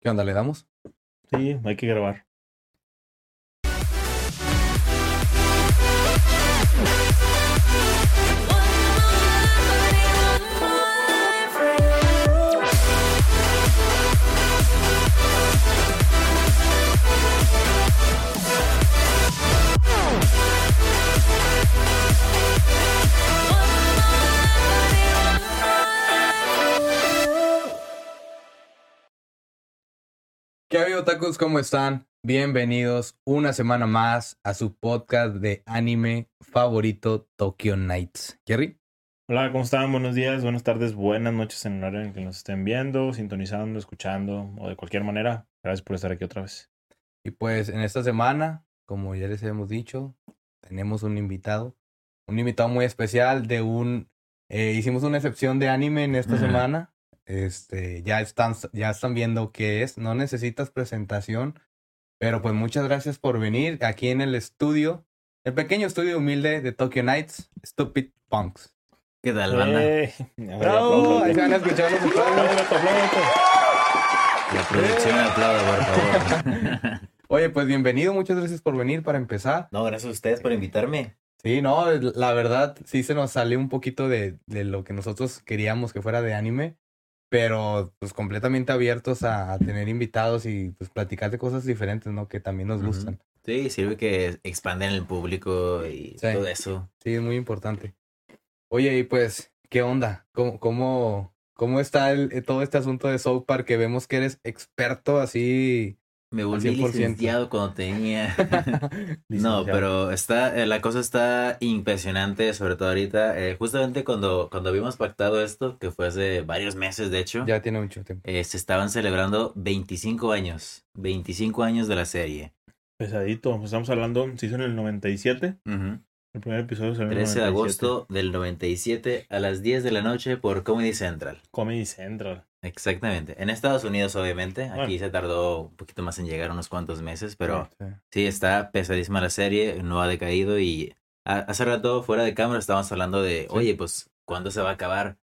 ¿Qué onda? ¿Le damos? Sí, hay que grabar. ¿Qué ha habido, tacos? ¿Cómo están? Bienvenidos una semana más a su podcast de anime favorito, Tokyo Nights. ¿Jerry? Hola, ¿cómo están? Buenos días, buenas tardes, buenas noches en el horario en que nos estén viendo, sintonizando, escuchando o de cualquier manera. Gracias por estar aquí otra vez. Y pues en esta semana, como ya les hemos dicho, tenemos un invitado, un invitado muy especial de un... eh, hicimos una excepción de anime en esta semana. Este, ya están, ya están viendo qué es. No necesitas presentación, pero pues muchas gracias por venir aquí en el estudio, el pequeño estudio humilde de Tokyo Nights, Stupid Punks. ¿Qué tal, banda? ¡Eh! ¡Bravo! Ahí se van a escuchar los. La producción aplauda, por favor. Oye, pues bienvenido, muchas gracias por venir para empezar. no, gracias a ustedes por invitarme. Sí, no, la verdad sí se nos salió un poquito de, de lo que nosotros queríamos que fuera de anime, pero pues completamente abiertos a, a tener invitados y pues platicar de cosas diferentes, ¿no? Que también nos gustan. Sí, sirve que expanden el público y Sí. todo eso. Sí, es muy importante. Oye, y pues, ¿qué onda? ¿Cómo, cómo, cómo está el, eh, todo este asunto de South Park? Que vemos que eres experto así. Me volví 100%. licenciado cuando tenía... no, pero está, eh, la cosa está impresionante, sobre todo ahorita. eh, justamente cuando, cuando habíamos pactado esto, que fue hace varios meses, de hecho, ya tiene mucho tiempo. eh, se estaban celebrando 25 años. 25 años de la serie. Pesadito. Estamos hablando, se hizo en el 97. Ujú. El primer episodio el 13 de 97. agosto del 97 a las 10 de la noche por Comedy Central. Comedy Central. Exactamente. En Estados Unidos, obviamente. Aquí Bueno. se tardó un poquito más en llegar, unos cuantos meses, pero Sí. sí, está pesadísima la serie, no ha decaído y hace rato fuera de cámara estábamos hablando de, oye, pues, ¿cuándo se va a acabar?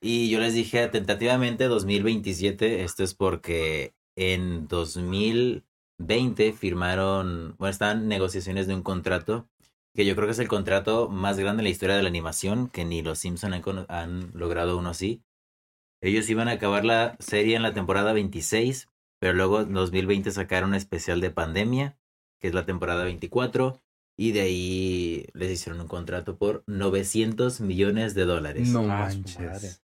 Y yo les dije tentativamente 2027, esto es porque en 2020 firmaron, bueno, estaban en negociaciones de un contrato que yo creo que es el contrato más grande en la historia de la animación, que ni los Simpson han, han logrado uno así. Ellos iban a acabar la serie en la temporada 26, pero luego en 2020 sacaron un especial de pandemia, que es la temporada 24, y de ahí les hicieron un contrato por 900 millones de dólares No Ah, manches.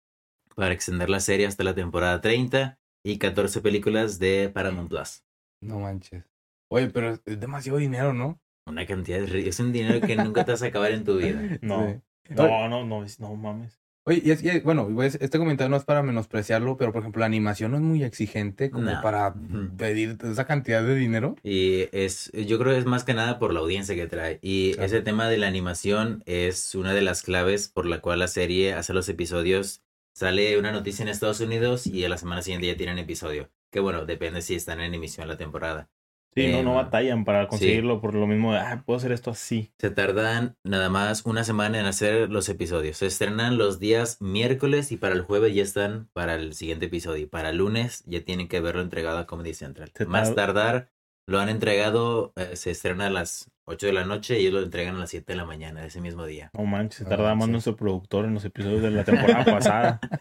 para extender la serie hasta la temporada 30 y 14 películas de Paramount Plus. No manches. Oye, pero es demasiado dinero, ¿no? Una cantidad de... Es un dinero que nunca te vas a acabar en tu vida. No. Sí. No, no, no, no mames. Oye, y es, y bueno, pues, este comentario no es para menospreciarlo, pero por ejemplo, la animación no es muy exigente como No. para pedir esa cantidad de dinero. Y es, yo creo que es más que nada por la audiencia que trae. Y Claro. ese tema de la animación es una de las claves por la cual la serie hace los episodios. Sale una noticia en Estados Unidos y a la semana siguiente ya tienen episodio. Que bueno, depende si están en emisión la temporada. Sí, no, no Em, batallan para conseguirlo por lo mismo de, ah, puedo hacer esto así. Se tardan nada más una semana en hacer los episodios. Se estrenan los días miércoles y para el jueves ya están para el siguiente episodio. Y para el lunes ya tienen que verlo entregado a Comedy Central. Se Más tar- tardar, lo han entregado, eh, se estrena a las 8 de la noche y ellos lo entregan a las 7 de la mañana de ese mismo día. No manches, se Ah, tardaba más sí. nuestro productor en los episodios de la temporada pasada.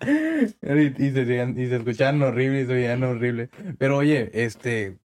Y, y se, y se escuchaban horribles, se oían horrible. Pero oye, este,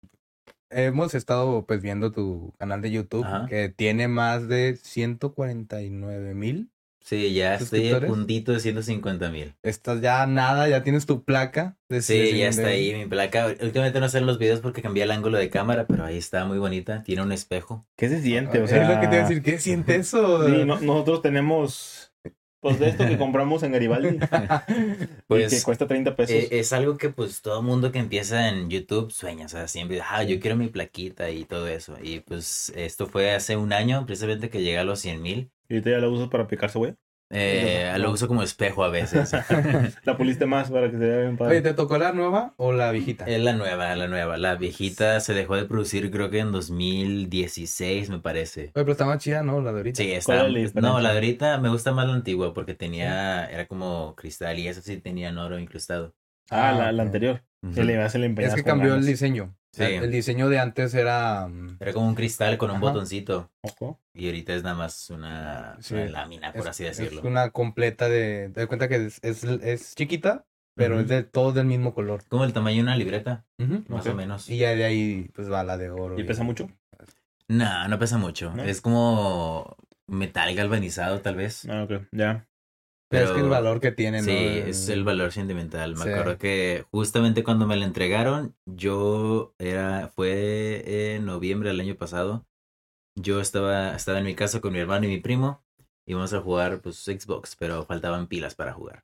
hemos estado pues viendo tu canal de YouTube Ajá. que tiene más de 149 mil. Sí, ya estoy a puntito de 150 mil. Estás ya nada, ya tienes tu placa. de- Sí, de- ya está de- ahí mi placa. Últimamente no salen los videos porque cambié el ángulo de cámara, pero ahí está muy bonita. Tiene un espejo. ¿Qué se siente? O es sea, lo que te iba a decir, ¿qué siente eso? Sí, no- nosotros tenemos, pues de esto que compramos en Garibaldi. Pues, que cuesta 30 pesos. Eh, es algo que pues todo mundo que empieza en YouTube sueña, o sea, siempre, ah, yo quiero mi plaquita y todo eso. Y pues esto fue hace un año, precisamente que llegué a los 100 mil. y ahorita ya la usas para picar cebolla. Eh, No. Lo uso como espejo a veces. la puliste más para que se vea bien Oye, padre. ¿te tocó la nueva o la viejita? es la nueva, la nueva. La viejita se dejó de producir creo que en 2016, me parece. Oye, pero está más chida, ¿no? La de ahorita. Sí, ¿Cuál está. No, la de ahorita me gusta más la antigua porque tenía, era como cristal y eso sí tenía oro incrustado. Ah, la, la ok. anterior. Se le hace el empeñado. Es que cambió el diseño. Sí. El diseño de antes era... mm, Era como un cristal con un Ajá. botoncito. Ojo. Y ahorita es nada más una, Sí. una lámina, por es, así es decirlo. una completa de... Te das cuenta que es, es, es chiquita, pero es de todo del mismo color. Como el tamaño de una libreta, más o menos. Y ya de ahí pues va la de oro. ¿Y pesa mucho? No, no pesa mucho. ¿No? Es como metal galvanizado, tal vez. Ah, ok. Ya. Pero, es que el valor que tiene. Sí, es el valor sentimental. Me Sí. acuerdo que justamente cuando me la entregaron, yo era, fue en noviembre del año pasado. Yo estaba, estaba en mi casa con mi hermano y mi primo. Íbamos a jugar, pues, Xbox, pero faltaban pilas para jugar.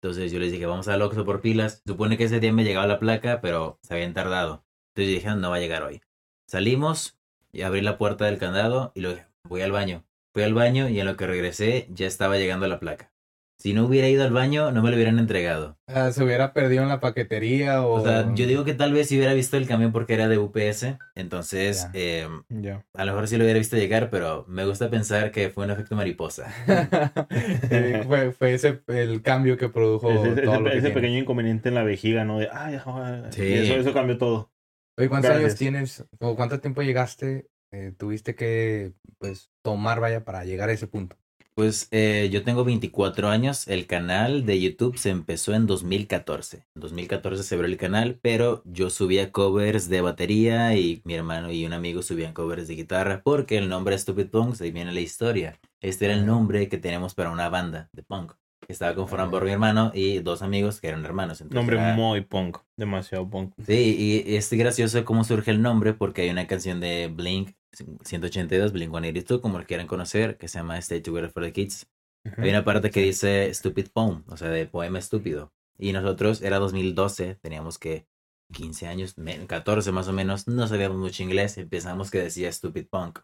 Entonces yo les dije, vamos al Oxxo por pilas. Supone que ese día me llegaba la placa, pero se habían tardado. Entonces yo dije, no va a llegar hoy. Salimos y abrí la puerta del candado y luego voy al baño. Fui al baño y en lo que regresé ya estaba llegando la placa. Si no hubiera ido al baño, no me lo hubieran entregado. Ah, se hubiera perdido en la paquetería o... O sea, yo digo que tal vez si hubiera visto el camión porque era de UPS, entonces Ya. eh, Ya. a lo mejor sí lo hubiera visto llegar, pero me gusta pensar que fue un efecto mariposa. Fue, fue ese el cambio que produjo Ese, ese- todo lo que ese pequeño inconveniente en la vejiga, ¿no? De, ay, ay, Sí. y eso, eso cambió todo. Oye, ¿cuántos años tienes? ¿O cuánto tiempo llegaste? eh, tuviste que, pues, tomar, vaya, para llegar a ese punto. Pues eh, yo tengo 24 años, el canal de YouTube se empezó en 2014. En 2014 se abrió el canal, pero yo subía covers de batería y mi hermano y un amigo subían covers de guitarra porque el nombre Stupid Punks, ahí viene la historia. Este era el nombre que tenemos para una banda de punk. que Estaba conformado por mi hermano y dos amigos que eran hermanos. Entonces Nombre era- muy punk. Demasiado punk. Sí, y es gracioso cómo surge el nombre porque hay una canción de Blink 182, Blink 182, como lo quieran conocer, que se llama Stay Together for the Kids. Ujú. Hay una parte que dice Stupid Poem, o sea, de poema estúpido. Y nosotros, era 2012, teníamos que 15 años, me- 14 más o menos, no sabíamos mucho inglés, empezamos que decía Stupid Punk.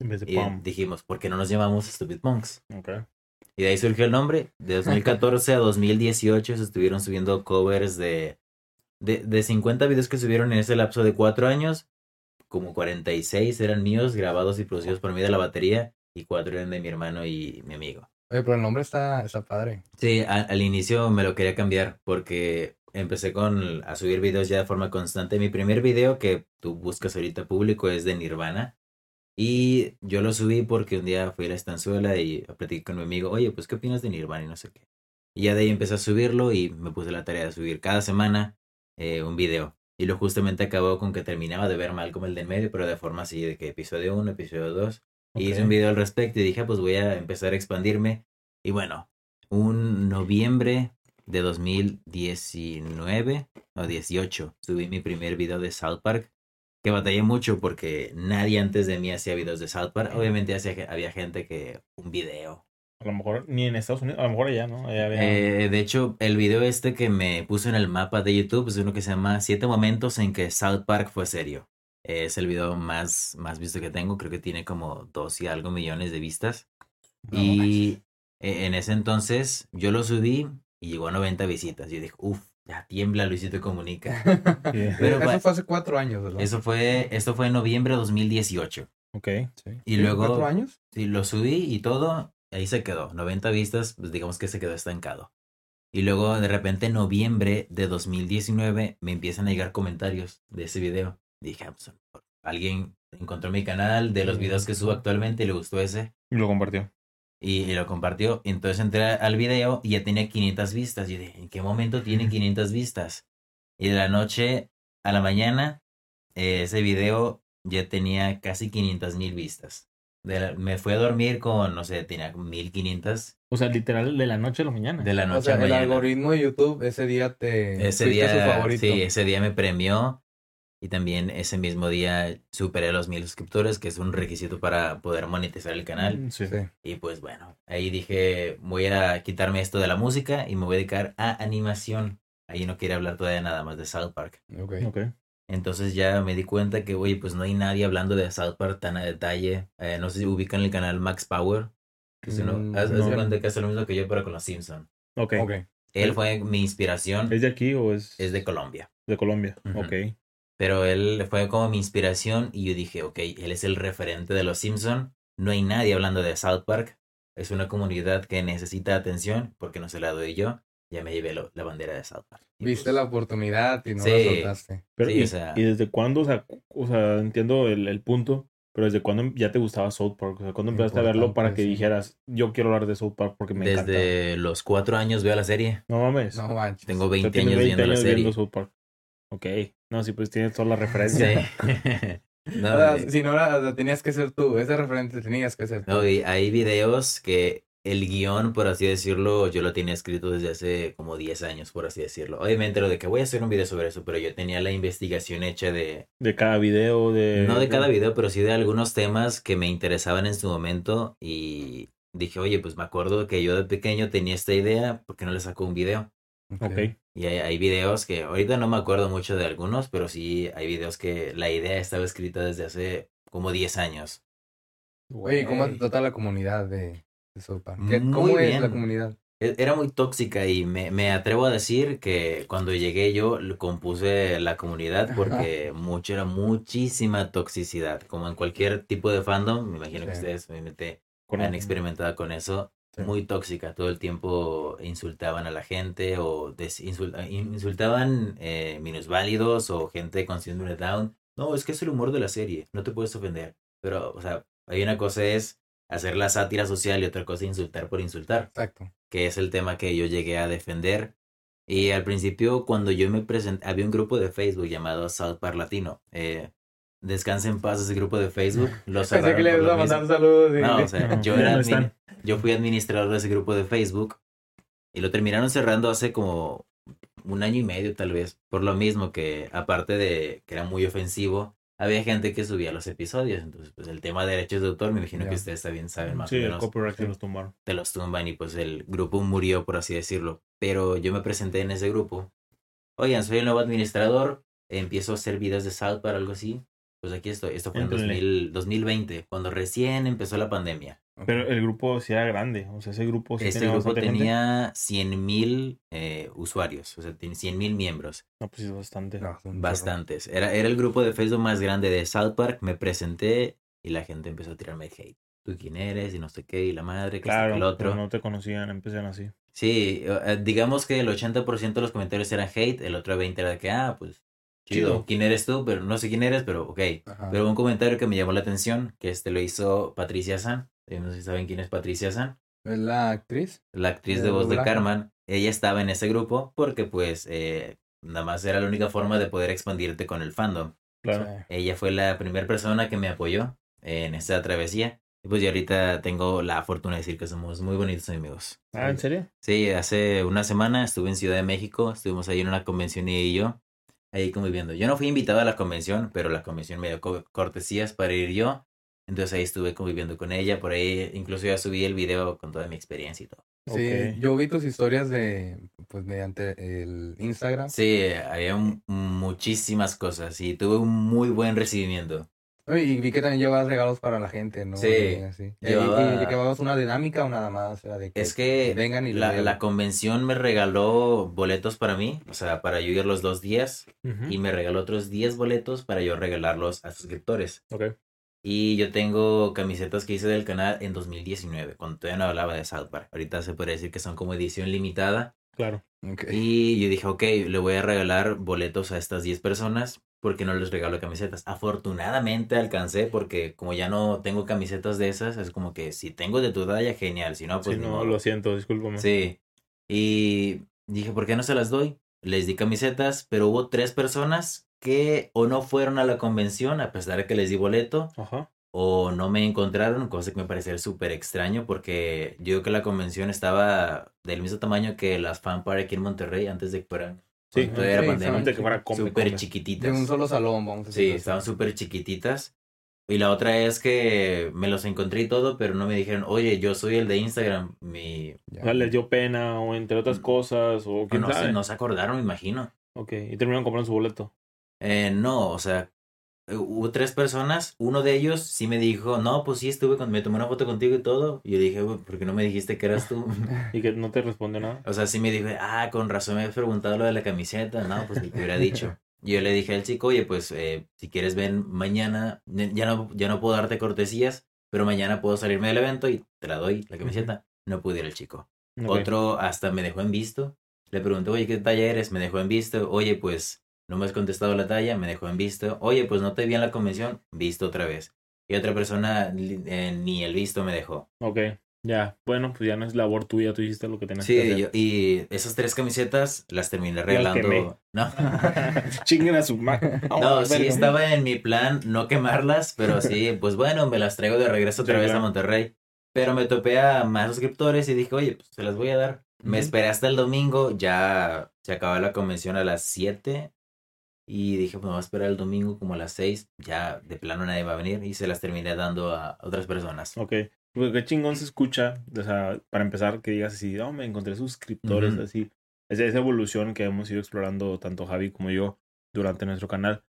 En vez de Y punk. dijimos, ¿por qué no nos llamamos Stupid Punks? Ok. Y de ahí surgió el nombre. De 2014 a 2018 se estuvieron subiendo covers de, de, de 50 videos que subieron en ese lapso de 4 años. Como 46 eran míos, grabados y producidos por mí de la batería. Y 4 eran de mi hermano y mi amigo. Oye, pero el nombre está, está padre. Sí, a- al inicio me lo quería cambiar porque empecé con a subir videos ya de forma constante. Mi primer video que tú buscas ahorita público es de Nirvana. Y yo lo subí porque un día fui a la estanzuela y platiqué con mi amigo, oye, pues ¿qué opinas de Nirvana? Y no sé qué. Y ya de ahí empecé a subirlo y me puse la tarea de subir cada semana eh, un video. Y lo justamente acabó con que terminaba de ver mal como el de en medio, pero de forma así, de que episodio 1, episodio 2. Y hice un video al respecto y dije, "Ah, pues voy a empezar a expandirme. Y bueno, un noviembre de 2019 o 18 subí mi primer video de South Park. Que batallé mucho porque nadie antes de mí hacía videos de South Park. Obviamente hacía- había gente que un video. A lo mejor ni en Estados Unidos, a lo mejor allá, ¿no? Allá había- Eh, de hecho, el video este que me puso en el mapa de YouTube es uno que se llama Siete momentos en que South Park fue serio. Es el video más, más visto que tengo. Creo que tiene como dos y algo millones de vistas. No y eh, en ese entonces yo lo subí y llegó a 90 visitas. Yo dije, uff, ya tiembla Luisito Comunica. Pero Eso fue hace cuatro años, ¿verdad? Eso fue, esto fue en noviembre de 2018. Ok. Sí. y luego- ¿Cuatro años? Sí, lo subí y todo, ahí se quedó. 90 vistas, pues digamos que se quedó estancado. Y luego de repente en noviembre de 2019 me empiezan a llegar comentarios de ese video. Dije, ah, pues, alguien encontró mi canal de los videos que subo actualmente y le gustó ese Y lo compartió. y, y lo compartió. Entonces entré al video y ya tenía 500 vistas. Y dije, ¿en qué momento tiene 500 vistas? Y de la noche a la mañana, eh, ese video ya tenía casi 500 mil vistas. De la- me fui a dormir con, no sé, tenía 1500 O sea, literal, de la noche a la mañana. de la O noche sea, a el mañana. algoritmo de YouTube ese día te... Ese su día, favorito. sí, ese día me premió. Y también ese mismo día superé los mil suscriptores, que es un requisito para poder monetizar el canal. Mm, Sí. Sí. Y pues bueno, ahí dije, voy a quitarme esto de la música y me voy a dedicar a animación. Ahí no quería hablar todavía nada más de South Park. Ok. Ok. Entonces ya me di cuenta que, oye, pues no hay nadie hablando de South Park tan a detalle. Eh, no sé si ubican el canal Max Power. Que es uno- Mm, haz- haz de no. cuenta que hace lo mismo que yo, pero con los Simpsons. Ok. Ok. Él fue mi inspiración. ¿Es de aquí o es, Es de Colombia. de Colombia? Ujú. Ok. Pero él fue como mi inspiración y yo dije, ok, él es el referente de los Simpson. No hay nadie hablando de South Park. Es una comunidad que necesita atención porque no se la doy yo. Ya me llevé lo- la bandera de South Park. Viste pues, la oportunidad y no Sí. la soltaste. Pero, Sí, y, o sea- ¿y desde cuándo? O sea, o sea, entiendo el, el punto, pero ¿desde cuándo ya te gustaba South Park? O sea, ¿cuándo empezaste a verlo para que sí. dijeras, yo quiero hablar de South Park porque me encanta? Desde los cuatro años veo la serie. No mames. No manches. Tengo O sea, 20 tienes años 20 viendo la serie. viendo South Park. Ok. No, sí, pues tienes toda la Sí. referencia. no, O sea, eh, si no la, la tenías que ser tú, ese referente tenías que ser tú. no, y hay videos que el guion, por así decirlo, yo lo tenía escrito desde hace como 10 años, por así decirlo. Obviamente lo de que voy a hacer un video sobre eso, pero yo tenía la investigación hecha de, De cada video, de... no de cada video, pero sí de algunos temas que me interesaban en su momento y dije, oye, pues me acuerdo que yo de pequeño tenía esta idea, ¿por qué no le saco un video? Ok. Y hay, hay videos que ahorita no me acuerdo mucho de algunos, pero sí hay videos que la idea estaba escrita desde hace como 10 años. Oye, ¿cómo trata la comunidad de, de Park? ¿Qué- Muy ¿Cómo es bien. la comunidad? E- Era muy tóxica y me, me atrevo a decir que cuando llegué yo lo compuse la comunidad porque mucho era muchísima toxicidad, como en cualquier tipo de fandom, me imagino que Sí. ustedes obviamente Con- han experimentado con eso, Sí. muy tóxica, todo el tiempo insultaban a la gente o des- insulta- in- insultaban eh, minusválidos o gente con síndrome de Down. No, es que es el humor de la serie, no te puedes ofender. Pero, o sea, hay una cosa es hacer la sátira social y otra cosa es insultar por insultar Exacto. que es el tema que yo llegué a defender. Y al principio, cuando yo me presenté, había un grupo de Facebook llamado South Park Latino. Eh, descansa en paz ese grupo de Facebook. Lo Pensé que cerraron le a mandar saludos. y- No, o sea, No, yo, ya era no admin- están. yo fui administrador de ese grupo de Facebook y lo terminaron cerrando hace como un año y medio tal vez. Por lo mismo que, aparte de que era muy ofensivo, había gente que subía los episodios. Entonces, pues el tema de derechos de autor, me imagino que ustedes también saben más Sí, o el copyright que los tumbaron. te los tumban y pues el grupo murió, por así decirlo. Pero yo me presenté en ese grupo. Oigan, soy el nuevo administrador, empiezo a hacer videos de South para algo así. Pues aquí estoy. Esto fue en Éntrale. 2000 2020, cuando recién empezó la pandemia. Pero el grupo sí era grande. O sea, ese grupo sí este tenía grupo tenía 100 mil eh, usuarios, o sea, tiene 100 mil miembros. No, pues sí, es bastante. No, son Bastantes. Era, era el grupo de Facebook más grande de South Park. Me presenté y la gente empezó a tirarme hate. ¿Tú quién eres? Y no sé qué, y la madre, que Claro, el otro. pero no te conocían, empezaron así. Sí, eh, digamos que el 80% de los comentarios eran hate, el otro 20% era de que, ah, pues, chido, Chido. ¿quién eres tú? Pero no sé quién eres, pero ok. Ajá. Pero hubo un comentario que me llamó la atención, que este lo hizo Patricia San. Eh, No sé si saben quién es Patricia San, ¿Es la actriz? la actriz De de voz de. Carmen. Ella estaba en ese grupo porque, pues, eh, nada más era la única forma de poder expandirte con el fandom. Claro. Sí. Ella fue la primera persona que me apoyó en esta travesía. Y pues yo ahorita tengo la fortuna de decir que somos muy bonitos amigos. Ah, ¿en serio? Sí, hace una semana estuve en Ciudad de México, estuvimos ahí en una convención ella y yo, ahí conviviendo. Yo no fui invitado a la convención, pero la convención me dio co- cortesías para ir yo. Entonces ahí estuve conviviendo con ella, por ahí incluso ya subí el video con toda mi experiencia y todo. Sí, yo vi tus historias de, pues, mediante el Instagram. Sí, había un- muchísimas cosas y tuve un muy buen recibimiento. Y vi que también llevabas regalos para la gente, ¿no? Sí, Y así. Y- llevaba- Y, llevabas una dinámica o nada más. Era de que Es que vengan y la, la convención me regaló boletos para mí, o sea, para yo ir los dos días, y me regaló otros 10 boletos para yo regalarlos a suscriptores. Ok. Y yo tengo camisetas que hice del canal en 2019, cuando todavía no hablaba de South Park. Ahorita se puede decir que son como edición limitada. Claro. Y yo dije, ok, le voy a regalar boletos a estas 10 personas porque no les regalo camisetas. Afortunadamente alcancé porque como ya no tengo camisetas de esas, es como que si tengo de tu talla, genial. Si no, pues sí, ni no, modo. lo siento, discúlpame. Sí. Y dije, ¿por qué no se las doy? Les di camisetas, pero hubo tres personas que o no fueron a la convención a pesar de que les di boleto Ajá. o no me encontraron, cosa que me parecía súper extraño porque yo creo que la convención estaba del mismo tamaño que las fan park aquí en Monterrey antes de que fueran Sí, todavía era sí, pandemia. antes de que fuera come, súper come. De chiquititas. un solo salón, vamos a Sí, decirlo así. estaban súper chiquititas. Y la otra es que me los encontré y todo, pero no me dijeron, oye, yo soy el de Instagram. Mi... Ya. O sea, les dio pena o entre otras cosas o o quién no, sabe. se, no se acordaron, me imagino. Ok, y terminaron comprando su boleto. Eh, no, o sea, eh, hubo tres personas. Uno de ellos sí me dijo, no, pues sí, estuve, con... me tomé una foto contigo y todo. Y yo dije, "Güey, ¿por qué no me dijiste que eras tú? Y que no te responde nada. O sea, sí me dijo, ah, con razón me habías preguntado lo de la camiseta. No, pues ni te hubiera dicho. Y yo le dije al chico, oye, pues eh, si quieres ven mañana, ya no, ya no puedo darte cortesías, pero mañana puedo salirme del evento y te la doy, la camiseta. No pude ir el chico. Otro hasta me dejó en visto. Le pregunté, oye, ¿qué talla eres? Me dejó en visto. Oye, pues no me has contestado la talla, me dejó en visto. Oye, pues no te vi en la convención, visto otra vez. Y otra persona eh, ni el visto me dejó. Ok, ya. Bueno, pues ya no es labor tuya, tú hiciste lo que tenías Sí, que hacer. yo- y esas tres camisetas las terminé regalando. No, Chinguen a su madre. no, sí estaba en mi plan no quemarlas, pero sí, pues bueno, me las traigo de regreso otra Sí, vez a. Monterrey. Pero me topé a más suscriptores y dije, oye, pues se las voy a dar. Me esperé hasta el domingo, ya se acabó la convención a las 7 y dije, pues me voy a esperar el domingo como a las 6, ya de plano nadie va a venir y se las terminé dando a otras personas. Ok. Pues qué chingón se escucha. O sea, para empezar, que digas así, oh, me encontré suscriptores, así. Es esa evolución que hemos ido explorando tanto Javi como yo durante nuestro canal.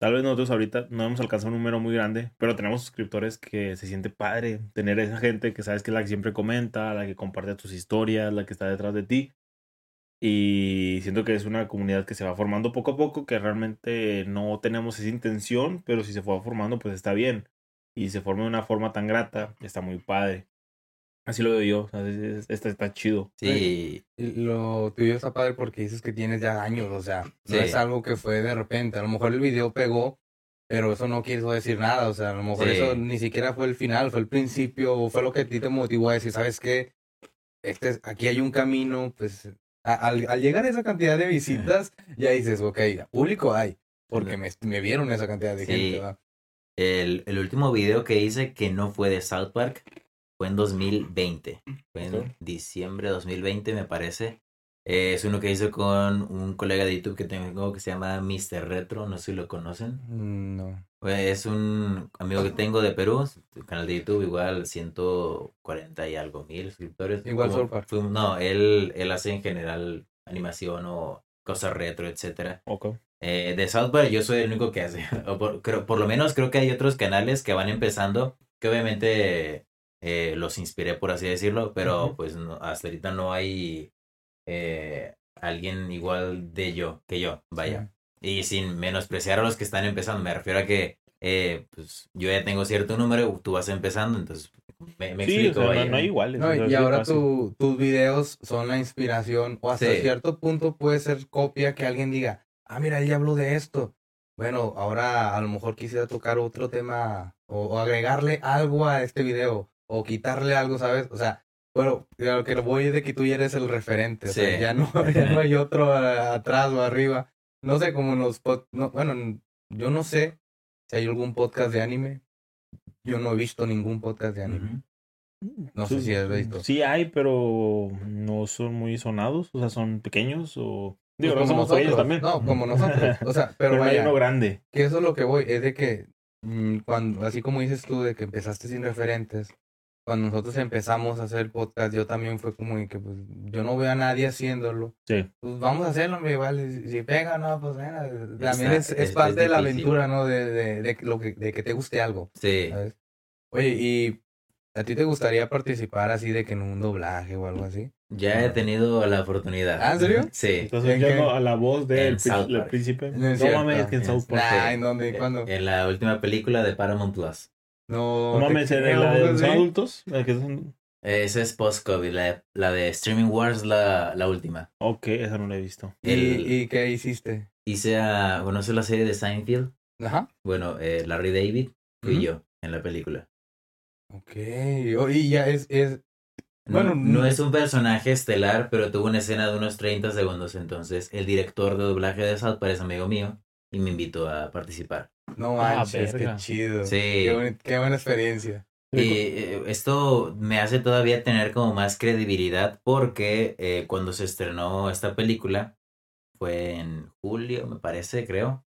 Tal vez nosotros ahorita no hemos alcanzado un número muy grande, pero tenemos suscriptores que se siente padre tener esa gente que sabes que es la que siempre comenta, la que comparte tus historias, la que está detrás de ti. Y siento que es una comunidad que se va formando poco a poco, que realmente no tenemos esa intención, pero si se fue formando, pues está bien. Y se forma de una forma tan grata, está muy padre. Así lo veo yo, o sea, es- es- está, está chido. Sí, Lo tuyo está padre porque dices que tienes ya años, o sea, no Sí. es algo que fue de repente. A lo mejor el video pegó, pero eso no quiso decir nada, o sea, a lo mejor Sí. eso ni siquiera fue el final, fue el principio, o fue lo que a ti te motivó a decir, ¿sabes qué? Este, es- aquí hay un camino, pues, a- al, al llegar a esa cantidad de visitas, ya dices, ok, público hay, porque me, me vieron esa cantidad de Sí. gente, ¿va? El, el último video que hice que no fue de South Park fue en 2020. Fue en diciembre de 2020, me parece. Eh, es uno que hice con un colega de YouTube que tengo que se llama Mr. Retro, no sé si lo conocen. Mm, No. Es un amigo que tengo de Perú, canal de YouTube, igual 140 y algo mil suscriptores. Igual South Park. No, él, él hace en general animación o cosas retro, etcétera. Ok. Eh, de South Park yo soy el único que hace. O por, creo- por lo menos creo que hay otros canales que van empezando, que obviamente eh, los inspiré, por así decirlo, pero pues no- hasta ahorita no hay eh, alguien igual de yo, que yo, vaya. Y sin menospreciar a los que están empezando, me refiero a que eh, pues yo ya tengo cierto número, tú vas empezando, entonces me, me sí, explico, o sea, no, no hay iguales. No, y ahora tu- tus videos son la inspiración, o hasta Sí. cierto punto puede ser copia que alguien diga, ah, mira, él ya habló de esto. Bueno, ahora a lo mejor quisiera tocar otro tema o, o agregarle algo a este video o quitarle algo, ¿sabes? O sea, bueno, lo que voy es de que tú ya eres el referente, o sea, Sí. ya no, ya no hay otro atrás o arriba. No sé, como en los no, bueno, yo no sé si hay algún podcast de anime. Yo no he visto ningún podcast de anime. No sé si has visto. Sí hay, pero no son muy sonados, o sea, son pequeños o... Digo, Pues no como somos nosotros. también. No, como nosotros. O sea, Pero, pero, no hay vaya, uno grande. que eso es lo que voy, es de que mm, cuando, así como dices tú, de que empezaste sin referentes, cuando nosotros empezamos a hacer podcast, yo también fue como de que pues yo no veo a nadie haciéndolo. Sí. Pues vamos a hacerlo, me vale. Si, pega, no, pues venga. También es, es es- parte es de la aventura, ¿no? De, de, de, lo que, de que te guste algo, Sí. ¿sabes? Oye, ¿y a ti te gustaría participar así de que en un doblaje o algo así? Ya he tenido la oportunidad. ¿Ah, en serio? Sí. Estás ¿En qué? a la voz del Park. príncipe. No No es cierto. mames, que en South Park. Nah, ¿en dónde y cuándo? En la última película de Paramount Plus. No, No te mames, ¿en la de los adultos. la que son- Esa es post-COVID. La, la de Streaming Wars, la, la última. Ok, esa no la he visto. ¿Y, El- ¿Y qué hiciste? Hice a. ¿Conoces la serie de Seinfeld? Ajá. Bueno, eh, Larry David fui Ujú. yo en la película. Ok. Oh, y ya es, es No, Bueno, no es un personaje estelar, pero tuvo una escena de unos 30 segundos. Entonces, el director de doblaje de South Park es amigo mío y me invitó a participar. No Ah, manches, qué chido. Sí. Qué, buen- qué buena experiencia. Y eh, esto me hace todavía tener como más credibilidad porque eh, cuando se estrenó esta película fue en julio, me parece, creo.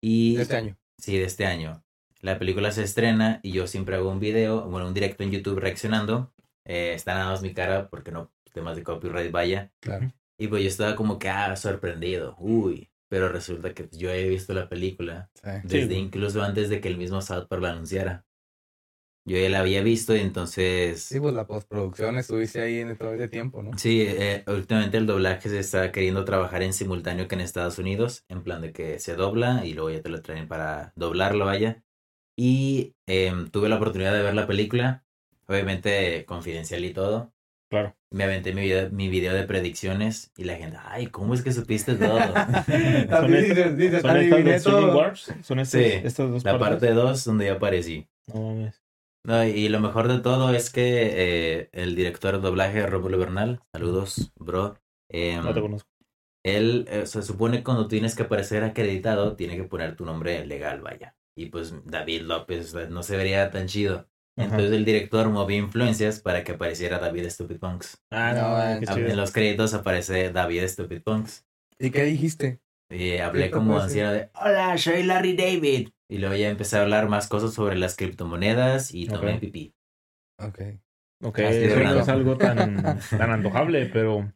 Y Este año. sí, de este año. La película se estrena y yo siempre hago un video, bueno, un directo en YouTube reaccionando. Eh, está nada más mi cara porque no, temas de copyright, vaya. Claro. Y pues yo estaba como que, ah, sorprendido. Uy. Pero resulta que yo he visto la película Sí. desde Sí. incluso antes de que el mismo South Park la anunciara. Yo ya la había visto y entonces... Sí, pues la postproducción estuviste ahí en todo ese tiempo, ¿no? Sí, eh, últimamente el doblaje se está queriendo trabajar en simultáneo que en Estados Unidos, en plan de que se dobla y luego ya te lo traen para doblarlo, vaya. Y em, tuve la oportunidad de ver la película, obviamente confidencial y todo. Claro. Me aventé mi video, mi video de predicciones y la gente, ay, ¿cómo es que supiste todo? Son Dices, dices, ¿Son estas. Wars? ¿Son estas, Sí, estas dos La partes? parte 2 donde yo aparecí. No mames. No, y lo mejor de todo es que eh, el director de doblaje, Rómulo Bernal, saludos, bro. em, No te conozco. él eh, se supone que cuando tienes que aparecer acreditado, tiene que poner tu nombre legal, vaya. Y pues David López eh, no se vería tan chido. Ajá. Entonces el director movió influencias para que apareciera David Stupid Punks. Ah, no, No, mames, qué Ah, chido. En los créditos aparece David Stupid Punks. ¿Y qué dijiste? Y hablé ¿Qué te como anciano de, hola, soy Larry David. Y luego ya empecé a hablar más cosas sobre las criptomonedas y tomé pipí. Ok. Ok, de eso no es algo tan, tan antojable, pero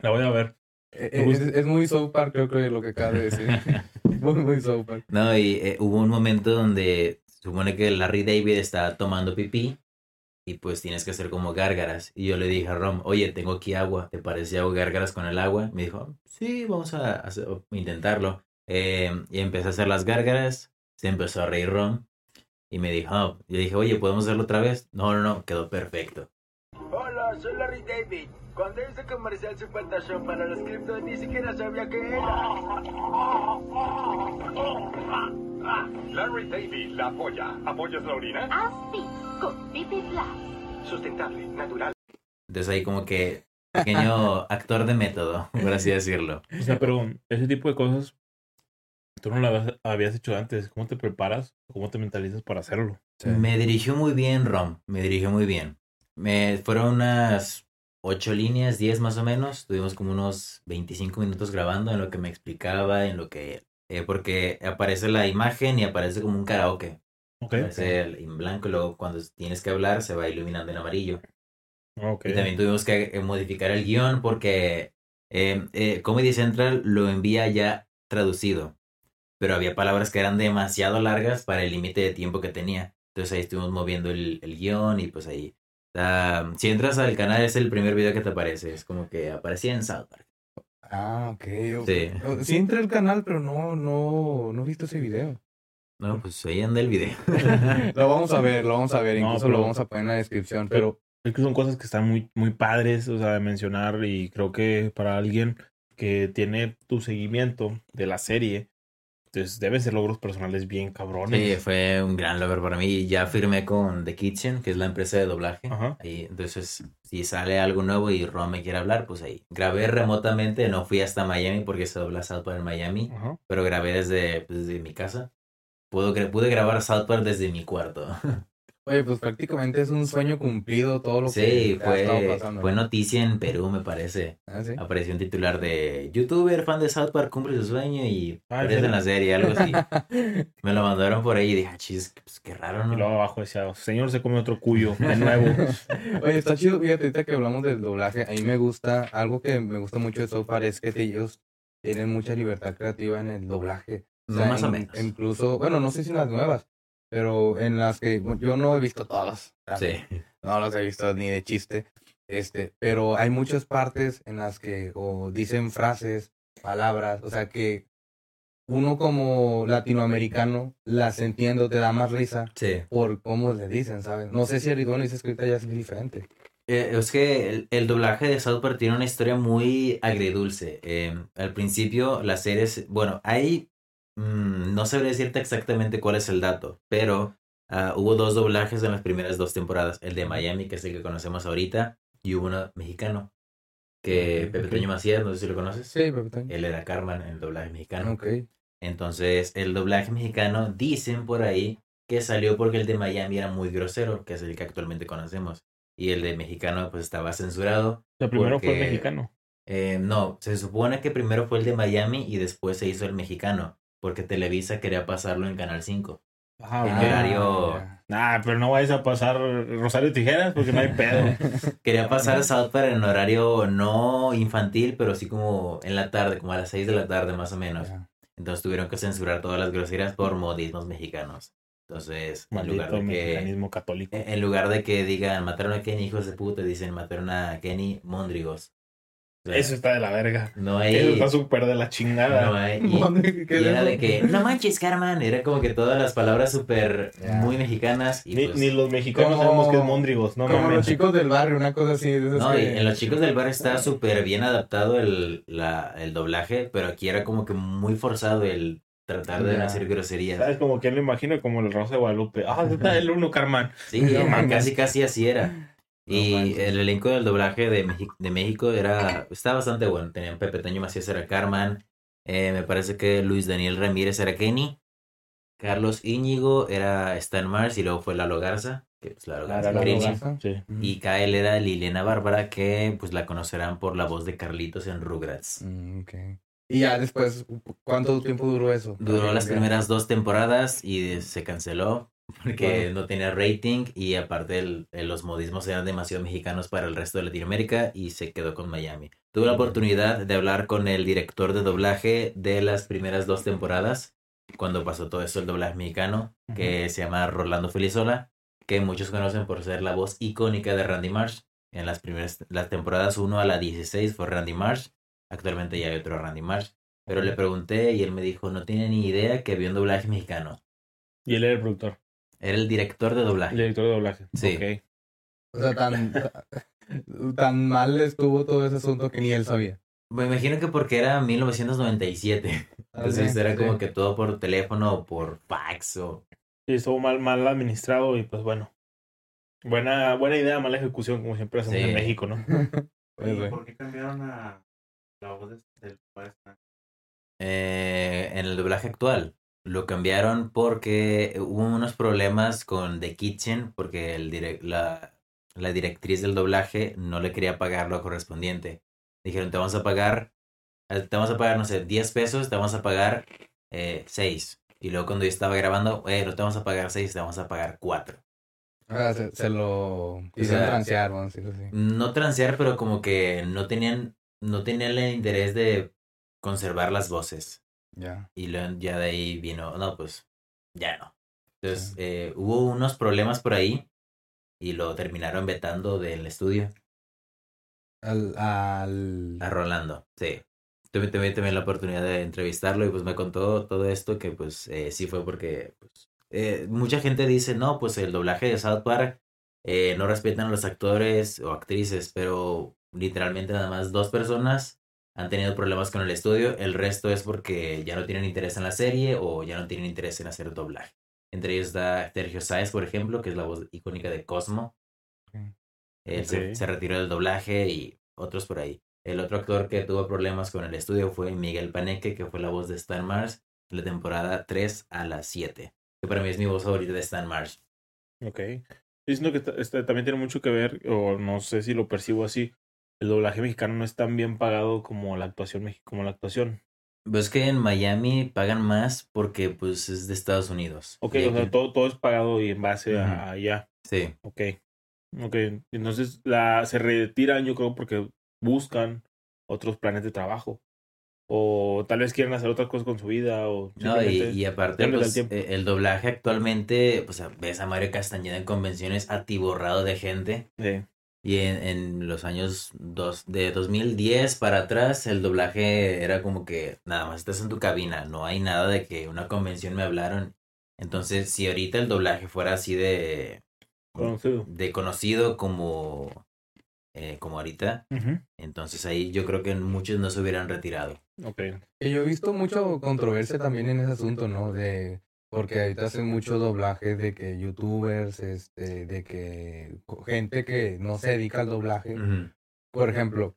la voy a ver. Eh, Me Es, muy South Park, creo que lo que acabas de decir. muy, muy South Park. No, y eh, hubo un momento donde supone que Larry David está tomando pipí y pues tienes que hacer como gárgaras. Y yo le dije a Rom, oye, tengo aquí agua, ¿te parece hago gárgaras con el agua? Me dijo, sí, vamos a hacer- intentarlo. Eh, y empecé a hacer las gárgaras, se empezó a reír Rom y me dijo, "Oh". yo dije, oye, ¿podemos hacerlo otra vez? No, no, no, quedó perfecto. Soy Larry David. Cuando hice comercial Super Show para los criptos ni siquiera sabía qué era. Larry David, la polla. ¿Apoyas la orina? Así, con Pipi Plus. Sustentable, natural. Entonces ahí como que pequeño actor de método, por así decirlo. O sea, pero ese tipo de cosas tú no las habías hecho antes. ¿Cómo te preparas? ¿Cómo te mentalizas para hacerlo? Me dirigió muy bien, Rom. Me dirigió muy bien. Me fueron unas ocho líneas, diez más o menos. Tuvimos como unos 25 minutos grabando en lo que me explicaba, en lo que... eh, porque aparece la imagen y aparece como un karaoke. Ok. Aparece el- en blanco y luego cuando tienes que hablar se va iluminando en amarillo. Ok. Y también tuvimos que eh, modificar el guion porque eh, eh, Comedy Central lo envía ya traducido. Pero había palabras que eran demasiado largas para el límite de tiempo que tenía. Entonces ahí estuvimos moviendo el, el guion y pues ahí. Ah, si entras al canal es el primer video que te aparece. Es como que aparecía en South Park. Ah, ok. Sí. Sí entré al canal, pero no, no, no he visto ese video. No, pues ahí anda el video. Lo vamos a ver, lo vamos a ver. No, Incluso pero- lo vamos a poner en la descripción. Pero Pero es que son cosas que están muy, muy padres, o sea, de mencionar. Y creo que para alguien que tiene tu seguimiento de la serie, entonces deben ser logros personales bien cabrones. Sí, fue un gran logro para mí. Ya firmé con The Kitchen, que es la empresa de doblaje. Ajá. Ahí, entonces, si sale algo nuevo y Ron me quiere hablar, pues ahí. Grabé remotamente, no fui hasta Miami porque se dobla South Park en Miami, Ajá. pero grabé desde, pues, desde mi casa. Puedo, pude grabar South Park desde mi cuarto. Oye, pues prácticamente es un sueño cumplido todo lo Sí, que ha estado fue, pasando. fue noticia en Perú, me parece. Ah, sí. Apareció un titular de youtuber fan de South Park cumple su sueño y Ah, ¿en aparece en serio? la serie, algo así. Me lo mandaron por ahí y dije, "Ah, chis, pues, qué raro, Y ¿no? luego abajo decía, señor se come otro cuyo, de nuevo. Oye, está chido, fíjate, ahorita que hablamos del doblaje, a mí me gusta, algo que me gusta mucho de South Park es que ellos tienen mucha libertad creativa en el doblaje. No, más o menos. Incluso, bueno, no sé si en las nuevas, pero en las que yo no he visto todas. Sí. No las he visto ni de chiste. Este, pero hay muchas partes en las que o dicen frases, palabras, o sea que uno como latinoamericano las entiendo, te da más risa Sí. por cómo le dicen, ¿sabes? No sé si Arizona dice escrita ya es diferente. Eh, es que el, el doblaje de South Park tiene una historia muy agridulce. Eh, al principio, las series, bueno, hay, mm, no sabría decirte exactamente cuál es el dato, pero ah, hubo dos doblajes en las primeras dos temporadas. El de Miami, que es el que conocemos ahorita, y hubo uno mexicano, que Pepe. Toño Macías, no sé si lo conoces. Sí, pero también. Él era Carmen en el doblaje mexicano. Ok. Entonces, el doblaje mexicano, dicen por ahí que salió porque el de Miami era muy grosero, que es el que actualmente conocemos. Y el de mexicano, pues estaba censurado. Sea, primero fue el mexicano. Eh, no, se supone que primero fue el de Miami y después se hizo el mexicano, porque Televisa quería pasarlo en Canal 5. Ah, en ok. horario-. Nah, pero no vayas a pasar Rosario Tijeras porque no hay pedo. Quería pasar South Park en horario no infantil, pero sí como en la tarde, como a las 6 de la tarde más o menos. Entonces tuvieron que censurar todas las groserías por modismos mexicanos. Entonces, en lugar de que... católico. En lugar de que digan mataron a Kenny, hijos de puta, dicen mataron a Kenny Mondrigos. Eso está de la verga. no Eso está súper de la chingada. No hay. Y, ¿Qué y es era de que, no manches, Carmen. Era como que todas las palabras súper muy mexicanas. Y Ni, pues, ni los mexicanos Como- sabemos que es Mondrigos, no Como los chicos del barrio, una cosa así. de esas No, y que- en los chicos del bar está súper bien adaptado el, la, el doblaje, pero aquí era como que muy forzado el tratar de no hacer groserías. ¿Sabes? Como quien lo imagina como el Rosa de Guadalupe. Ah, está el uno, Carmen. Sí, No casi casi así era. Y el elenco del doblaje de, de México era está bastante bueno. Tenían Pepe Toño Macías era Carmen, eh, me parece que Luis Daniel Ramírez era Kenny, Carlos Íñigo era Stan Mars y luego fue Lalo Garza, que pues Lalo Garza, Lalo. Garza. Sí. Y Kael era Liliana Bárbara, que pues la conocerán por la voz de Carlitos en Rugrats. Mm. Y ya después, ¿cuánto tiempo duró eso? Duró las primeras dos temporadas y se canceló porque Wow. no tenía rating y aparte el- el- los modismos eran demasiado mexicanos para el resto de Latinoamérica y se quedó con Miami. Tuve la oportunidad de hablar con el director de doblaje de las primeras dos temporadas cuando pasó todo eso el doblaje mexicano que se llama Rolando Felizola que muchos conocen por ser la voz icónica de Randy Marsh. En las primeras las temporadas 1 a la 16 fue Randy Marsh. Actualmente ya hay otro Randy Marsh. Pero le pregunté y él me dijo, no tiene ni idea que había un doblaje mexicano. Y él era el productor, Era el director de el doblaje. director de doblaje. Sí. Ok. O sea, tan, tan mal estuvo todo ese asunto que ni él sabía. Me imagino que porque era 1997. Entonces Sí, era sí. como que todo por teléfono o por fax o... Sí, estuvo mal, mal administrado y pues bueno. Buena, buena idea, mala ejecución, como siempre hacemos Sí. en México, ¿no? Pues, güey. ¿Por qué cambiaron a la voz de- del maestro? Eh, en el doblaje actual lo cambiaron porque hubo unos problemas con The Kitchen porque el direc- la, la directriz del doblaje no le quería pagar lo correspondiente. Dijeron, te vamos a pagar, eh, te vamos a pagar, no sé, 10 pesos, te vamos a pagar eh, 6. Y luego cuando yo estaba grabando, eh, no te vamos a pagar 6, te vamos a pagar 4. Ah, se, se lo hicieron sea, transear, vamos a decirlo así. No transear, pero como que no tenían, no tenían el interés de conservar las voces. Ya. Y luego ya de ahí vino, no, pues ya no. Entonces Sí. eh, hubo unos problemas por ahí y lo terminaron vetando del estudio Al, al... a Rolando. Sí. Tuve, tuve también la oportunidad de entrevistarlo y pues me contó todo esto que pues eh, sí fue porque pues, eh, mucha gente dice, no, pues el doblaje de South Park eh, no respetan a los actores o actrices, pero literalmente nada más dos personas han tenido problemas con el estudio, el resto es porque ya no tienen interés en la serie o ya no tienen interés en hacer doblaje. Entre ellos está Sergio Sáez, por ejemplo, que es la voz icónica de Cosmo. Él se, retiró del doblaje y otros por ahí. El otro actor que tuvo problemas con el estudio fue Miguel Paneque, que fue la voz de Stan Mars de la temporada 3 a la 7. Que para mí es mi voz favorita de Stan Mars. Ok. Diciendo que este, también tiene mucho que ver, o no sé si lo percibo así, el doblaje mexicano no es tan bien pagado como la actuación como la actuación. Pues que en Miami pagan más porque pues es de Estados Unidos. Ok, o sea, todo, todo es pagado y en base a allá. Sí. Ok. Ok. Entonces la, se retiran, yo creo, porque buscan otros planes de trabajo. O tal vez quieren hacer otras cosas con su vida. O No, y, aparte, pues, el eh, el doblaje actualmente, pues ves a Mario Castañeda en convenciones atiborrado de gente. Sí. Y en, en los años dos, de 2010 para atrás, el doblaje era como que nada más estás en tu cabina, no hay nada de que una convención me hablaron. Entonces, si ahorita el doblaje fuera así de, Conocido. de conocido como, eh, como ahorita, entonces ahí yo creo que muchos no se hubieran retirado. Ok. Y yo he visto mucho controversia también en ese asunto, ¿no? De porque ahorita hacen mucho doblaje de que youtubers, este, de que gente que no se dedica al doblaje, por ejemplo,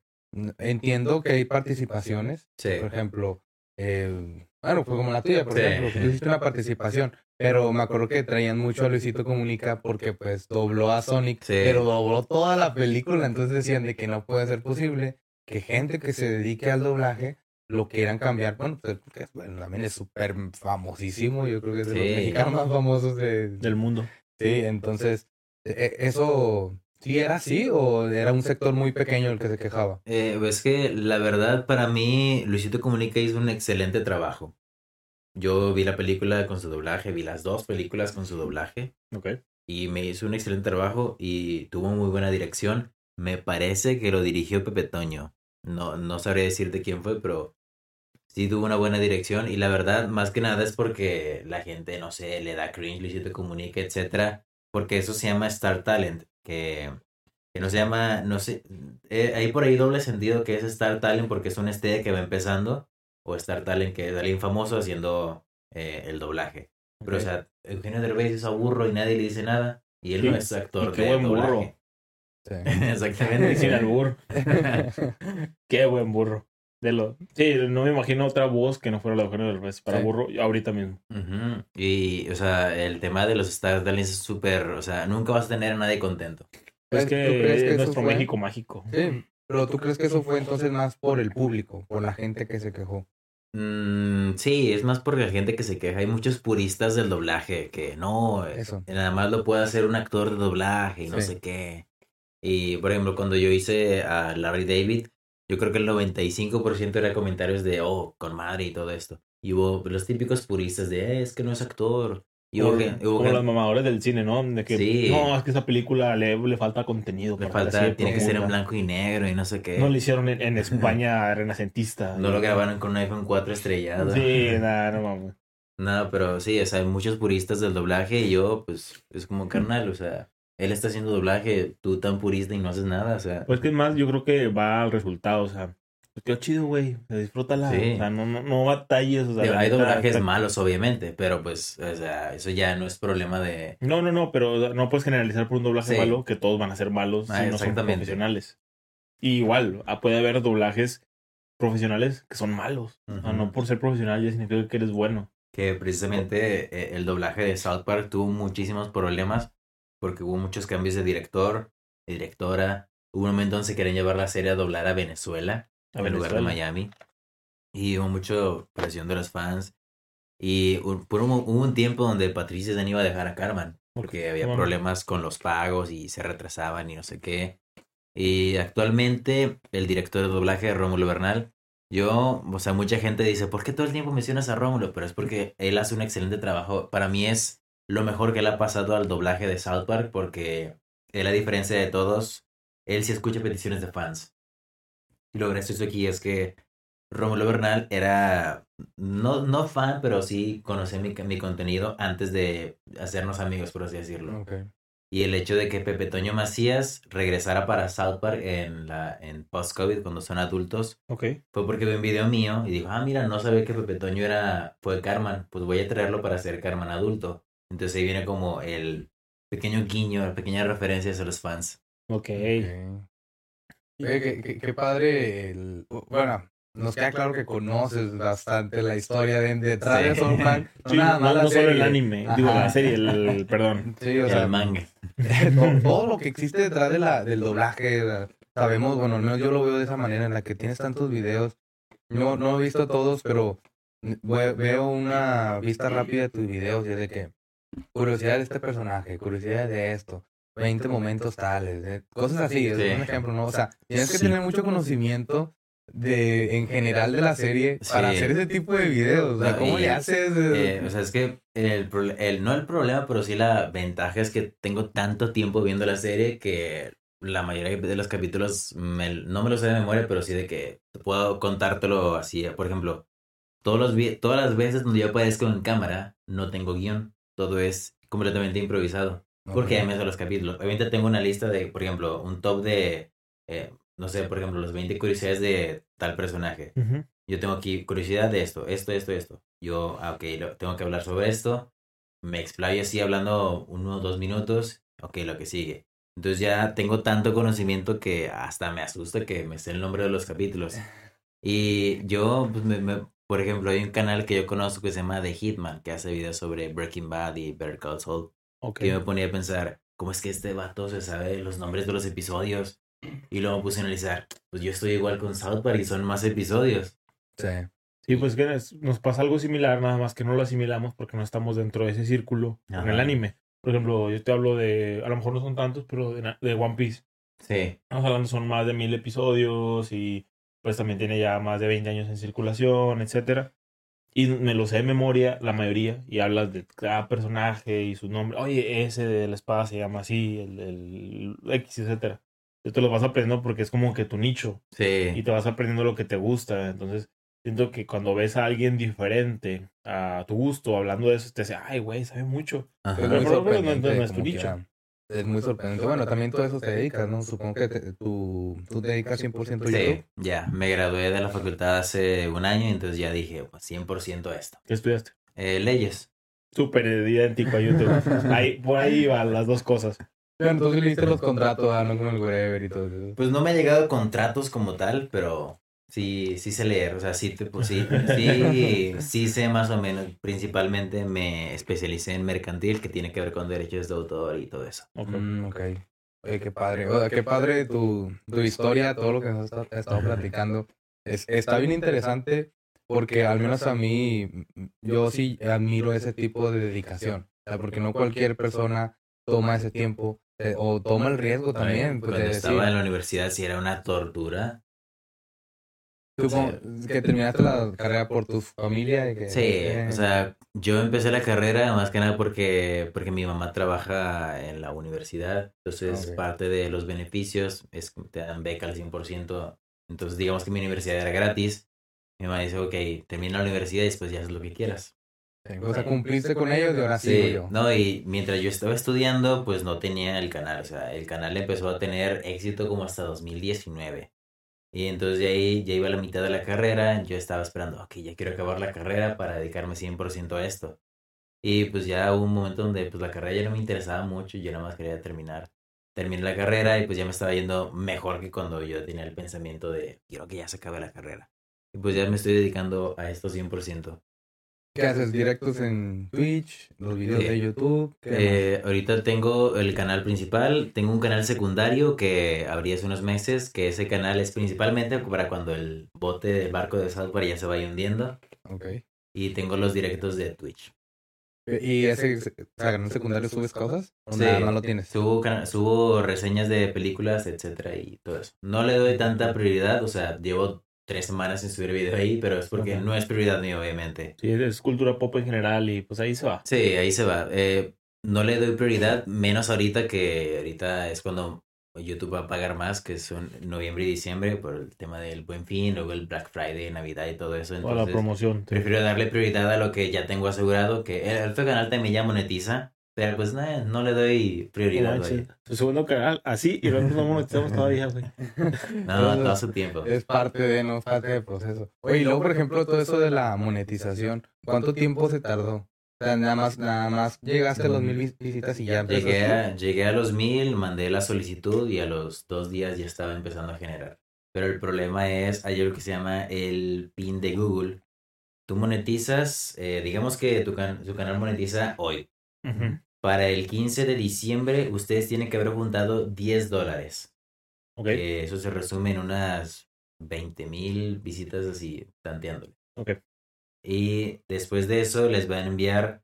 entiendo que hay participaciones, Sí. por ejemplo, eh, bueno, fue como la tuya, por Sí. ejemplo, tú hiciste una participación, pero me acuerdo que traían mucho a Luisito Comunica porque pues dobló a Sonic, Sí. pero dobló toda la película, entonces decían de que no puede ser posible que gente que se dedique al doblaje lo quieran cambiar, bueno, pues porque bueno, también es súper famosísimo, yo creo que es de los Sí. mexicanos más famosos de... Del mundo. Sí, entonces, e- e- ¿eso sí era así o era un sector muy pequeño el que se quejaba? Eh, pues que la verdad para mí Luisito Comunica hizo un excelente trabajo. Yo vi la película con su doblaje, vi las dos películas con su doblaje Ok. y me hizo un excelente trabajo y tuvo muy buena dirección. Me parece que lo dirigió Pepe Toño. No, no sabría decirte quién fue, pero sí tuvo una buena dirección. Y la verdad, más que nada es porque la gente, no sé, le da cringe, Luisito Comunica, etcétera. Porque eso se llama Star Talent, que, que no se llama, no sé, eh, hay por ahí doble sentido que es Star Talent porque es un estrella que va empezando, o Star Talent que es alguien famoso haciendo eh, el doblaje. Pero, o sea, Eugenio Derbez es aburro y nadie le dice nada. Y él Sí, no es actor y qué de buen doblaje. burro. Sí. Exactamente. Sin albur. Qué buen burro. De lo... Sí, no me imagino otra voz que no fuera la de Eugenio Derbez para Sí. burro ahorita mismo. Y, o sea, el tema de los Star Talents es súper, o sea, nunca vas a tener a nadie contento. Es ¿Tú que crees que es nuestro fue? México mágico. Sí, pero ¿tú crees que eso fue entonces más por el público, por la gente que se quejó? Mm, sí, es más por la gente que se queja. Hay muchos puristas del doblaje que no, eh, Eso. nada más lo puede hacer un actor de doblaje y no Sí. sé qué. Y, por ejemplo, cuando yo hice a Larry David, yo creo que el 95% era comentarios de, oh, con madre y todo esto. Y hubo los típicos puristas de, eh, es que no es actor. Y hubo Como, gen- hubo como las mamadores del cine, ¿no? De que Sí. no, es que esa película le, le falta contenido. le falta, tiene que ser en blanco y negro y no sé qué. No lo hicieron en, en España renacentista. No lo grabaron con un iPhone 4 estrellado. Sí, nada, no mames. No, pero sí, o sea, hay muchos puristas del doblaje y yo, pues, es como carnal, o sea, él está haciendo doblaje, tú tan purista y no haces nada, o sea. Pues que es más, yo creo que va al resultado, o sea, pues quedó chido, güey, disfrútala, Sí. o sea, no, no, no batalles, o sea, digo, hay doblajes está- malos, obviamente, pero pues, o sea, eso ya no es problema de... No, no, no, pero no puedes generalizar por un doblaje Sí. malo que todos van a ser malos Ah, si no son profesionales. Y igual, ah, puede haber doblajes profesionales que son malos. O sea, no por ser profesional ya significa que eres bueno. Que precisamente eh, el doblaje de South Park tuvo muchísimos problemas porque hubo muchos cambios de director, de directora. Hubo un momento donde se querían llevar la serie a doblar a Venezuela. A en lugar de Venezuela. Miami. Y hubo mucha presión de los fans. Y un- por un, hubo un tiempo donde Patricia Dan iba a dejar a Carmen. Porque había problemas con los pagos y se retrasaban y no sé qué. Y actualmente el director de doblaje, Rómulo Bernal, yo, o sea, mucha gente dice, ¿por qué todo el tiempo mencionas a Rómulo? Pero es porque él hace un excelente trabajo. Para mí es lo mejor que le ha pasado al doblaje de South Park porque él, a diferencia de todos, él sí escucha peticiones de fans. Y lo gracioso aquí es que Rómulo Bernal era, no, no fan, pero sí conocía mi, mi contenido antes de hacernos amigos, por así decirlo. Ok. Y el hecho de que Pepe Toño Macías regresara para South Park en, la, en post-COVID, cuando son adultos, Ok. fue porque vio un video mío y dijo, ah, mira, no sabía que Pepe Toño era, fue Carmen, pues voy a traerlo para ser Carmen adulto. Entonces ahí viene como el pequeño guiño, la pequeña referencia a los fans. Ok. Ok. Oye, qué, qué- qué padre. El... Bueno, nos queda claro que conoces bastante la historia de, detrás de. Sí, nada no, más no solo el anime, Ajá. digo, la serie, el, el- perdón. Sí, o el sea, manga. todo, todo lo que existe detrás de la, del doblaje, la- sabemos, bueno, al menos yo lo veo de esa manera, en la que tienes tantos videos. No, no he visto todos, pero ve- veo una vista rápida de tus videos y es de que curiosidad de este personaje, curiosidad de esto, 20 momentos tales, de- cosas así, es Sí. un ejemplo, ¿no? O sea, tienes que Sí. tener mucho conocimiento de en general de la serie para hacer ese tipo de videos. O sea, ¿cómo y- le haces? Eh, o sea, es que el, no el problema, pero sí la ventaja es que tengo tanto tiempo viendo la serie que la mayoría de los capítulos me- no me lo sé de memoria, pero sí de que puedo contártelo así. Por ejemplo, todos los, todas las veces donde yo aparezco en cámara, no tengo guion. Todo es completamente improvisado. Porque ya me sé los capítulos. Obviamente tengo una lista de, por ejemplo, un top de, eh, no sé, por ejemplo, los 20 curiosidades de tal personaje. Yo tengo aquí curiosidad de esto, esto, esto, esto. Yo, ah, ok, lo- tengo que hablar sobre esto. Me explayo así hablando uno o dos minutos. Ok, lo que sigue. Entonces ya tengo tanto conocimiento que hasta me asusta que me sé el nombre de los capítulos. Y yo, pues, me, me- por ejemplo, hay un canal que yo conozco que se llama The Hitman, que hace videos sobre Breaking Bad y Better Call Saul. Ok. Y me ponía a pensar, ¿cómo es que este vato se sabe los nombres de los episodios? Y luego puse a analizar, pues yo estoy igual con South Park y son más episodios. Sí. Sí, pues que nos pasa algo similar, nada más que no lo asimilamos porque no estamos dentro de ese círculo en Ajá. el anime. Por ejemplo, yo te hablo de, a lo mejor no son tantos, pero de, de One Piece. Sí. Estamos hablando, son más de mil episodios y pues también tiene ya más de 20 años en circulación, etcétera. Y me lo sé de memoria, la mayoría, y hablas de cada personaje y su nombre. Oye, ese de la espada se llama así, el, el X, etcétera. Esto lo vas aprendiendo porque es como que tu nicho y Sí. te vas aprendiendo lo que te gusta. Entonces, siento que cuando ves a alguien diferente a tu gusto hablando de eso, te dice, ay, güey, sabe mucho. Ajá. Pero lo menos no- no es tu nicho. Es muy sorprendente. Bueno, también todo eso te dedicas, ¿no? Supongo que te- tú, tú te dedicas 100% a Sí, YouTube. ya. Me gradué de la facultad hace un año, entonces ya dije, pues 100% esto. ¿Qué estudiaste? Eh, leyes. Súper idéntico a YouTube. ahí, por ahí van las dos cosas. Pero entonces leíste los contratos, ah, no como el wherever y todo eso. Pues no me ha llegado contratos como tal, pero sí, sí sé leer, o sea, sí, te- pues sí, sí, sí sé más o menos. Principalmente me especialicé en mercantil, que tiene que ver con derechos de autor y todo eso. Ok. Mm, ok. Oye, qué padre. O sea, qué padre tu, tu historia, todo lo que nos has estado platicando. Es, está bien interesante porque al menos a mí, yo sí admiro ese tipo de dedicación. O sea, porque no cualquier persona toma ese tiempo eh, o toma el riesgo también. Pues, de Cuando decir, estaba en la universidad sí era una tortura. Que terminaste la carrera por tu familia. y que- Sí, eh, o sea, yo empecé la carrera más que nada porque, porque mi mamá trabaja en la universidad, entonces parte de los beneficios es que te dan beca al 100%, entonces digamos que mi universidad era gratis, mi mamá dice, ok, termina la universidad y después ya haz lo que quieras. O sea, cumpliste con ellos y ahora sigo Sí, yo. no, y mientras yo estaba estudiando, pues no tenía el canal, o sea, el canal empezó a tener éxito como hasta 2019. Y entonces ahí ya iba a la mitad de la carrera, yo estaba esperando, ok, ya quiero acabar la carrera para dedicarme 100% a esto. Y pues ya hubo un momento donde pues la carrera ya no me interesaba mucho, yo nada más quería terminar. Terminé la carrera y pues ya me estaba yendo mejor que cuando yo tenía el pensamiento de, quiero que ya se acabe la carrera. Y pues ya me estoy dedicando a esto 100%. ¿Qué haces? ¿Directos en Twitch? ¿Los videos Sí. de YouTube? ¿Qué Eh, ahorita tengo el canal principal, tengo un canal secundario que abrí hace unos meses, que ese canal es principalmente para cuando el bote del barco de Southport ya se vaya hundiendo, más? Ok. y tengo los directos de Twitch. ¿Y ese o sea, el secundario subes cosas? ¿O Sí. nada más lo tienes? Subo, subo reseñas de películas, etcétera, y todo eso. No le doy tanta prioridad, o sea, llevo tres semanas sin subir video ahí, pero es porque Ajá. no es prioridad mía, obviamente. Sí, es cultura pop en general y pues ahí se va. Sí, ahí se va. Eh, no le doy prioridad, menos ahorita que ahorita es cuando YouTube va a pagar más, que son noviembre y diciembre, por el tema del Buen Fin, luego el Black Friday, Navidad y todo eso. O la Entonces, promoción. sí. prefiero darle prioridad a lo que ya tengo asegurado, que el, el otro canal también ya monetiza, pero pues no, no le doy prioridad. güey. Su segundo canal, así, y nosotros no monetizamos todavía, güey. No, todo su tiempo. Es parte de, no parte del proceso. Oye, y luego, por ejemplo, todo eso de la monetización, ¿cuánto tiempo se tardó? O sea, nada más, nada más llegaste a los mil vis- visitas y ya Llegué empezaste. a, llegué a los mil, mandé la solicitud y a los dos días ya estaba empezando a generar. Pero el problema es, hay algo que se llama el pin de Google. Tú monetizas, eh, digamos que tu, can- tu canal monetiza hoy. Ujú. Para el 15 de diciembre, ustedes tienen que haber juntado 10 dólares. Ok, que eso se resume en unas 20 mil visitas así, tanteándole. ok. Y después de eso les va a enviar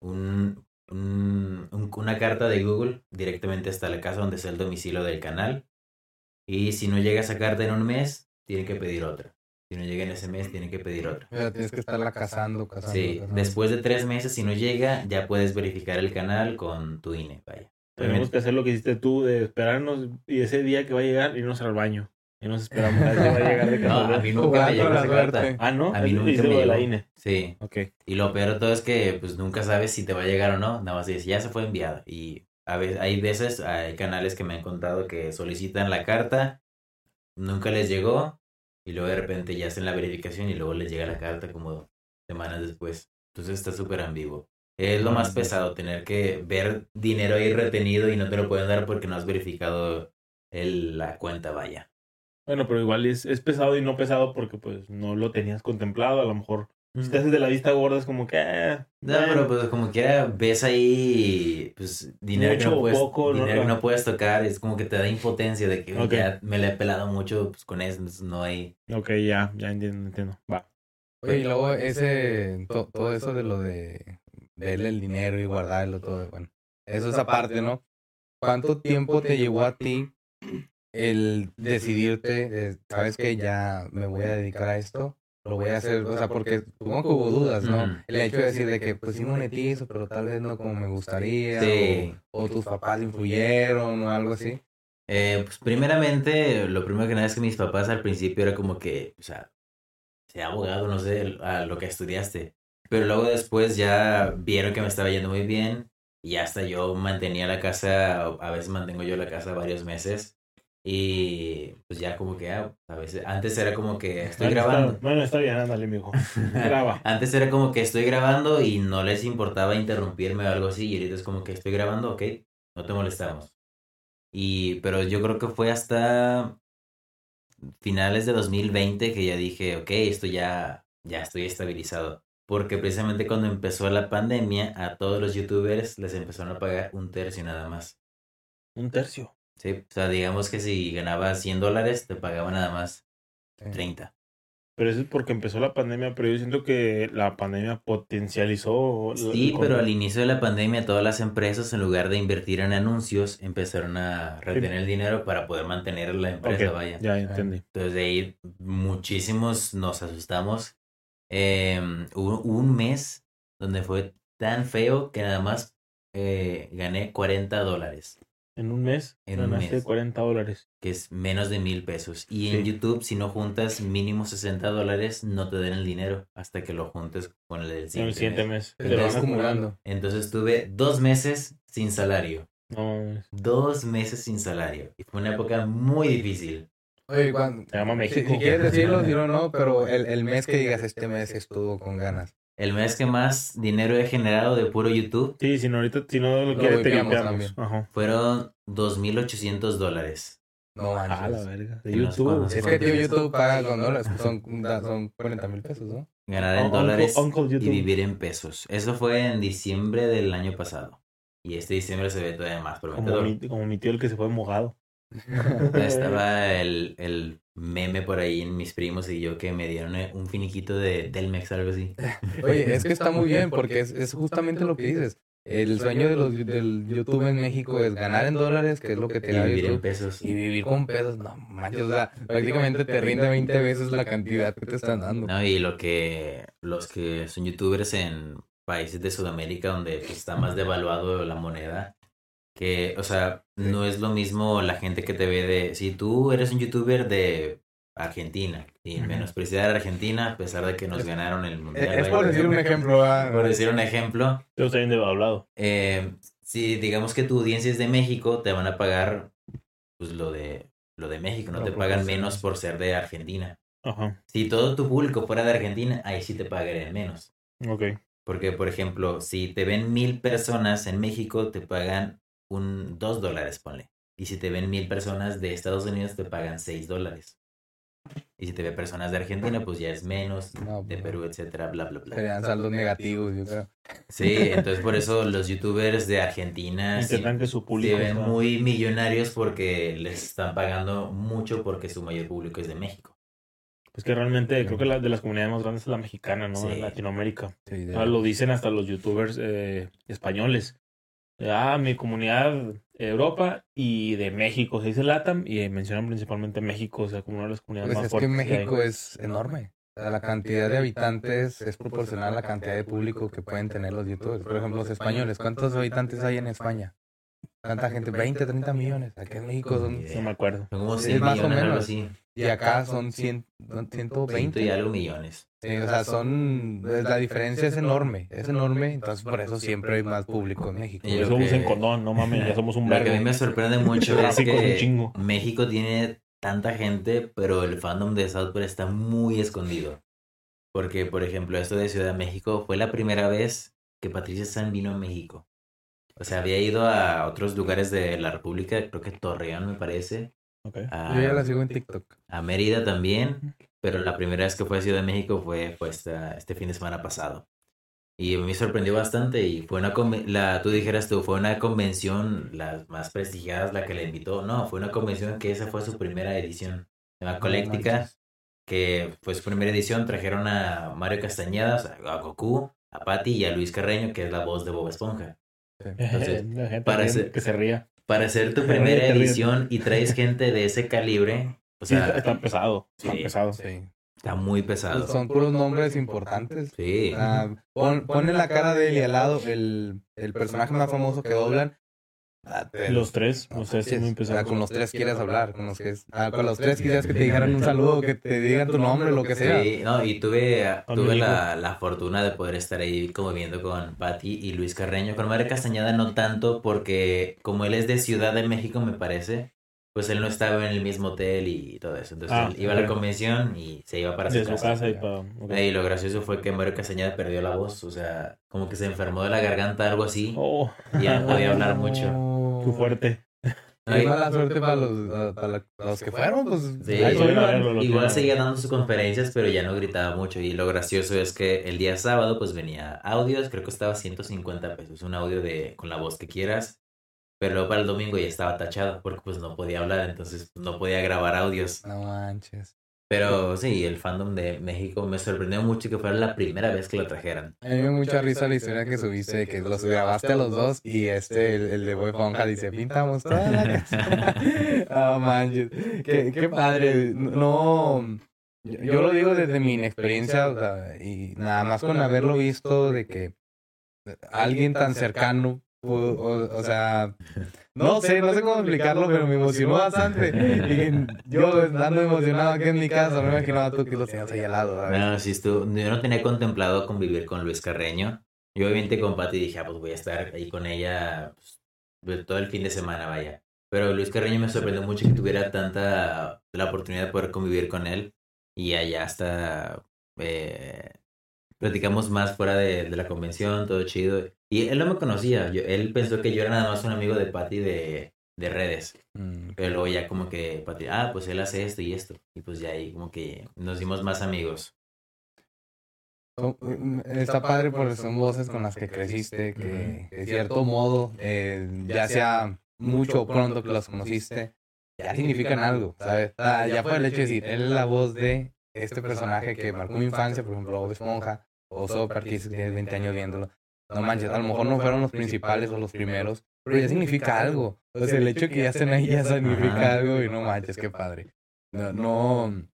un, un- un- una carta de Google directamente hasta la casa donde está el domicilio del canal. Y si no llega esa carta en un mes, tienen que pedir otra. Si no llega en ese mes, tienen que pedir otra. O sea, tienes que estarla cazando, cazando. Sí, cazando. después de tres meses, si no llega, ya puedes verificar el canal con tu INE, vaya. Tenemos que hacer lo que hiciste tú de esperarnos y ese día que va a llegar irnos al baño. Y nos esperamos a ver si va a llegar de No, a casualidad. mí nunca me llegó la esa carta. Ah, ¿no? a mí nunca me de la llegó. INE. Sí, Ok. Y lo peor de todo es que pues nunca sabes si te va a llegar o no. Nada más dices, ya se fue enviado. Y a veces, hay veces, hay canales que me han contado que solicitan la carta, nunca les llegó, y luego de repente ya hacen la verificación y luego les llega la carta como semanas después. Entonces está súper ambiguo. Es lo más Ah, pesado, tener que ver dinero ahí retenido y no te lo pueden dar porque no has verificado el, la cuenta, vaya. Bueno, pero igual es, es pesado y no pesado porque pues no lo tenías contemplado. A lo mejor si te haces de la vista gorda es como que... ah, No, bueno. pero pues como quiera ves ahí pues dinero Mucho que no puedes, poco, ¿no? dinero que no puedes tocar, es como que te da impotencia de que Ok. ya me la he pelado mucho pues con eso, entonces no hay Ok, ya, ya entiendo, entiendo. Va. Oye, y luego ese, to- todo eso de lo de verle el dinero y guardarlo, todo, bueno, eso es aparte, ¿no? ¿Cuánto tiempo te llevó a ti el decidirte, de, sabes que ya me voy a dedicar a esto, lo voy a hacer, o sea, porque supongo que hubo dudas, ¿no? Ujú. El hecho de decir de que, pues sí monetizo, pero tal vez no como me gustaría, Sí. o, o tus papás influyeron o algo así. Eh, pues primeramente, lo primero que nada es que mis papás al principio era como que, o sea, sea abogado, no sé, a lo que estudiaste. Pero luego después ya vieron que me estaba yendo muy bien y hasta yo mantenía la casa, a veces mantengo yo la casa varios meses y pues ya como que ah, a veces, antes era como que estoy Bueno, grabando. Está, bueno, está bien, ándale, mijo. Graba. Antes era como que estoy grabando y no les importaba interrumpirme o algo así. Y ahorita es como que estoy grabando, ok, no te molestamos. Y, pero yo creo que fue hasta finales de 2020 que ya dije, ok, esto ya, ya estoy estabilizado. Porque precisamente cuando empezó la pandemia, a todos los youtubers les empezaron a pagar un tercio nada más. Un tercio. Sí, o sea, digamos que si ganabas 100 dólares, te pagaban nada más 30. Pero eso es porque empezó la pandemia, pero yo siento que la pandemia potencializó. Sí, pero al inicio de la pandemia todas las empresas en lugar de invertir en anuncios empezaron a retener el dinero para poder mantener la empresa, vaya. Ya entendí. Entonces de ahí muchísimos nos asustamos. Eh, hubo un mes donde fue tan feo que nada más eh, gané 40 dólares, En un mes En un ganaste mes. 40 dólares. que es menos de mil pesos. Y en. YouTube, si no juntas mínimo 60 dólares, no te dan el dinero hasta que lo juntes con el del En el siguiente siguiente mes. mes. Van acumulando. Entonces tuve dos meses sin salario. No. Dos meses sin salario. Y fue una época muy difícil. Oye, cuando- se llama si, México. si quieres decirlo, si no, no, pero el, el mes que digas este mes estuvo con ganas. El mes que más dinero he generado de puro YouTube Sí, si no, ahorita, si no lo Lo quieres, te limpiamos. también. Ajá. fueron 2.800 dólares. No Ah, la manches. verga. De YouTube. Es que tío, YouTube paga con dólares, son, da- son 40 mil pesos, ¿no? Ganar en dólares Uncle y vivir en pesos. Eso fue en diciembre del año pasado. Y este diciembre se ve todavía más Como prometedor. mi, como mi tío el que se fue mojado. Estaba el, el meme por ahí en mis primos y yo que me dieron eh, un finiquito de Telmex, algo así. Oye, es que está muy bien porque es, es justamente lo que dices. El sueño de los, del YouTube en México es ganar en dólares, que es lo que te Y da vivir en pesos. y vivir con pesos. No manches, o sea, prácticamente te rinde 20 veces la cantidad que te están dando. No, y lo que los que son youtubers en países de Sudamérica donde pues, está más devaluado la moneda, que, o sea, no es lo mismo la gente que te ve de, si tú eres un youtuber de Argentina y menospreciar a Argentina a pesar de que nos Es- ganaron el Es, mundial. es por decir un ejemplo. ah, Por decir un ejemplo, Yo estoy bien devaluado. eh, si digamos que tu audiencia es de México, te van a pagar pues lo de lo de México, no Lo te pagan menos por ser de Argentina. Ajá. Si todo tu público fuera de Argentina, ahí sí te pagarían menos. Ok. Porque, por ejemplo, si te ven mil personas en México, te pagan un dos dólares, ponle. Y si te ven mil personas de Estados Unidos, te pagan seis dólares. Y si te ven personas de Argentina, pues ya es menos, No, de pues, Perú, etcétera, bla, bla, bla. Serían saldos negativos, yo creo. Sí, entonces por eso los youtubers de Argentina sí, Intentan que su se ven muy millonarios porque les están pagando mucho porque su mayor público es de México. Pues que realmente creo que la de las comunidades más grandes es la mexicana, ¿no? Sí. En Latinoamérica. Sí, de- Ah, lo dicen hasta los youtubers eh, españoles. Ah, mi comunidad Europa y de México se dice LATAM y mencionan principalmente México, o sea, como una de las comunidades Pues más es que fuertes. hay. México es enorme. O sea, la cantidad de habitantes es proporcional a la cantidad de público que pueden tener los youtubers. Por ejemplo, los españoles. ¿Cuántos habitantes hay en España? Tanta gente, 20, 30 millones. Aquí en México son... No me acuerdo. Como Es 100 más o millones, menos. así. Y acá son 100, son 120 120. y algo millones. Sí, o sea, son... La diferencia es enorme. Es enorme. Entonces, por eso siempre hay más público en México. Y eso que- usen condón, no mames, ya somos un Lo que a mí me sorprende mucho es que. México tiene tanta gente, pero el fandom de South Park está muy escondido. Porque, por ejemplo, esto de Ciudad de México fue la primera vez que Patricia San vino a México. O sea, había ido a otros lugares de la República, creo que Torreón me parece, Ok. a, Yo ya la sigo en TikTok. a Mérida también, pero la primera vez que fue a Ciudad de México fue, esta- este fin de semana pasado. Y me sorprendió bastante y fue una conven- la tú dijeras tú, fue una convención las más prestigiadas la que le invitó. No, fue una convención que esa fue su primera edición. Se llama Colectica, que fue su primera edición, trajeron a Mario Castañeda, o sea, a Goku, a Patty y a Luis Carreño, que es la voz de Bob Esponja. Entonces, La gente para que se ría. Para hacer tu primera edición y traes gente de ese calibre, o Sí, sea, está, está pesado. Está sí. pesado. Sí. está muy pesado. Pues son puros nombres importantes. Sí. Ah, pon, ponle la cara de él y al lado el, el personaje más famoso que doblan. Ah, te- Los tres, no los tres son muy pesados. con los tres quieres hablar, con los que ah, con los tres quisieras que te dijeran un saludo, que te digan tu nombre, lo que sea. Sí, no, y tuve, tuve la, la fortuna de poder estar ahí conviviendo con Patti y Luis Carreño. Con Mario Castañeda no tanto, porque como él es de Ciudad de México, me parece, pues él no estaba en el mismo hotel y todo eso. Entonces Ah, él iba a la convención y se iba para su De su casa. casa y para... Y lo gracioso fue que Mario Castañeda perdió la voz, o sea, como que se enfermó de la garganta, algo así, Oh, y ya no podía hablar mucho. Fuerte. Qué mala suerte para los, para la- para los que fueron, pues. Sí, ahí lo Igual seguía dando sus conferencias, pero ya no gritaba mucho. Y lo gracioso es que el día sábado, pues venía audios, creo que estaba 150 pesos, un audio de con la voz que quieras. Pero luego para el domingo ya estaba tachado porque pues no podía hablar, entonces no podía grabar audios. No manches. Pero sí, el fandom de México me sorprendió mucho que fuera la primera vez que lo trajeran. A mí me dio mucha risa la historia que subiste, de que los grabaste a los dos y este, el, el de Boy dice, pintamos toda la casa. Ah, manches. Qué, qué padre. No, yo, yo lo digo desde mi inexperiencia o sea, y nada más con haberlo visto de que alguien tan cercano, pudo- o, o sea, no sé, no sé cómo explicarlo, pero me emocionó bastante. Y yo estando emocionado aquí en mi casa, no me imaginaba tú que lo tenías ahí al lado. ¿sabes? Bueno, sí estuvo- yo no tenía contemplado convivir con Luis Carreño. Yo obviamente con Pati dije, ah, pues voy a estar ahí con ella pues, todo el fin de semana, vaya. Pero Luis Carreño me sorprendió mucho que tuviera tanta la oportunidad de poder convivir con él. Y allá hasta eh, platicamos más fuera de, de la convención, todo chido. Y él no me conocía, yo- él pensó que yo era nada más un amigo de Pati de, de redes. Mm, Pero luego ya como que Pati, ah, pues él hace esto y esto. Y pues ya ahí como que nos hicimos más amigos. Son- mm, Está padre porque son voces con las que creciste, que de cierto modo, eh, ya sea mucho o pronto que los conociste, ya significan algo, ¿sabes? Ah, ya por el hecho de decir, él es la voz de este personaje que marcó mi infancia, por ejemplo, Bob Esponja, o Artist, que tienes 20 años viéndolo. No manches, a lo mejor no fueron los principales o los primeros, pero ya significa algo. O sea, el hecho de que ya estén ahí ya significa algo y no manches, qué padre. No, no,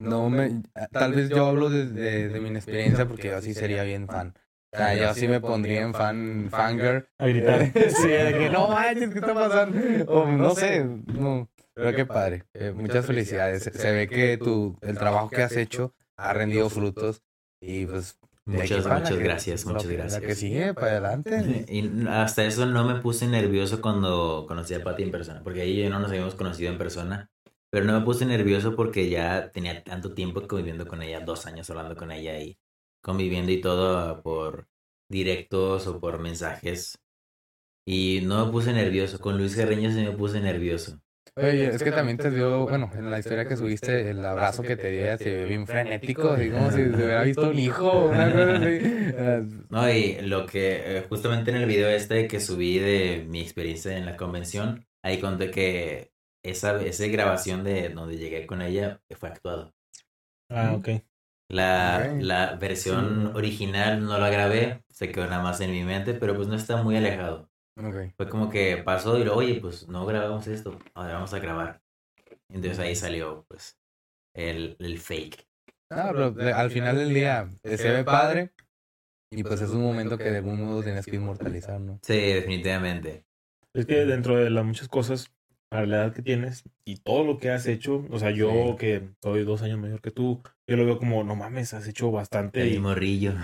no me, tal vez yo hablo desde de mi inexperiencia porque yo sí sería bien fan. O sea, yo sí me pondría en fan, fangirl. A gritar. sí, de que no manches, ¿qué está pasando? O no sé, no. Pero qué padre. Eh, muchas felicidades. Se, se ve que tu, el trabajo que has hecho ha rendido frutos y pues. Muchas, muchas gracias, lo muchas que- gracias. La que sigue, para adelante. Y hasta eso no me puse nervioso cuando conocí a Pati en persona, porque ahí ya no nos habíamos conocido en persona. Pero no me puse nervioso porque ya tenía tanto tiempo conviviendo con ella, dos años hablando con ella y conviviendo y todo por directos o por mensajes. Y no me puse nervioso. Con Luis Carreño sí me puse nervioso. Oye, es que también te dio, bueno, en la historia que subiste, el abrazo que te dio se ve bien frenético, así como si se hubiera visto un hijo una cosa así. Ah, No, y lo que eh, justamente en el video este que subí de mi experiencia en la convención, ahí conté que esa, esa grabación de donde llegué con ella fue actuado. Ah, ok. La, Ok. la versión original no la grabé, se quedó nada más en mi mente, pero pues no está muy alejado. Ok. Fue como que pasó y luego, oye, pues no grabamos esto, ahora vamos a grabar. Entonces ahí salió, pues, el, el fake. No, pero al final del día se ve padre y pues es un momento que de algún modo tienes que inmortalizar, ¿no? Sí, definitivamente. Es que dentro de las muchas cosas, para la edad que tienes y todo lo que has hecho, o sea, yo Sí. que soy dos años mayor que tú, yo lo veo como, no mames, has hecho bastante. El y- morrillo.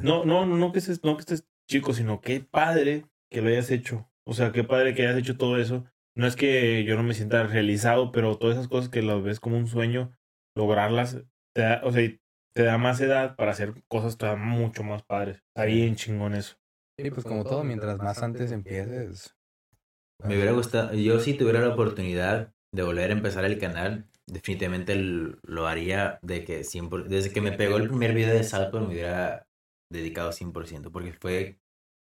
No, no, no que estés, no que estés chico, sino qué padre que lo hayas hecho. O sea, qué padre que hayas hecho todo eso. No es que yo no me sienta realizado, pero todas esas cosas que las ves como un sueño, lograrlas, te da, o sea, te da más edad para hacer cosas todavía mucho más padres. Está bien chingón eso. Sí, pues como todo, mientras más antes empieces. Me hubiera gustado, yo si tuviera la oportunidad de volver a empezar el canal, definitivamente lo haría de que 100%, desde que me pegó el primer video de Salto me hubiera dedicado 100%, porque fue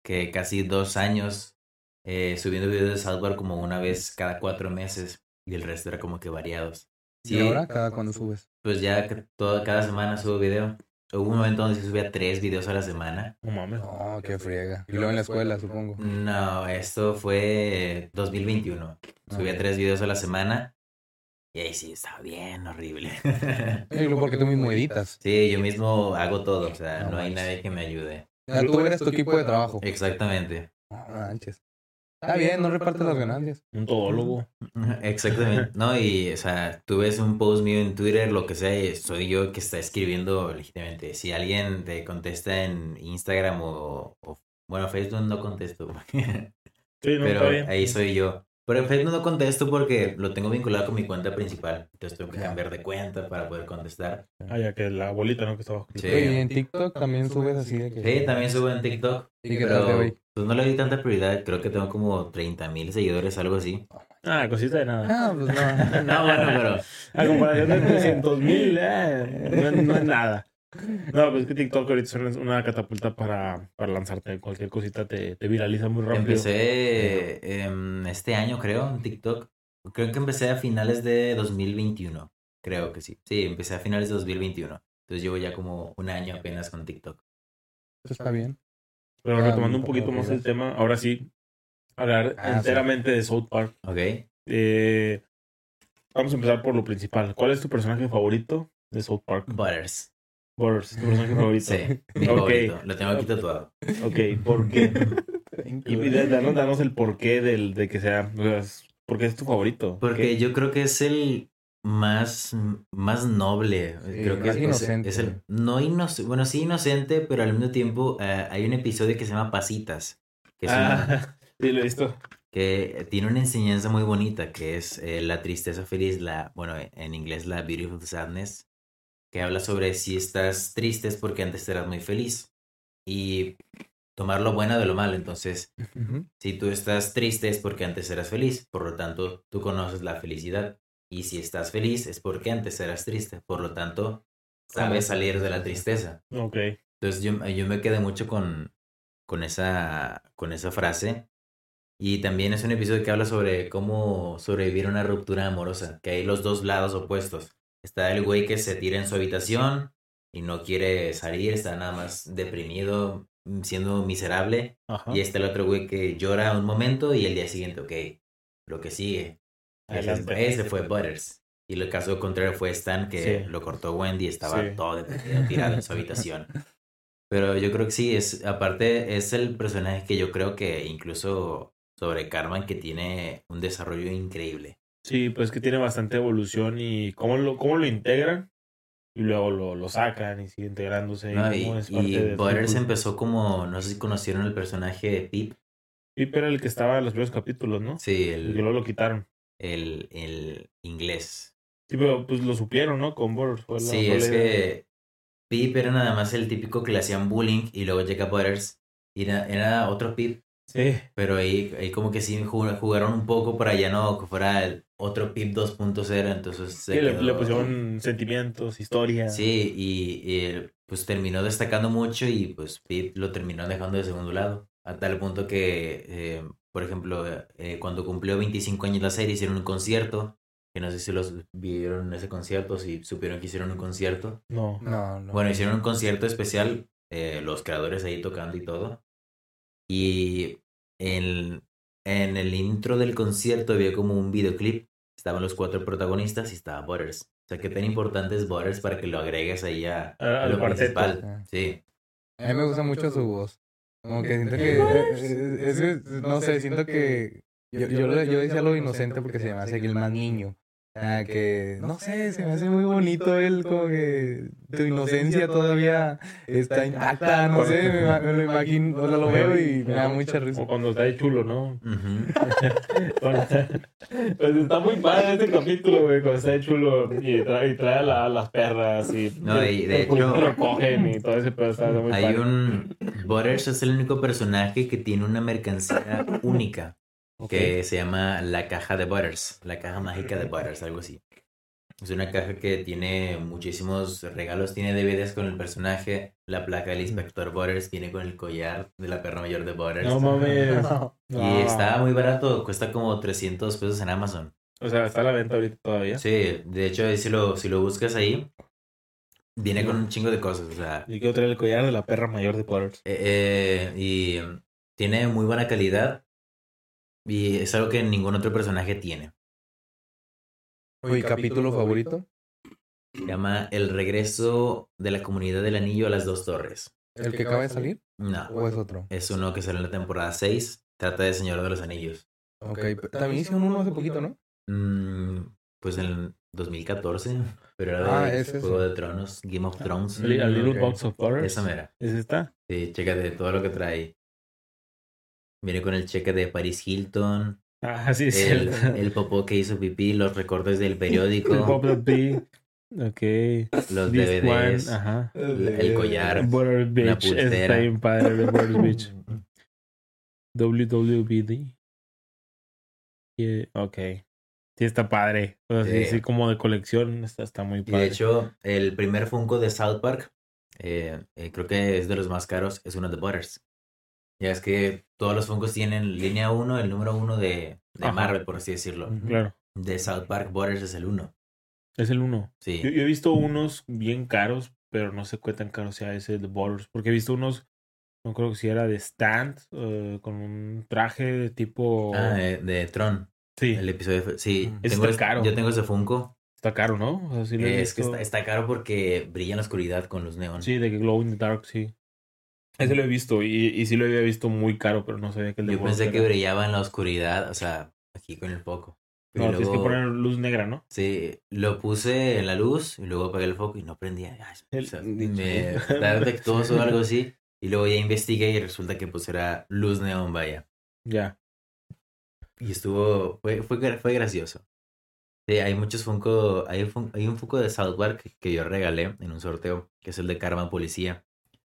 que casi dos años eh, subiendo videos de South Park como una vez cada cuatro meses y el resto era como que variados. ¿Y ahora cada cuando subes? Pues ya toda, cada semana subo video. Hubo un momento donde se subía tres videos a la semana. No mames. No, qué friega. Y luego en la escuela, supongo. No, esto fue 2021. Subía Ok. tres videos a la semana. Y ahí sí, estaba bien horrible. Y luego porque tú mismo editas. sí, yo mismo hago todo. O sea, No no hay nadie que me ayude. Tú eres tu equipo de trabajo. Exactamente. No manches. Está bien, no reparte las ganancias. Un todólogo. Exactamente. No, y, o sea, tú ves un post mío en Twitter, lo que sea, y soy yo que está escribiendo legítimamente. Si alguien te contesta en Instagram o, o- bueno, Facebook no contesto, Sí, no, pero está bien. ahí soy yo. Pero en Facebook no contesto porque lo tengo vinculado con mi cuenta principal. Entonces tengo que cambiar de cuenta para poder contestar. Ah, ya que la bolita, ¿no? Que estaba. Sí. Y en TikTok también subes así de que... Sí, también subo en TikTok. ¿Y qué tal te Pero voy? pues no le doy tanta prioridad. Creo que tengo como 30 mil seguidores, algo así. Ah, cosita de nada. Ah, pues no. No, bueno, pero A comparación de 300 mil, no, es- no es nada. No, pues es que TikTok ahorita es una- catapulta para, para lanzarte. Cualquier cosita te, te viraliza muy rápido. empecé em, este año, creo, en TikTok. Creo que empecé a finales de 2021. Creo que sí. Sí, empecé a finales de 2021. Entonces llevo ya como un año apenas con TikTok. Eso está bien. Pero Ah, retomando un poquito más el tema, ahora sí, hablar Ah, sí. enteramente de South Park. ¿Ok? Eh, vamos a empezar por lo principal. ¿Cuál es tu personaje favorito de South Park? Butters. Butters, tu personaje favorito. Sí, mi Ok. favorito. Lo tengo aquí tatuado. Ok, ¿por qué? Y danos, danos el porqué del, de que sea. O sea, es- ¿Por qué es tu favorito? Porque ¿Qué? yo creo que es el más, más noble. creo que más es, inocente. es el no inocente, bueno, sí inocente, pero al mismo tiempo eh, hay un episodio que se llama Pasitas, que, es Ah, sí, lo he visto. que tiene una enseñanza muy bonita, que es eh, la tristeza feliz, la, bueno, en inglés la beautiful sadness, que habla sobre si estás triste es porque antes eras muy feliz y tomar lo bueno de lo malo. Entonces, si tú estás triste es porque antes eras feliz, por lo tanto, tú conoces la felicidad. Y si estás feliz es porque antes eras triste, por lo tanto, sabes salir de la tristeza. Ok. Entonces yo, yo me quedé mucho con, con, esa, con esa frase. Y también es un episodio que habla sobre cómo sobrevivir a una ruptura amorosa, que hay los dos lados opuestos. Está el güey que se tira en su habitación y no quiere salir, está nada más deprimido, mm, siendo miserable. Ajá. Y está el otro güey que llora un momento y el día siguiente, ok, lo que sigue. Ese, Adelante. ese fue Butters. Y el caso contrario fue Stan, que Sí. lo cortó Wendy, estaba Sí. todo deprimido, tirado en su habitación. Pero yo creo que sí, es aparte es el personaje que yo creo que incluso sobre Carmen que tiene un desarrollo increíble. Sí, pues que tiene bastante evolución y cómo lo, cómo lo integran y luego lo, lo sacan y sigue integrándose. ¿no? y Y, cómo es parte y de Butters cultura. empezó como, no sé si conocieron el personaje de Pip. Pip era el que estaba en los primeros capítulos, ¿no? Sí, Y el, luego lo quitaron. el, el inglés. Sí, pero pues lo supieron, ¿no? Con Butters. fue la- Sí, es que Pip era nada más el típico que le hacían bullying y luego llega Butters y era, era otro Pip, Sí, pero ahí, ahí como que sí jug- jugaron un poco para ya no que fuera el otro Pip 2.0, entonces se sí quedó- le pusieron sentimientos, historia. Sí, y, y, pues terminó destacando mucho y pues Pip lo terminó dejando de segundo lado, a tal punto que, eh, por ejemplo, eh, cuando cumplió 25 años la serie hicieron un concierto, que no sé si los vieron en ese concierto, si supieron que hicieron un concierto. No. No, no. Bueno, hicieron un concierto especial, eh, los creadores ahí tocando y todo. Y en, en el intro del concierto había como un videoclip. Estaban los cuatro protagonistas y estaba Butters. O sea, qué tan importante es Butters para que lo agregues ahí a, A- a al lo cuarteto. principal. Sí. A mí me gusta mucho su voz. Como que siento que... es- es- no sé, siento que... Yo, yo, decía lo inocente porque se me hace que el más niño. Sea, que... No sé, se me hace muy bonito él, como que... Tu inocencia todavía está intacta, no sé, me, lo imagino, o sea, lo veo y me da mucha risa. O cuando está de chulo, ¿no? Pues está muy padre este capítulo, güey, cuando está de chulo y trae, y trae a, la- a las perras y, No, y de hecho- lo cogen y todo ese pedo está muy Hay padre. un... Butters es el único personaje que tiene una mercancía única. Que se llama la caja de Butters, la caja mágica de Butters, algo así. Es una caja que tiene muchísimos regalos, tiene DVDs con el personaje, la placa del inspector Butters, viene con el collar de la perra mayor de Butters. No mames. Y No. está muy barato, cuesta como 300 pesos en Amazon. O sea, está a la venta ahorita todavía. Sí, de hecho, si lo, si lo buscas ahí, viene con un chingo de cosas, o sea, Yo quiero traer el collar de la perra mayor de Potters. eh, eh, y mm, tiene muy buena calidad y es algo que ningún otro personaje tiene. ¿Mi capítulo favorito? Se llama El regreso de la comunidad del anillo a las dos torres. ¿El que acaba de salir? No, ¿O es otro? es uno que sale en la temporada 6 Trata de Señor de los Anillos. Ok, pero también hicieron uno hace poquito, ¿no? Mm, pues en el 2014, pero era de Ah, es. Juego de Tronos, Game of Thrones. A li- a Little. Box of Butter. Esa mera. ¿Es esta? Sí, chécate todo lo que trae. Viene con el cheque de Paris Hilton, Ah, sí, es el, cierto. el popó que hizo pipí, los recortes del El periódico, Pop. Ok. los This DVDs, one, ajá. el collar. Butter Beach. Está bien padre de Beach. WWBD. Yeah, ok. Sí, está padre. O sea, sí, como de colección. Está, está muy Y padre. de hecho, el primer Funko de South Park, eh, eh, creo que es de los más caros, es uno de Butters. Ya es que todos los Funkos tienen línea 1, el número 1 de, de. Marvel, por así decirlo. Claro. De South Park, Butters es el 1. Es el uno. Sí. Yo, yo he visto unos bien caros, pero no sé qué tan caro sea ese de Borders. Porque he visto unos, no creo que si era de stand, eh, con un traje de tipo. Ah, de, de Tron. sí, El episodio. Sí, Mm. Tengo está es- caro. yo tengo ese Funko. está caro, ¿no? O sea, sí lo he es que está, está caro porque brilla en la oscuridad con luz neón. Sí, de que Glow in the Dark, sí. Ese lo he visto y, y sí lo había visto muy caro, pero no sabía que el de Yo pensé que brillaba en la oscuridad, o sea, aquí con el foco. Y No, tienes que poner luz negra, ¿no? Sí, lo puse en la luz y luego apagué el foco y no prendía. Ay, o sea, me está defectuoso o algo así. Y luego ya investigué y resulta que pues era luz neón, vaya. Ya. Y estuvo, fue, fue, fue gracioso. Sí, hay muchos Funko, hay, un fun- hay un Funko de South Park que yo regalé en un sorteo, que es el de Karma Policía.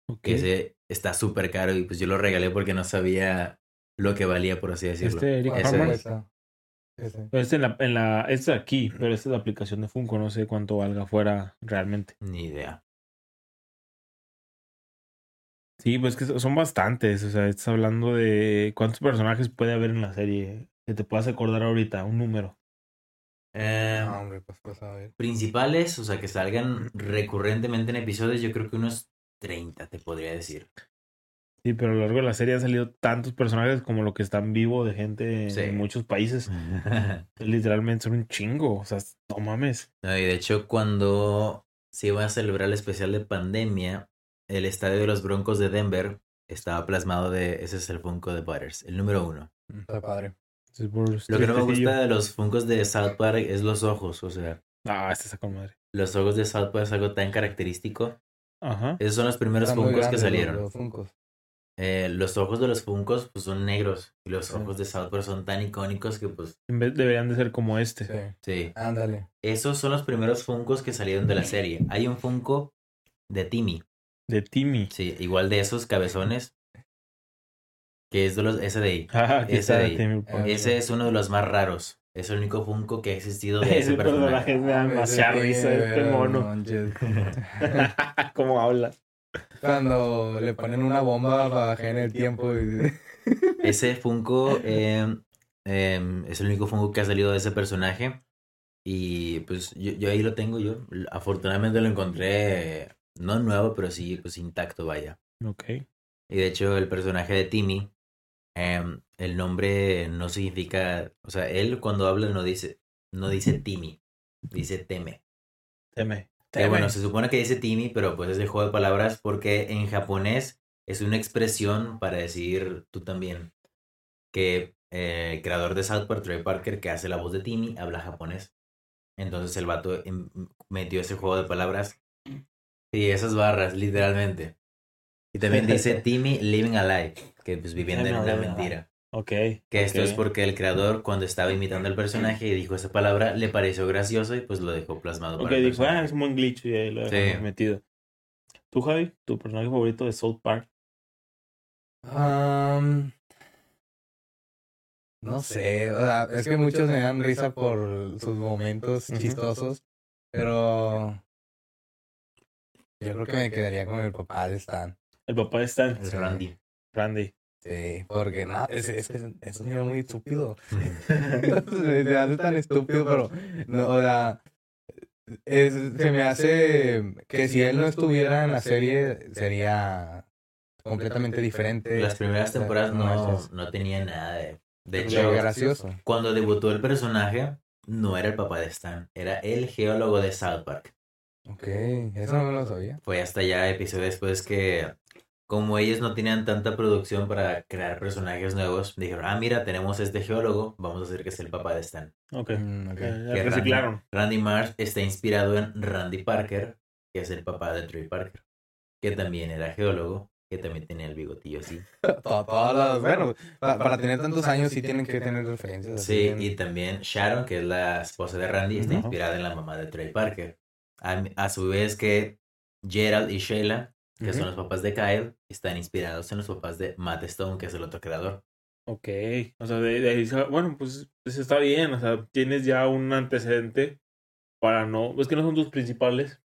Ok. Que ese está súper caro y pues yo lo regalé porque no sabía lo que valía, por así decirlo. Este Eric es. Este en la, en la, este aquí, pero esta es la aplicación de Funko, no sé cuánto valga fuera realmente. Ni idea. Sí, pues que son bastantes, o sea, estás hablando de cuántos personajes puede haber en la serie, que te puedas acordar ahorita, un número. Eh, No, hombre, pues, pues a ver. principales, o sea, que salgan recurrentemente en episodios, yo creo que unos 30, te podría decir. Sí, pero a lo largo de la serie han salido tantos personajes como lo que están vivo de gente Sí. en muchos países. Literalmente son un chingo, o sea, no mames. No, y de hecho, cuando se iba a celebrar el especial de pandemia, el estadio de los Broncos de Denver estaba plasmado de, ese es el Funko de Butters, el número uno. Está padre. Es por Lo que no me gusta de los Funkos de South Park es los ojos, o sea, Ah, este con madre. los ojos de South Park es algo tan característico. Ajá. Esos son los primeros Funkos que salieron. Los Funkos. Eh, los ojos de los Funkos pues son negros y los Sí. ojos de South Park son tan icónicos que pues En vez deberían de ser como este. Sí. sí. Ándale. Esos son los primeros Funkos que salieron de la serie. Hay un Funko de Timmy. De Timmy. Sí, igual de esos cabezones. Que es de los, ese de ahí. Ah, ahí. Timmy. Ese es uno de los más raros. Es el único Funko que ha existido de ese personaje. me da demasiada Ese risa este mono. ¿Cómo habla? Cuando le ponen una bomba para bajar en el tiempo. Y... Ese Funko eh, eh, es el único Funko que ha salido de ese personaje. Y pues yo, yo ahí lo tengo yo. Afortunadamente lo encontré, no nuevo, pero sí pues intacto, vaya. Ok. Y de hecho el personaje de Timmy, em, el nombre no significa, o sea, él cuando habla no dice, no dice Timmy, dice teme. Teme. Que bueno, se supone que dice Timmy, pero pues es el juego de palabras porque en japonés es una expresión para decir tú también. Que eh, el creador de South Park, Trey Parker, que hace la voz de Timmy, habla japonés. Entonces el vato em- metió ese juego de palabras y esas barras, literalmente. Y también dice Timmy living a lie, que pues viviendo en una mentira. Ok. Que esto es porque el creador, cuando estaba imitando al personaje y dijo esa palabra, le pareció gracioso y pues lo dejó plasmado. Ok, para el dijo, ah, personaje. es un buen glitch y ahí lo Sí. dejamos metido. ¿Tú, Javi? ¿Tu personaje favorito de South Park? Am, no sé, o sea, es que muchos me dan risa por sus momentos Ujú. chistosos, pero yo creo que me quedaría con el papá de Stan. El papá de Stan. El Randy. Randy. Sí, porque no, es, es, es, es un niño muy estúpido. se me hace tan estúpido, pero no, o sea, es, se me hace que si él no estuviera en la serie sería completamente diferente. Las primeras temporadas no, no tenían nada de... De Qué hecho, gracioso. cuando debutó el personaje, no era el papá de Stan, era el geólogo de South Park. Ok, eso no me lo sabía. Fue hasta ya episodio después que como ellos no tenían tanta producción para crear personajes nuevos, dijeron, ah, mira, tenemos este geólogo, vamos a hacer que sea el papá de Stan. Ok. Mm, ok. Eh, ya reciclaron. Randy Marsh está inspirado en Randy Parker, que es el papá de Trey Parker, que también era geólogo, que también tenía el bigotillo así. To- todas las- bueno, pa- para, tener tantos años sí tienen que tener referencias. Sí, bien. y también Sharon, que es la esposa de Randy, está inspirada en la mamá de Trey Parker. A, a su vez que Gerald y Sheila, que son los papás de Kyle, están inspirados en los papás de Matt Stone, que es el otro creador. Ok. O sea, de, de ahí, bueno, pues, pues está bien. O sea, tienes ya un antecedente para no. Es que no son tus principales,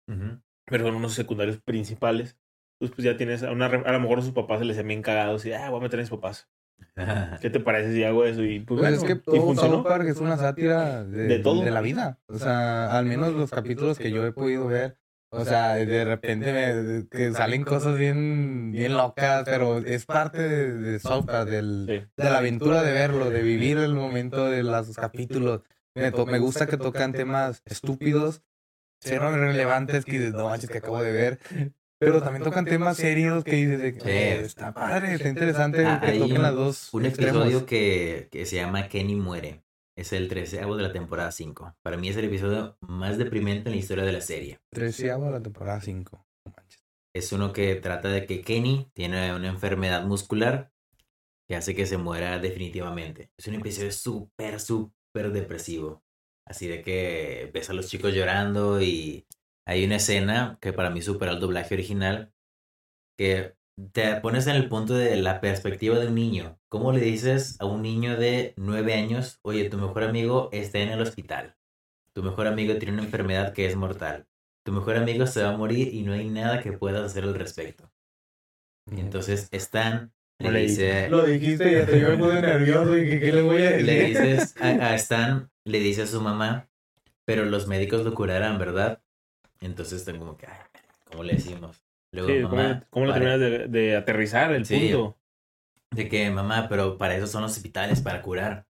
pero son unos secundarios principales. Entonces, pues ya tienes. Una, re- a lo mejor a sus papás se les hacen bien cagados y, ah, voy a meter a mis papás. ¿Qué te parece si hago eso? Y pues, Pues bueno, es que y todo funcionó. South Park es una sátira de, De todo. de la vida. O sea, al menos los capítulos que yo he podido ver. O sea, de repente me- que salen cosas bien, bien locas, pero es parte de, de del, Sí. de la aventura de verlo, de vivir el momento de los capítulos. Me, to- me gusta que tocan temas estúpidos, cero relevantes que dices, no manches, que acabo de ver. Pero también tocan temas serios que dices, que, Sí. "Eh, está padre, está interesante Ah, que toquen las dos Un extremos". episodio que, que se llama Kenny muere. Es el treceavo de la temporada 5. Para mí es el episodio más deprimente en la historia de la serie. Treceavo de la temporada 5. No manches. Es uno que trata de que Kenny tiene una enfermedad muscular que hace que se muera definitivamente. Es un episodio súper, súper depresivo. Así de que ves a los chicos llorando y hay una escena que para mí supera el doblaje original que te pones en el punto de la perspectiva de un niño. ¿Cómo le dices a un niño de nueve años, oye, tu mejor amigo está en el hospital? Tu mejor amigo tiene una enfermedad que es mortal. Tu mejor amigo se va a morir y no hay nada que puedas hacer al respecto. Y entonces Stan le dice, Lo dijiste y hasta yo me puse nervioso y que qué le voy a decir. le dices a, a Stan, le dice a su mamá, pero los médicos lo curarán, ¿verdad? Entonces están como que, ay, ¿cómo le decimos? Luego, Sí, ¿cómo, mamá, cómo le para- terminas de, de aterrizar el Sí. punto? de que, mamá, pero para eso son los hospitales, para curar.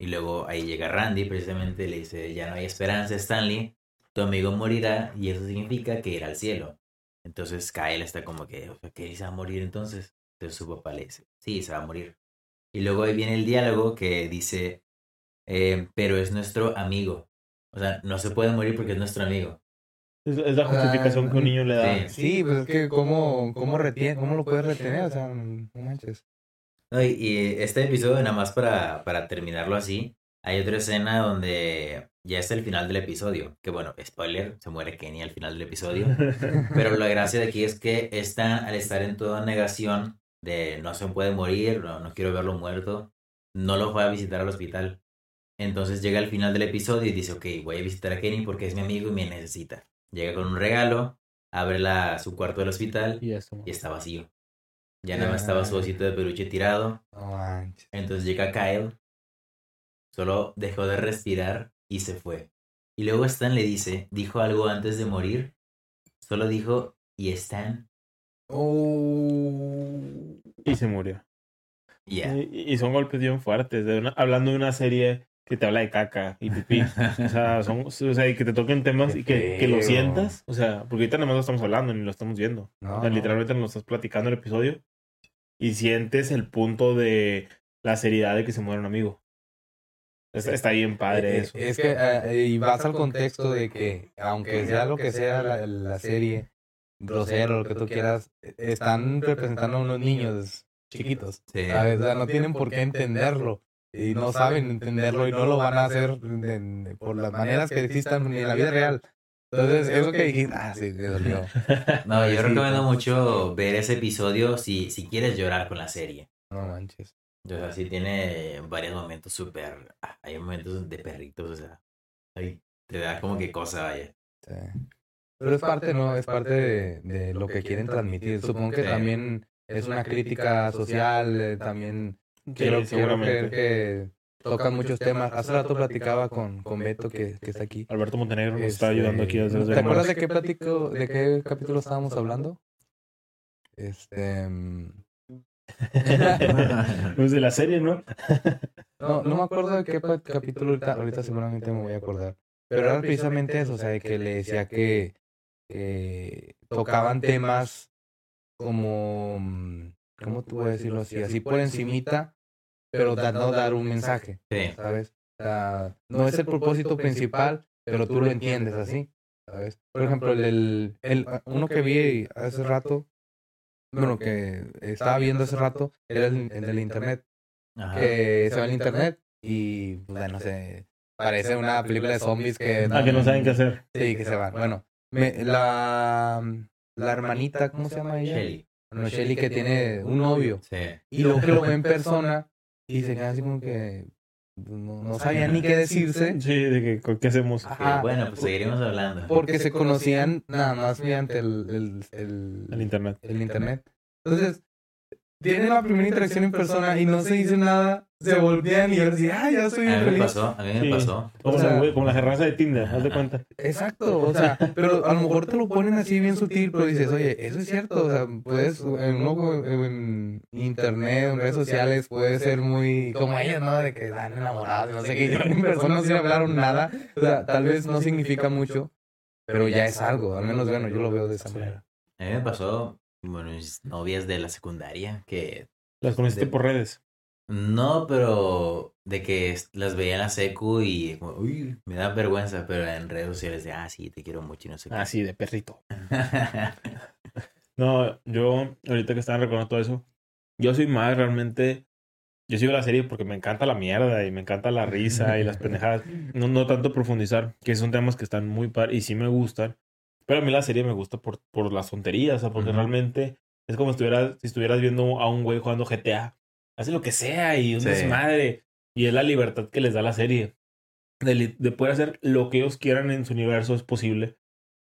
Y luego ahí llega Randy, precisamente, y le dice, ya no hay esperanza, Stanley, tu amigo morirá y eso significa que irá al cielo. Entonces Kyle está como que, o sea, ¿qué se va a morir entonces? Entonces su papá le dice, sí, se va a morir. Y luego ahí viene el diálogo que dice, eh, pero es nuestro amigo. O sea, no se puede morir porque es nuestro amigo. Es, es la justificación que un niño le da. Sí. Sí, pues es que cómo, cómo, retiene, cómo lo puedes retener, o sea, no manches. No, y, y este episodio, nada más para, para terminarlo así, hay otra escena donde ya es el final del episodio. Que bueno, spoiler, se muere Kenny al final del episodio. Pero la gracia de aquí es que Stan, al estar en toda negación de no se puede morir, no, no quiero verlo muerto, no lo fue a visitar al hospital. Entonces llega al final del episodio y dice, ok, voy a visitar a Kenny porque es mi amigo y me necesita. Llega con un regalo, abre la, su cuarto del hospital Y eso. y está vacío. Ya nada más estaba su osito de peluche tirado. Entonces llega Kyle, solo dejó de respirar y se fue. Y luego Stan le dice, dijo algo antes de morir, solo dijo, y Stan, Oh. Y se murió. Y, y son golpes bien fuertes. de una- hablando de una serie que te habla de caca y pipí. O sea, son, o sea, y que te toquen temas Qué y que, que lo sientas. O sea, porque ahorita nada más lo estamos hablando ni lo estamos viendo. No, o sea, no. literalmente nos estás platicando el episodio y sientes el punto de la seriedad de que se muere un amigo. Está, está bien padre Eh, eso. Es que, eh, y vas al contexto de que, aunque sea lo que sea la, la serie, grosero, lo que tú quieras, eh, están representando a unos niños chiquitos. Sí. ¿sabes? O sea, no tienen por qué entenderlo. Y no saben entenderlo y no lo van a hacer de- de- por las maneras que existan ni en la vida real. Entonces, eso que dijiste, ah, sí, me dolió. No, yo Sí, recomiendo mucho ver ese episodio si, si quieres llorar con la serie. No manches. O sea, sí tiene varios momentos súper... Hay momentos de perritos, o sea... Ay, te da como que cosa, vaya. Sí. Pero es parte, ¿no? Es parte de, de lo que quieren transmitir. Supongo que también es una crítica social, eh, Sí, quiero seguramente. creer que tocan muchos temas. Hace rato platicaba con, con Beto, que, que está aquí. Alberto Montenegro nos está Este, ayudando aquí a hacer ¿Te acuerdas de qué platico, de qué capítulo estábamos hablando? Este... mm, Pues de la serie, ¿no? No, no me acuerdo de qué capítulo ahorita, ahorita seguramente me voy a acordar. Pero era precisamente eso, o sea, de que le decía que, que tocaban temas como, ¿cómo tú puedes decirlo así? Así por encimita, pero da- no dar un mensaje, Sí. ¿sabes? O sea, no es el propósito principal, pero tú lo entiendes así, ¿sabes? Por ejemplo, el, el, el- uno que vi hace rato, bueno, que estaba viendo hace rato, era el, el del internet, Ajá. que se va al internet y, pues, no sé, parece una película de zombies que... Ah, que no saben qué hacer. Sí, que se van. Bueno, me, la, la hermanita, ¿cómo se llama ella? Shelly. Bueno, Shelly que tiene un novio. Sí. Y luego que lo ve en persona y se queda así como que no, no sabía ni qué decirse Sí, de que, ¿con ¿qué hacemos? Ajá. Bueno, pues seguiremos hablando. porque se conocían nada más mediante el, el, el, El internet. el internet. Entonces, tienen la primera interacción en persona y no se dice nada, se voltean y yo decía, ah, ya estoy A mí me feliz. pasó, a mí me Sí. pasó. Como, O sea- la, como la raza de Tinder, haz de cuenta. Exacto, o sea, pero a lo mejor te lo ponen así bien sutil, pero dices, oye, eso es cierto, o sea, puedes, en, en internet, en redes sociales, puede ser muy como ellos, ¿no? De que están enamorados, no sé qué, en persona no se hablaron nada, o sea, tal vez no significa mucho, pero ya es algo, al menos, bueno, yo lo veo de esa manera. A mí me pasó, bueno, mis novias de la secundaria, que Las conociste De- por redes. no, pero de que las veía en la secu y como, uy, me da vergüenza, pero en redes sociales de, ah, sí, te quiero mucho y no sé qué. Ah, sí, de perrito. No, yo, ahorita que estaban recordando todo eso, yo soy más realmente. Yo sigo la serie porque me encanta la mierda y me encanta la risa y las pendejadas. No, no tanto profundizar, que son temas que están muy par y sí me gustan. Pero a mí la serie me gusta por, por las tonterías, o sea, porque realmente es como si estuvieras, si estuvieras viendo a un güey jugando GTA. Hace lo que sea y un Sí. desmadre. Y es la libertad que les da la serie. De, de poder hacer lo que ellos quieran en su universo es posible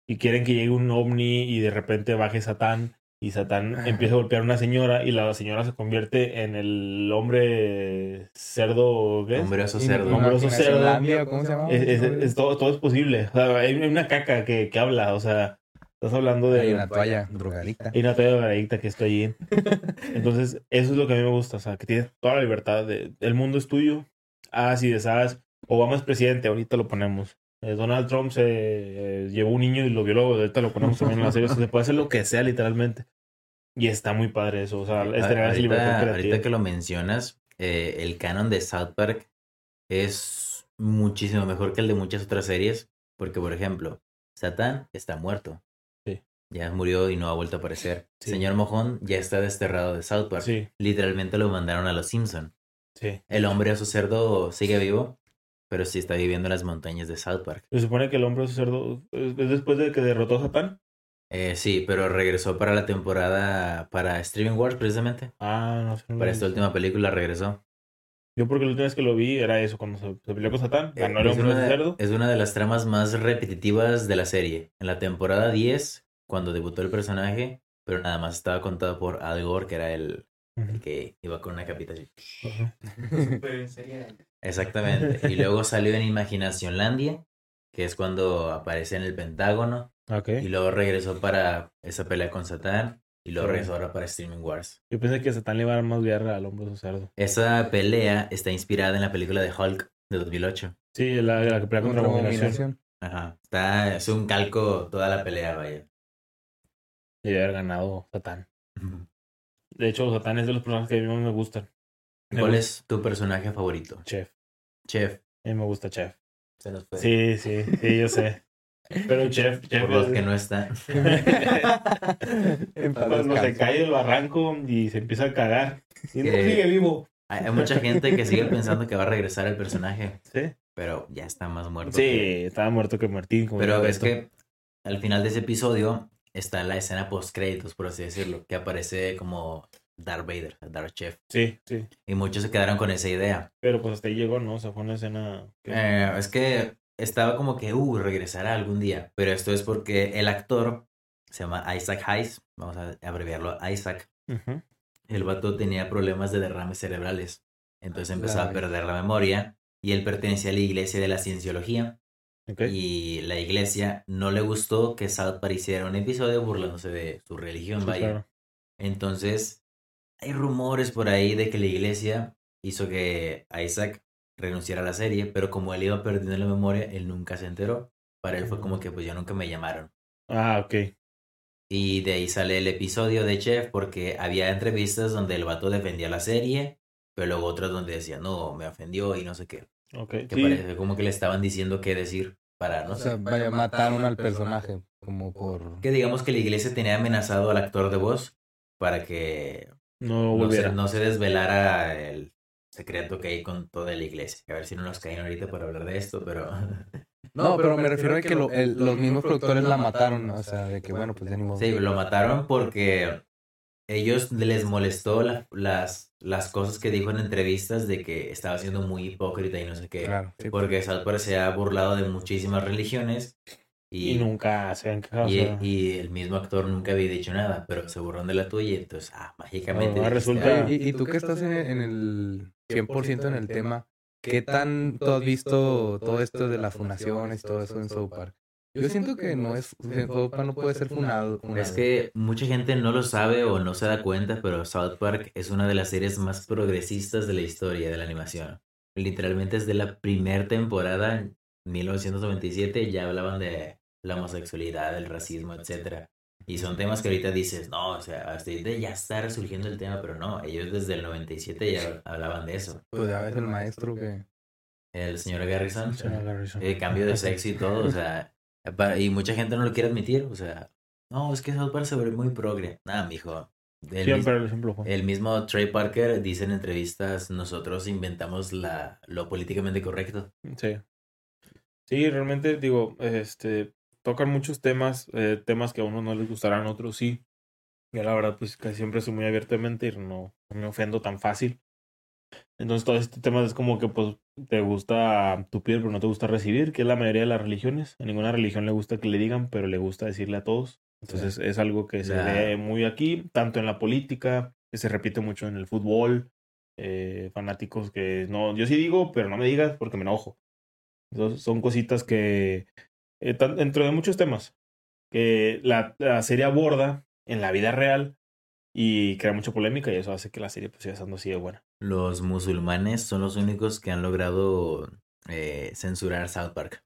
y quieren que llegue un ovni y de repente baje Satán y Satán Ajá. empieza a golpear a una señora y la señora se convierte en el hombre cerdo. ¿qué es? Hombre oso Y- cerdo. Hombroso cerdo. ¿cómo se llama? Es, es- es todo, todo es posible. O sea, hay una caca que, que habla, o sea, estás hablando de... Hay una toalla drogadicta. Hay una toalla drogadicta que está allí. Entonces, eso es lo que a mí me gusta, o sea, que tienes toda la libertad. De, el mundo es tuyo. Ah, si deseas, Obama es presidente, ahorita lo ponemos. Eh, Donald Trump se eh, llevó un niño y lo violó, ahorita lo ponemos también en la serie. O sea, se puede hacer lo que sea, literalmente. Y está muy padre eso, o sea, libertad Ahorita, ahorita que lo mencionas, eh, el canon de South Park es muchísimo mejor que el de muchas otras series, porque por ejemplo, Satán está muerto. Sí. Ya murió y no ha vuelto a aparecer. Sí. Señor Mojón ya está desterrado de South Park. Sí, Literalmente lo mandaron a los Simpson. sí. El hombre oso cerdo sigue vivo, pero sí está viviendo en las montañas de South Park. Se supone que el hombre cerdo es es después de que derrotó a Satán. Eh, sí, pero regresó para la temporada para Streaming Wars precisamente. Ah, no sé. Para esta última película regresó. Yo porque la última vez que lo vi era eso, cuando se, se peleó con Satán, Eh, ganó el es, hombre una, cerdo. es una de las tramas más repetitivas de la serie. En la temporada 10, cuando debutó el personaje, pero nada más estaba contado por Al Gore, que era el, el que iba con una capita así. Súper en serio. Exactamente. Y luego salió en Imaginacionlandia, que es cuando aparece en el Pentágono. Ok. Y luego regresó para esa pelea con Satán. Y luego Sí. regresó ahora para Streaming Wars. Yo pensé que Satán le iba a dar más guerra al hombre cerdo. Esa pelea está inspirada en la película de Hulk de 2008. Sí, la, la que pelea contra Abominación. Ajá. Está, es un calco toda la pelea, vaya. Y debe haber ganado Satán. De hecho, Satán es de los personajes que a mí más me gustan. ¿Cuál es tu personaje favorito? Chef. Chef. A mí me gusta Chef. Se nos fue. Sí, sí, sí, yo sé. Pero Chef, Chef Por los que no están. Cuando se cae del barranco y se empieza a cagar. Y no Eh, sigue vivo. Hay mucha gente que sigue pensando que va a regresar el personaje, Sí. pero ya está más muerto. Sí, que- estaba muerto que Martín. como Pero es que al final de ese episodio está la escena post créditos, por así decirlo, que aparece como Darth Vader, Darth Chef. Sí, sí. Y muchos se quedaron con esa idea. Pero pues hasta ahí llegó, ¿no? O sea, fue una escena. que- Eh, es que estaba como que, uh, regresará algún día. Pero esto es porque el actor se llama Isaac Hayes, vamos a abreviarlo a Isaac. El vato tenía problemas de derrames cerebrales. Entonces empezó a Ay. perder la memoria y él pertenecía a la iglesia de la cienciología. Y la iglesia no le gustó que South Park hiciera un episodio burlándose de su religión, Sí, vaya. claro. Entonces, hay rumores por ahí de que la iglesia hizo que Isaac renunciara a la serie, pero como él iba perdiendo la memoria, él nunca se enteró. Para él fue como que, pues, yo nunca me llamaron. Ah, ok. Y de ahí sale el episodio de Chef porque había entrevistas donde el vato defendía la serie, pero luego otras donde decía, no, me ofendió y no sé qué. Ok, Que sí. parece como que le estaban diciendo qué decir para no O sé. sea, vaya, mataron al personaje como por... Que digamos que la iglesia tenía amenazado al actor de voz para que No no se, volviera. no se desvelara el secreto que hay con toda la iglesia. A ver si no nos caen ahorita por hablar de esto, pero... No, pero me refiero a que lo- el- los mismos productores la mataron, o sea, de que bueno, pues ya ni modo. Sí, lo mataron porque ellos les molestó la- las, las cosas que dijo en entrevistas de que estaba siendo muy hipócrita y no sé qué. Claro, sí, Porque South Park se ha burlado de muchísimas religiones y, Y nunca se han quejado. o y, sea, y el mismo actor nunca había dicho nada, pero se burlaron de la tuya y entonces, ah, mágicamente. Ah, resulta-. Y, y tú que estás en, en el 100% en el tema, ¿qué tanto has visto todo esto de las funaciones y todo eso en South Park? Yo siento que no es, South Park no puede ser funado. funado. Es que mucha gente no lo sabe o no se da cuenta, pero South Park es una de las series más progresistas de la historia de la animación. Literalmente desde la primera temporada, en 1997, ya hablaban de la homosexualidad, el racismo, etcétera. Y son temas que ahorita dices, no, o sea, hasta ahorita ya está resurgiendo el tema, pero no, ellos desde el 97 ya hablaban de eso. Pues ya ves el maestro que... El señor Garrison, se me la risa. el cambio de sexo y todo, o sea, y mucha gente no lo quiere admitir, o sea, no, es que se ve muy progre. Nada, mijo. El, mis- Siempre el ejemplo fue. el mismo Trey Parker dice en entrevistas, nosotros inventamos la, lo políticamente correcto. Sí. Sí, realmente digo, este, tocan muchos temas, eh, temas que a unos no les gustarán, a otros sí. Yo la verdad, pues casi siempre soy muy abiertamente y no, no me ofendo tan fácil. Entonces, todo este tema es como que, pues, te gusta tu piel, pero no te gusta recibir, que es la mayoría de las religiones. A ninguna religión le gusta que le digan, pero le gusta decirle a todos. Entonces, es algo que se ve muy aquí, tanto en la política, que se repite mucho en el fútbol. eh, fanáticos que no, yo sí digo, pero no me digas porque me enojo. Entonces, son cositas que, eh, dentro de muchos temas, que la, la serie aborda en la vida real y crea mucha polémica y eso hace que la serie pues, siga siendo así de buena. Los musulmanes son los únicos que han logrado eh, censurar South Park.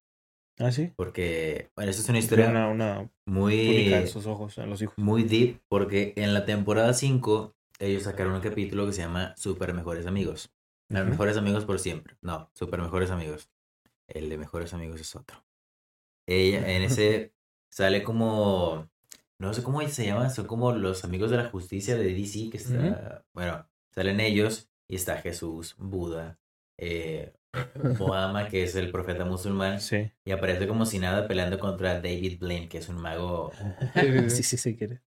Ah, sí. Porque, bueno, esta es una Historia una, una muy, en sus ojos, en los hijos. muy deep, porque en la temporada 5 ellos sacaron un capítulo que se llama Super Mejores Amigos. Ujú. Mejores Amigos por siempre. No, Super Mejores Amigos. El de Mejores Amigos es otro. Ella, en ese sale como, no sé cómo se llama, son como los amigos de la justicia de DC, que está, bueno, salen ellos y está Jesús, Buda, eh, Mohammed, que es el profeta musulmán, Sí. y aparece como si nada peleando contra David Blaine, que es un mago sí, sí, sí, quiere.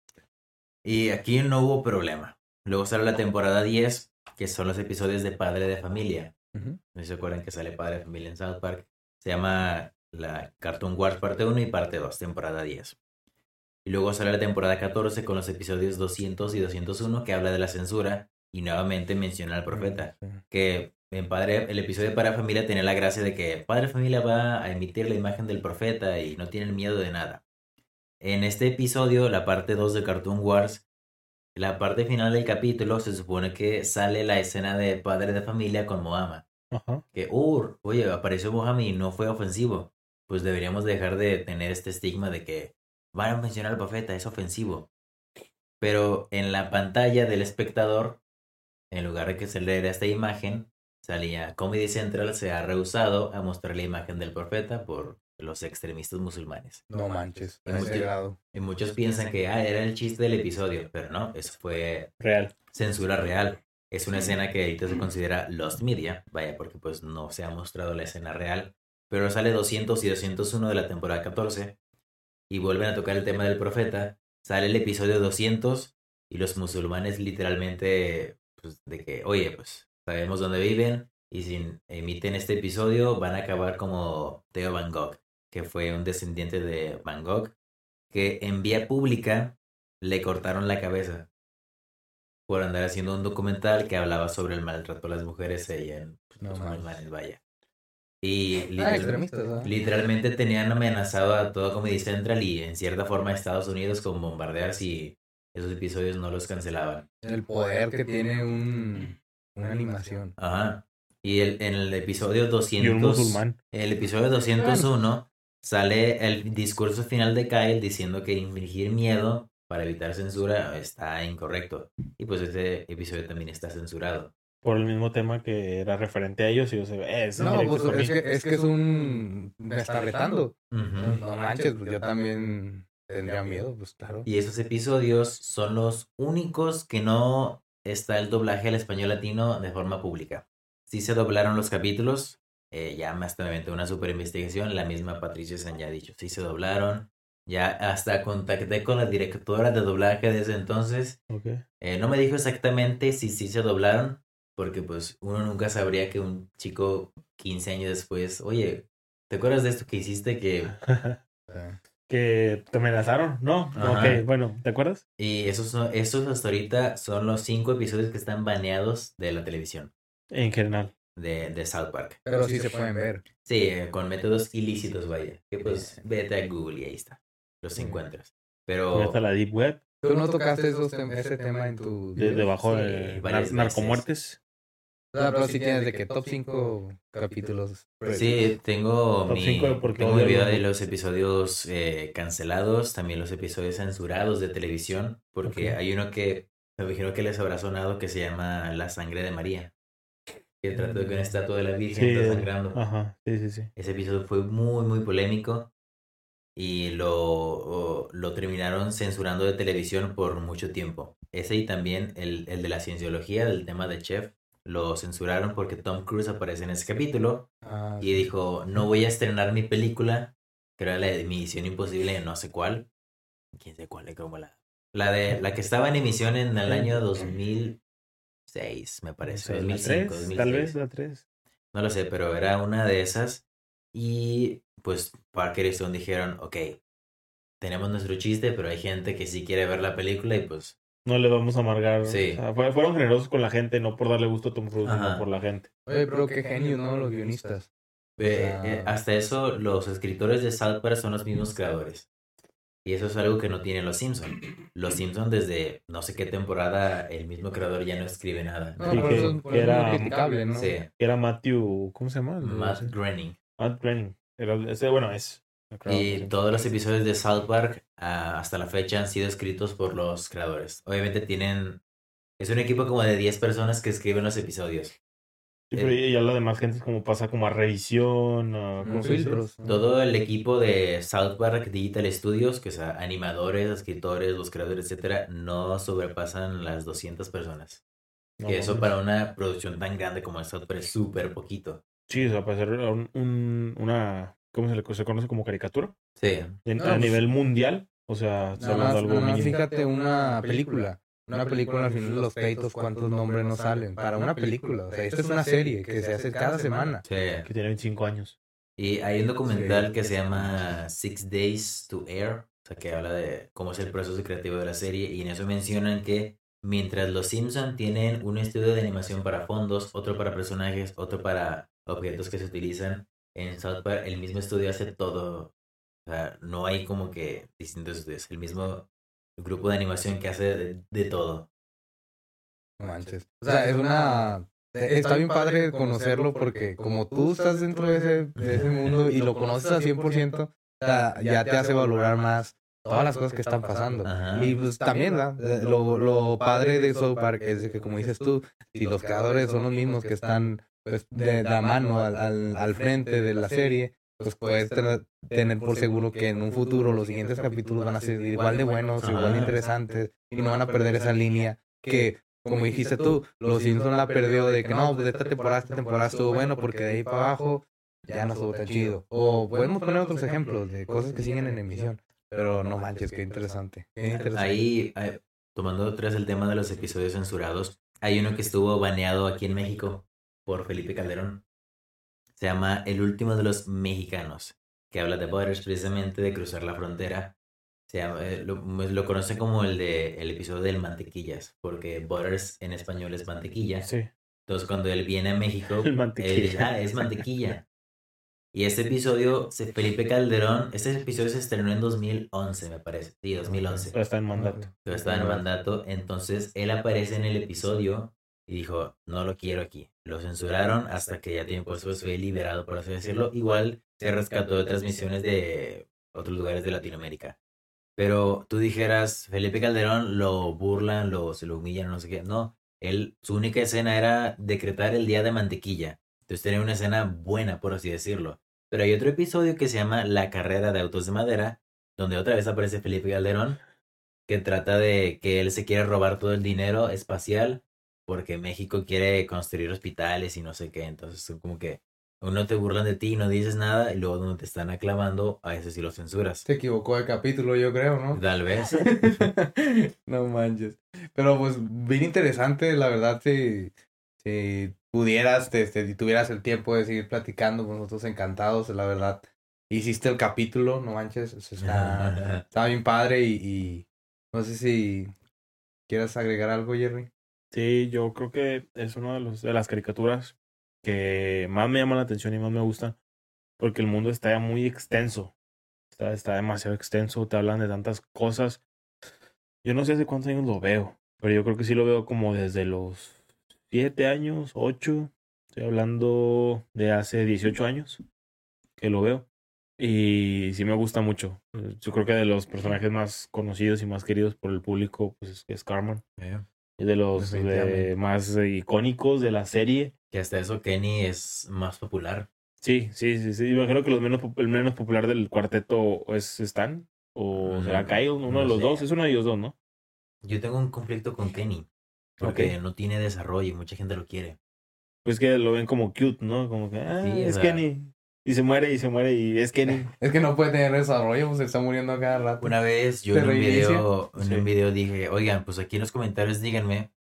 y aquí no hubo problema. Luego sale la temporada 10, que son los episodios de Padre de Familia. Ujú. No sé si se acuerdan que sale Padre de Familia en South Park. Se llama la Cartoon Wars parte 1 y parte 2, temporada 10. Y luego sale la temporada 14 con los episodios 200 y 201 que habla de la censura y nuevamente menciona al profeta. Sí. Que en Padre, el episodio de de Familia tenía la gracia de que Padre Familia va a emitir la imagen del profeta y no tienen miedo de nada. En este episodio, la parte 2 de Cartoon Wars, la parte final del capítulo se supone que sale la escena de Padre de Familia con Mohammed. Que, uh, oye, apareció Mohammed y no fue ofensivo. Pues deberíamos dejar de tener este estigma de que van a mencionar al profeta, es ofensivo. Pero en la pantalla del espectador, en lugar de que se lea esta imagen, salía Comedy Central se ha rehusado a mostrar la imagen del profeta por los extremistas musulmanes. No manches, Y a ese mucho- grado. Y muchos piensan que ah, era el chiste del episodio, pero no, eso fue Real. censura real. Es una escena que ahorita se considera Lost Media, vaya, porque pues no se ha mostrado la escena real. Pero sale 200 y 201 de la temporada 14 y vuelven a tocar el tema del profeta. Sale el episodio 200 y los musulmanes literalmente, pues de que, oye, pues sabemos dónde viven y si emiten este episodio van a acabar como Theo Van Gogh, que fue un descendiente de Van Gogh, que en vía pública le cortaron la cabeza por andar haciendo un documental que hablaba sobre el maltrato a las mujeres allá en pues, No los manches. musulmanes, vaya. Y Ah, literalmente tenían amenazado a todo Comedy Central y en cierta forma a Estados Unidos con bombardear si esos episodios no los cancelaban. El poder que tiene un, una animación. Ajá. Y el, en el episodio Y 200... un musulmán. El episodio 201 sale el discurso final de Kyle diciendo que infligir miedo para evitar censura está incorrecto. Y pues este episodio también está censurado. Por el mismo tema que era referente a ellos y yo sé, eh, es No, pues es que, es que es un... Me está retando. No manches, pues yo también tendría miedo, pues claro. Y esos episodios son los únicos que no está el doblaje al español latino de forma pública. Sí se doblaron los capítulos, eh, ya más aventé una super investigación, la misma Patricia se ha dicho, sí se doblaron. Ya hasta contacté con la directora de doblaje desde entonces. Ok. Eh, no me dijo exactamente si sí se doblaron, porque pues uno nunca sabría que un chico 15 años después, oye, ¿te acuerdas de esto que hiciste que que te amenazaron, ¿no? Ajá. Ok, bueno, ¿te acuerdas? Y esos, son, esos hasta ahorita son los cinco episodios que están baneados de la televisión, En general. de, de South Park. Pero sí se pueden ver. Sí, eh, con métodos ilícitos, vaya. Que pues vete a Google y ahí está. Los Sí. encuentras. Ya Pero está la Deep Web, ¿Tú no tocaste esos tem- ese tema en tu... de, video? debajo Sí, de narcomuertes. O sea, pero sí tienes de que top 5 capítulos. sí, tengo Top mi, cinco tengo mi video de los episodios eh, cancelados, también los episodios censurados de televisión, porque hay uno que me imagino que les habrá sonado que se llama La sangre de María. Que trata de que una estatua de la Virgen Sí, está sangrando. Ajá, sí, sí, sí. Ese episodio fue muy, muy polémico y lo, lo terminaron censurando de televisión por mucho tiempo. Ese y también el, el de la cienciología, del tema de Chef, lo censuraron porque Tom Cruise aparece en ese capítulo Ah, y dijo, no voy a estrenar mi película, que era la de Misión Imposible, no sé cuál. ¿Quién sabe cuál? Como la, la, de, la que estaba en emisión en el año 2006, me parece. la 2005, 3, 2006. tal vez la 3. No lo sé, pero era una de esas. Y pues Parker y Stone dijeron, ok, tenemos nuestro chiste, pero hay gente que sí quiere ver la película y pues... No le vamos a amargar. Sí. O sea, fue- fueron generosos con la gente, no por darle gusto a Tom Cruise, Ajá. sino por la gente. Oye, pero qué genio, ¿no? Los guionistas. eh, hasta eso, los escritores de South Park son los mismos creadores. Y eso es algo que no tienen los Simpson. Los Simpson desde no sé qué temporada el mismo creador ya no escribe nada. No, Sí, por que- eso, por que eso es era- Era Matthew, ¿cómo se llama? Matt. Groening. Matt Groening. Era, ese, bueno, es. Y todos los episodios de South Park ah, hasta la fecha han sido escritos por los creadores. Obviamente tienen... Es un equipo como de 10 personas que escriben los episodios. Sí, pero y ya la demás gente como pasa como a revisión, a filtros. Todo el equipo de South Park Digital Studios, que sea animadores, escritores, los creadores, etcétera, no sobrepasan las 200 personas. No, que eso para una producción tan grande como South Park es súper poquito. Sí, o sea, para hacer un, un- una, ¿cómo se le se conoce como caricatura? Sí. En- No, a pues- nivel mundial, o sea, hablando más, algo nada más mínimo. fíjate una película. Una película al final de los créditos, cuántos nombres no salen. Para una película. O sea, esta es una serie que se hace cada semana. Sí. Que tiene 25 años. Y hay un documental Sí. que se llama Six Days to Air, o sea, que habla de cómo es el proceso creativo de la serie, y en eso mencionan que mientras los Simpson tienen un estudio de animación para fondos, otro para personajes, otro para objetos que se utilizan, en South Park el mismo estudio hace todo. O sea, no hay como que distintos estudios, el mismo grupo de animación que hace de, de todo. No manches. O sea, es una... Está bien padre conocerlo porque como tú estás dentro de ese, de ese mundo y lo conoces al 100%, o sea, ya te hace valorar más todas las cosas que están pasando. Ajá. Y pues también, ¿verdad? Lo, lo padre de South Park es que, como dices tú, si los creadores son los mismos que están pues, de la mano al, al, al frente de la serie, pues puedes tener, tener por seguro que en un futuro los siguientes capítulos van a ser igual de buenos, igual de Ajá. interesantes, y no van a perder esa línea que, como dijiste tú, los Simpson la perdió de que no, pues esta temporada, esta temporada estuvo bueno porque de ahí para abajo ya no estuvo tan chido. O podemos poner otros ejemplos de cosas que siguen en emisión. Pero no manches, qué interesante. Qué interesante. Ahí, tomando atrás el tema de los episodios censurados, hay uno que estuvo baneado aquí en México por Felipe Calderón. Se llama El último de los mexicanos, que habla de Butters, precisamente de cruzar la frontera. Se llama- eh, lo, pues, lo conocen como el de el episodio del mantequillas, porque Butters en español es mantequilla. Sí. Entonces cuando él viene a México, El él dice, ah, es mantequilla. Y este episodio, Felipe Calderón, este episodio se estrenó en 2011, me parece. Sí, 2011 Pero está en mandato. pero estaba en mandato, entonces él aparece en el episodio y dijo, no lo quiero aquí. Lo censuraron hasta que ya tiempo después fue liberado, por así decirlo. Igual se rescató de transmisiones de otros lugares de Latinoamérica. Pero tú dijeras, Felipe Calderón lo burlan, lo, se lo humillan, no sé qué. No, él, su única escena era decretar el día de mantequilla. Entonces tenía una escena buena, por así decirlo. Pero hay otro episodio que se llama La carrera de autos de madera, donde otra vez aparece Felipe Calderón, que trata de que él se quiere robar todo el dinero espacial porque México quiere construir hospitales y no sé qué. Entonces son como que uno te burlan de ti y no dices nada y luego donde te están aclamando, a ese sí lo censuras. Se equivocó de capítulo, yo creo, ¿no? Tal vez. no manches. Pero pues bien interesante, la verdad, si, si pudieras, te, te- si tuvieras el tiempo de seguir platicando con nosotros encantados, la verdad. Hiciste el capítulo, no manches, está, está bien padre y, y no sé si quieras agregar algo, Jerry. Sí, yo creo que es una de, los, de las caricaturas que más me llaman la atención y más me gustan. Porque el mundo está ya muy extenso. Está, está demasiado extenso. Te hablan de tantas cosas. Yo no sé hace cuántos años lo veo. Pero yo creo que sí lo veo como desde los siete años, ocho. Estoy hablando de hace 18 años que lo veo. Y sí me gusta mucho. Yo creo que de los personajes más conocidos y más queridos por el público, pues es, es Carmen. De los de- Definitivamente. más eh, icónicos de la serie. Que hasta eso Kenny es más popular. Sí, sí, sí, sí. Imagino que los menos, el menos popular del cuarteto es Stan. O Mm, será Kyle, uno no de los sé. dos. Es uno de ellos dos, ¿no? Yo tengo un conflicto con Kenny. Porque no tiene desarrollo y mucha gente lo quiere. Pues que lo ven como cute, ¿no? Como que, ah, Sí, es Kenny. Y se muere y se muere y es Kenny. Es que no puede tener desarrollo, pues se está muriendo a cada rato. Una vez yo ¿Se en un, video, en Sí. un video dije, oigan, pues aquí en los comentarios díganme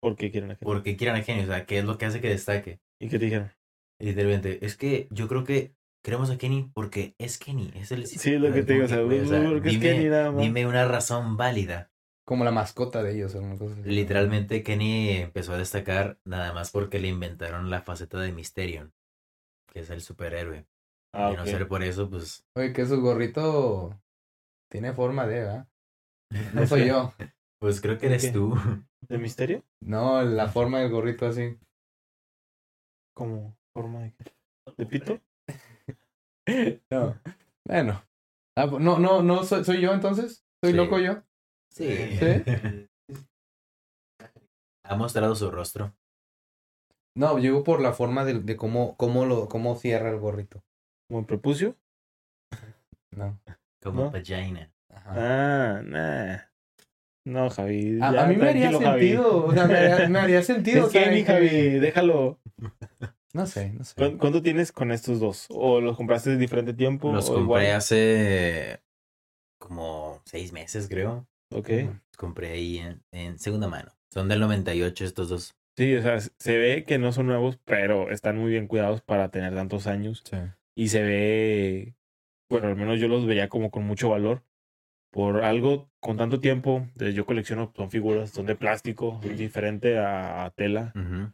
¿Por qué quieren a Kenny? por qué quieren a Kenny, o sea, qué es lo que hace que destaque. ¿Y qué te dijeron? Y literalmente, es que yo creo que queremos a Kenny porque es Kenny, es el... Sí, es lo que te digo. O sea, güey, o sea, porque es dime, Kenny nada más. dime una razón válida. Como la mascota de ellos, una cosa así. Literalmente Kenny empezó a destacar nada más porque le inventaron la faceta de Mysterion, que es el superhéroe. Ah, y no ser por eso, pues... Oye, que su gorrito tiene forma de, ¿verdad? No soy yo. Pues creo que ¿De eres qué? tú. ¿De misterio? No, la forma del gorrito así. Como forma de qué? ¿De pito? No. Bueno. Ah, pues, no, no, no, soy, soy yo entonces. ¿Soy Sí. loco yo? Sí. ¿Sí? ha mostrado su rostro. No, llego por la forma de, de cómo, cómo lo, cómo cierra el gorrito. ¿Como en prepucio? No. Como ¿No? vagina. Ajá. Ah, nah. No, Javi. A, ya, a mí me haría Javi. sentido, o sea, me haría, me haría sentido. Es que- Javi, déjalo. No sé, no sé. ¿Cuán- ¿Cuánto tienes con estos dos? ¿O los compraste de diferente tiempo? Los o compré igual? hace como seis meses, creo. Ok. Los compré ahí en, en segunda mano. Son del 98 estos dos. Sí, o sea, se ve que no son nuevos, pero están muy bien cuidados para tener tantos años. Sí. Y se ve, bueno, al menos yo los veía como con mucho valor. Por algo con tanto tiempo, yo colecciono, son figuras, son de plástico, es diferente a, a tela. Ujú.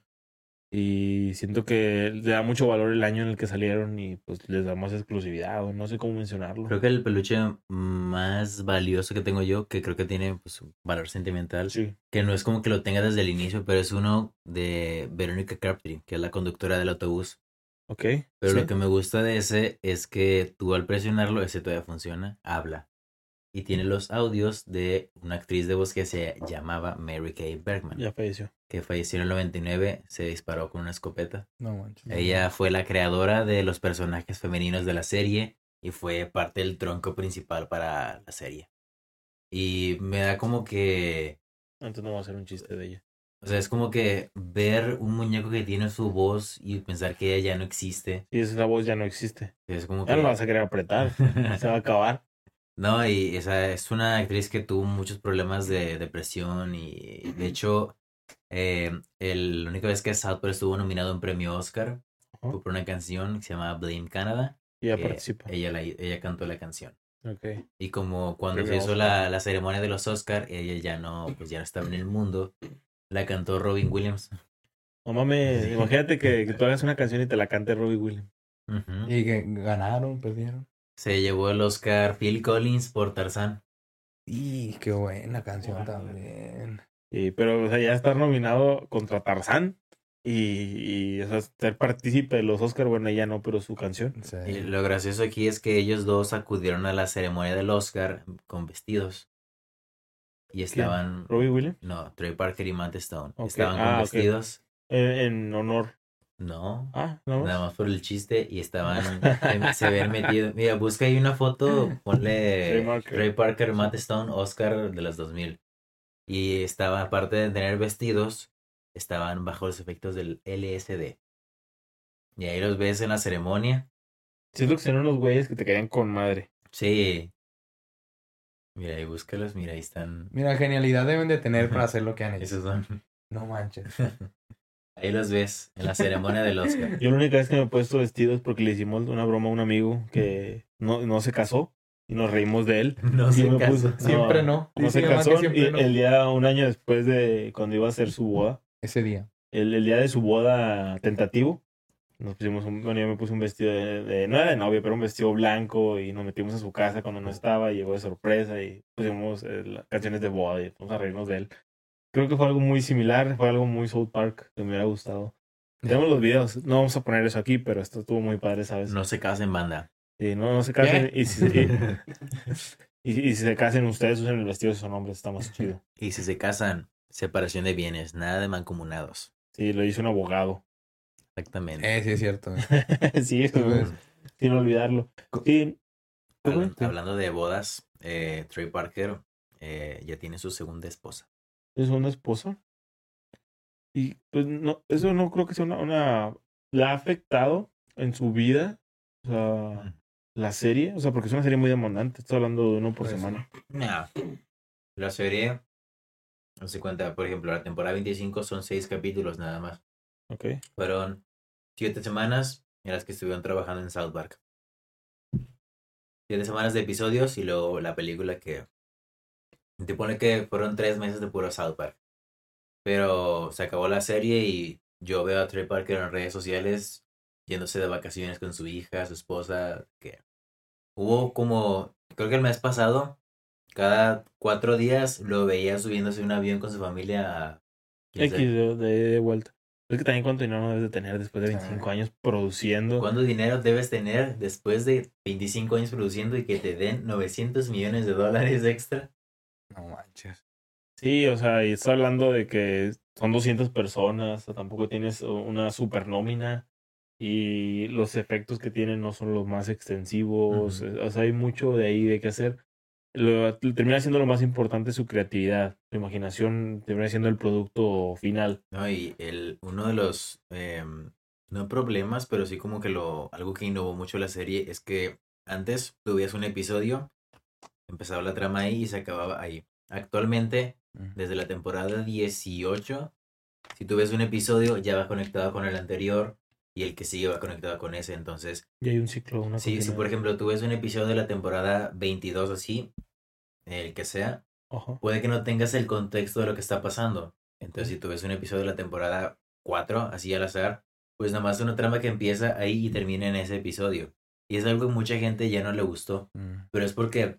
Y siento que le da mucho valor el año en el que salieron y pues les da más exclusividad, o no sé cómo mencionarlo. Creo que el peluche más valioso que tengo yo, que creo que tiene pues, valor sentimental, Sí. que no es como que lo tenga desde el inicio, pero es uno de Verónica Crabtree, que es la conductora del autobús. Ok. Pero sí. lo que me gusta de ese es que tú al presionarlo, ese todavía funciona, habla. Y tiene los audios de una actriz de voz que se llamaba Mary Kay Bergman, Ya falleció. que falleció en el 99, se disparó con una escopeta. No manches. Ella fue la creadora de los personajes femeninos de la serie y fue parte del tronco principal para la serie. Y me da como que, Entonces no va a ser un chiste de ella. O sea, es como que ver un muñeco que tiene su voz y pensar que ella ya no existe. Y esa voz ya no existe. Es como Ya no la vas a querer apretar. Se va a acabar. No, y esa es una actriz que tuvo muchos problemas de depresión y de hecho, eh, el, la única vez que South Park estuvo nominado a un premio Oscar fue por una canción que se llama Blame Canada. Y que participa. Ella, la, ella cantó la canción. Y como cuando se hizo la, la ceremonia de los Oscar, ella ya no, pues ya no estaba en el mundo. La cantó Robin Williams. No mames, imagínate que, que tú hagas una canción y te la cante Robbie Williams. Y que ganaron, perdieron. Se llevó el Oscar Phil Collins por Tarzán. Y qué buena canción también. Y, pero, o sea, ya estar nominado contra Tarzán. y, y, o sea, ser partícipe de los Oscar, bueno, ella no, pero su canción. Sí. Y lo gracioso aquí es que ellos dos acudieron a la ceremonia del Oscar con vestidos. Y estaban. Robbie Williams, No, Trey Parker y Matt Stone. Estaban con ah, ok. vestidos. en, en honor. No. Ah, no. Nada más por el chiste y estaban, se ven metidos. Mira, busca ahí una foto, ponle Trey Parker. Trey Parker, Matt Stone, Oscar de los 2000. Y estaba, aparte de tener vestidos, estaban bajo los efectos del LSD. Y ahí los ves en la ceremonia. Siento que son unos güeyes que te caían con madre. Sí. Mira, ahí búscalos, mira, ahí están. Mira, genialidad deben de tener para hacer lo que han hecho. Esos son. No manches. Ahí los ves en la ceremonia del Oscar. Yo la única vez que me he puesto vestido es porque le hicimos una broma a un amigo que no, no se casó y nos reímos de él. No se casó. Siempre no. No se casó y siempre no. el día, un año después de cuando iba a hacer su boda, Ese día. el, el día de su boda tentativo, nos pusimos un, bueno, yo me puse un vestido de, de- no era de novia, pero un vestido blanco y nos metimos a su casa cuando no estaba, llegó de sorpresa y pusimos eh, las canciones de boda y fuimos a reírnos de él. Creo que fue algo muy similar, fue algo muy South Park que me hubiera gustado. Tenemos los videos, no vamos a poner eso aquí, pero esto estuvo muy padre, ¿sabes? No se casen, banda. Sí, no, no se casen y si, y, y- y si se casen ustedes usen el vestido de son hombres, está más chido. Y si se casan, separación de bienes, nada de mancomunados. Sí, lo hizo un abogado. Exactamente. Eh, sí, es cierto. sí, Pues, sin olvidarlo. Sí. Hablan- Sí. hablando de bodas, eh, Trey Parker eh, ya tiene su segunda esposa. es una esposa. Y pues no, eso no creo que sea una, una la ha afectado en su vida, o sea, la serie, o sea, porque es una serie muy demandante, estoy hablando de uno por Pues semana. Nah. La serie, no se cuenta, por ejemplo, la temporada 25 son seis capítulos nada más. Ok. Fueron siete semanas en las que estuvieron trabajando en South Park. Siete semanas de episodios y luego la película que te pone que fueron tres meses de puro South Park. Pero se acabó la serie y yo veo a Trey Parker en redes sociales yéndose de vacaciones con su hija, su esposa, que hubo como, creo que el mes pasado, cada cuatro días lo veía subiéndose a un avión con su familia a... X de vuelta. Es que también cuánto dinero no debes de tener después de Sí. 25 años produciendo. ¿Cuánto dinero debes tener después de 25 años produciendo y que te den 900 millones de dólares extra? no manches. Sí, o sea, y estoy hablando de que son 200 personas, o tampoco tienes una super nómina y los efectos que tienen no son los más extensivos, eh, o sea, hay mucho de ahí de qué hacer. Lo, termina siendo lo más importante su creatividad, su imaginación termina siendo el producto final. No, y el, uno de los, em, no problemas, pero sí como que lo, algo que innovó mucho la serie es que antes tuvías un episodio, empezaba la trama ahí y se acababa ahí. Actualmente, Ujú. desde la temporada 18, si tú ves un episodio ya va conectado con el anterior y el que sigue va conectado con ese, entonces Y hay un ciclo, una Sí, si por ejemplo tú ves un episodio de la temporada 22 así, el que sea, Ajá. puede que no tengas el contexto de lo que está pasando. Entonces si tú ves un episodio de la temporada 4, así al azar, pues nada más una trama que empieza ahí y termina en ese episodio. Y es algo que mucha gente ya no le gustó, Mm. pero es porque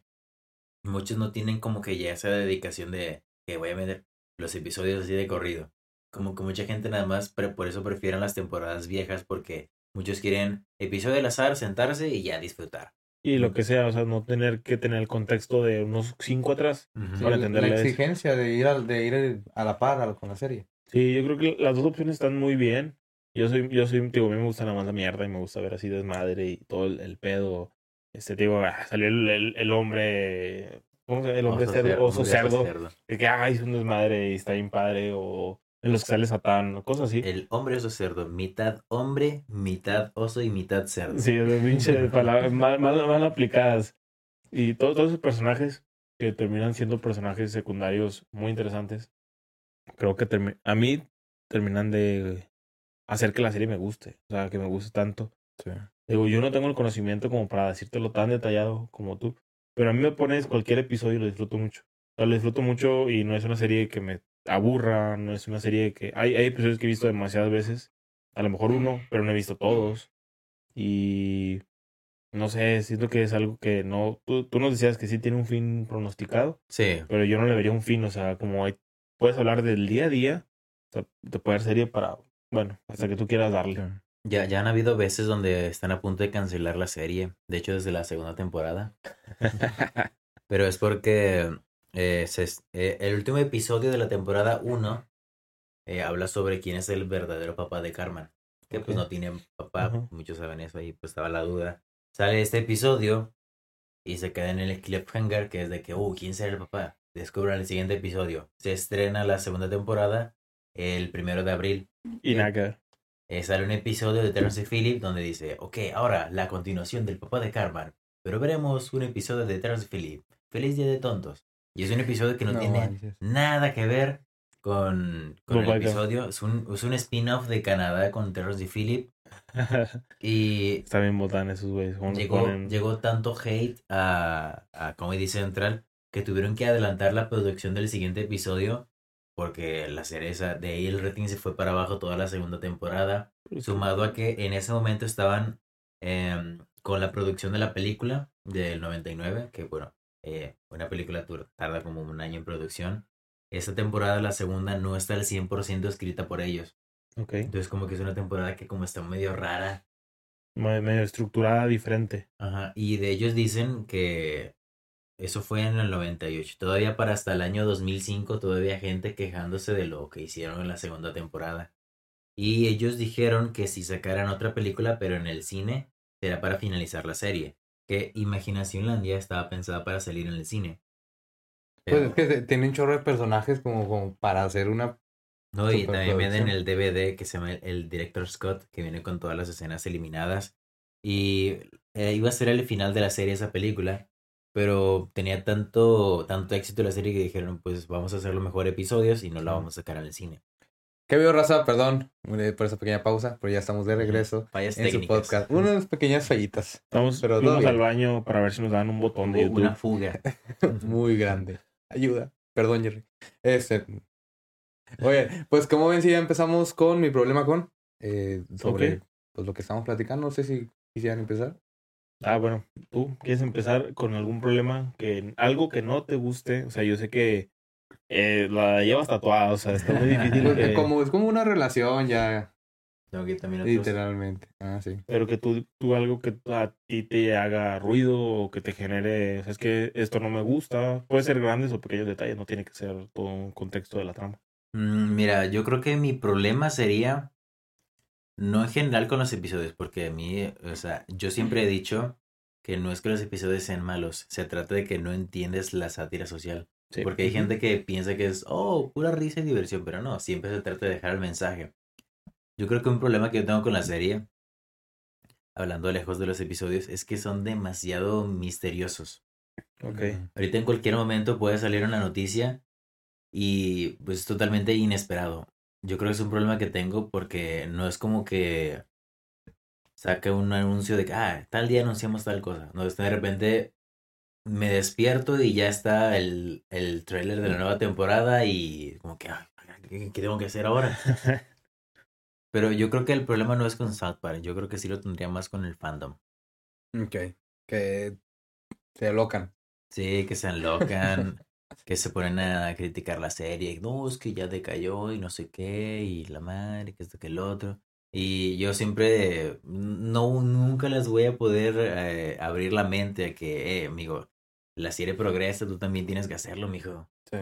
muchos no tienen como que ya esa dedicación de que voy a meter los episodios así de corrido. Como que mucha gente nada más, pero por eso prefieren las temporadas viejas porque muchos quieren episodio al azar, sentarse y ya disfrutar. Y lo que sea, o sea, no tener que tener el contexto de unos cinco atrás. Para la, exigencia de ir, al, de ir a la par con la serie. Sí, yo creo que las dos opciones están muy bien. Yo soy, yo soy, digo, a mí me gusta nada más la mierda y me gusta ver así desmadre y todo el, el pedo. Este, digo, ah, salió el, el, el hombre, ¿cómo se llama? El hombre Oso cerdo, cerdo, oso cerdo, cerdo. que, ah, hizo un desmadre y está bien padre, o en los que sale Satán, o cosas así. El hombre oso cerdo, mitad hombre, mitad oso y mitad cerdo. Sí, de pinche palabras mal, mal, mal aplicadas. Y todo- todos esos personajes que terminan siendo personajes secundarios muy interesantes, creo que a mí terminan de hacer que la serie me guste, o sea, que me guste tanto. Sí. Digo, yo no tengo el conocimiento como para decírtelo tan detallado como tú, pero a mí me pones cualquier episodio y lo disfruto mucho. O sea, lo disfruto mucho y no es una serie que me aburra, no es una serie que... Hay, hay episodios que he visto demasiadas veces, a lo mejor uno, pero no he visto todos. Y no sé, siento que es algo que no... Tú, tú nos decías que sí tiene un fin pronosticado, Sí, pero yo no le vería un fin, o sea, como hay, puedes hablar del día a día, o sea, te puede dar serie para Bueno, hasta que tú quieras darle. Ya, ya han habido veces donde están a punto de cancelar la serie. De hecho, desde la segunda temporada. Pero es porque eh, se eh, el último episodio de la temporada 1 eh, habla sobre quién es el verdadero papá de Carmen. Que pues no tiene papá, muchos saben eso y pues estaba la duda. Sale este episodio y se queda en el cliffhanger que es de que, uh, ¿quién será el papá? Descubran el siguiente episodio. Se estrena la segunda temporada el primero de abril. Y nada. Eh, sale un episodio de Terrence y Phillip donde dice, ok, ahora la continuación del papá de Carmen. Pero veremos un episodio de Terrence y Phillip. Feliz Día de Tontos. Y es un episodio que no, No tiene manches. nada que ver con, con el episodio. Es un, es un spin-off de Canadá con Terrence y Phillip. Y Está bien botan esos güeyes. ponen. llegó tanto hate a, a Comedy Central que tuvieron que adelantar la producción del siguiente episodio porque la cereza de ahí el rating se fue para abajo toda la segunda temporada sumado a que en ese momento estaban em, con la producción de la película del 99 que bueno eh, una película tarda como un año en producción esta temporada la segunda no está al 100% escrita por ellos entonces como que es una temporada que como está medio rara Me- Medio estructurada, diferente. Ajá, y de ellos dicen que eso fue en el 98. Todavía para hasta el año 2005 todavía gente quejándose de lo que hicieron en la segunda temporada. Y ellos dijeron que si sacaran otra película, pero en el cine, será para finalizar la serie. Que Imaginacionlandia estaba pensada para salir en el cine. Pues es que se- tiene un chorro de personajes como, como para hacer una... No, y también venden superproducción. el DVD que se llama el, Director Scott, que viene con todas las escenas eliminadas. Y eh, iba a ser el final de la serie esa película, pero tenía tanto, tanto éxito la serie que dijeron, pues vamos a hacer los mejores episodios y no la vamos a sacar el cine. ¿Qué vio, raza? Perdón eh, por esa pequeña pausa, pero ya estamos de regreso Fallas en su técnicas. podcast. Unas pequeñas fallitas. Estamos Pero fuimos al baño para ver si nos dan un botón de YouTube. una fuga. Muy grande. Ayuda. Perdón, Jerry. Este... Oye, pues como ven, si ya empezamos con mi problema con... eh, sobre pues, lo que estamos platicando. No sé si quisieran empezar. Ah, bueno, tú quieres empezar con algún problema, que algo que no te guste. O sea, yo sé que eh, la llevas tatuada, o sea, está muy difícil. Que- como, es como una relación ya, Tengo que ir también otros. literalmente. Ah, sí. Pero que tú, tú algo que a ti te haga ruido o que te genere, o sea, es que esto no me gusta. Puede ser grandes o pequeños detalles, no tiene que ser todo un contexto de la trama. Mm, Mira, yo creo que mi problema sería, no en general con los episodios, porque a mí, o sea, yo siempre he dicho que no es que los episodios sean malos, se trata de que no entiendes la sátira social. Sí. Porque hay gente que piensa que es, oh, pura risa y diversión, pero no, siempre se trata de dejar el mensaje. Yo creo que un problema que yo tengo con la serie, hablando lejos de los episodios, es que son demasiado misteriosos. Ok. Ahorita en cualquier momento puede salir una noticia y pues es totalmente inesperado. Yo creo que es un problema que tengo porque no es como que saca un anuncio de que, ah, tal día anunciamos tal cosa. No, es de repente me despierto y ya está el, el trailer de la nueva temporada y como que, ah, ¿qué, qué tengo que hacer ahora? Pero yo creo que el problema no es con South Park, yo creo que sí lo tendría más con el fandom. Ok. Que se alocan. Sí, que se enlocan, que se ponen a criticar la serie. No, es que ya decayó y no sé qué, y la madre, que esto, que el otro. Y yo siempre, no, nunca les voy a poder eh, abrir la mente a que, eh, amigo, la serie progresa, tú también tienes que hacerlo, mijo. Sí.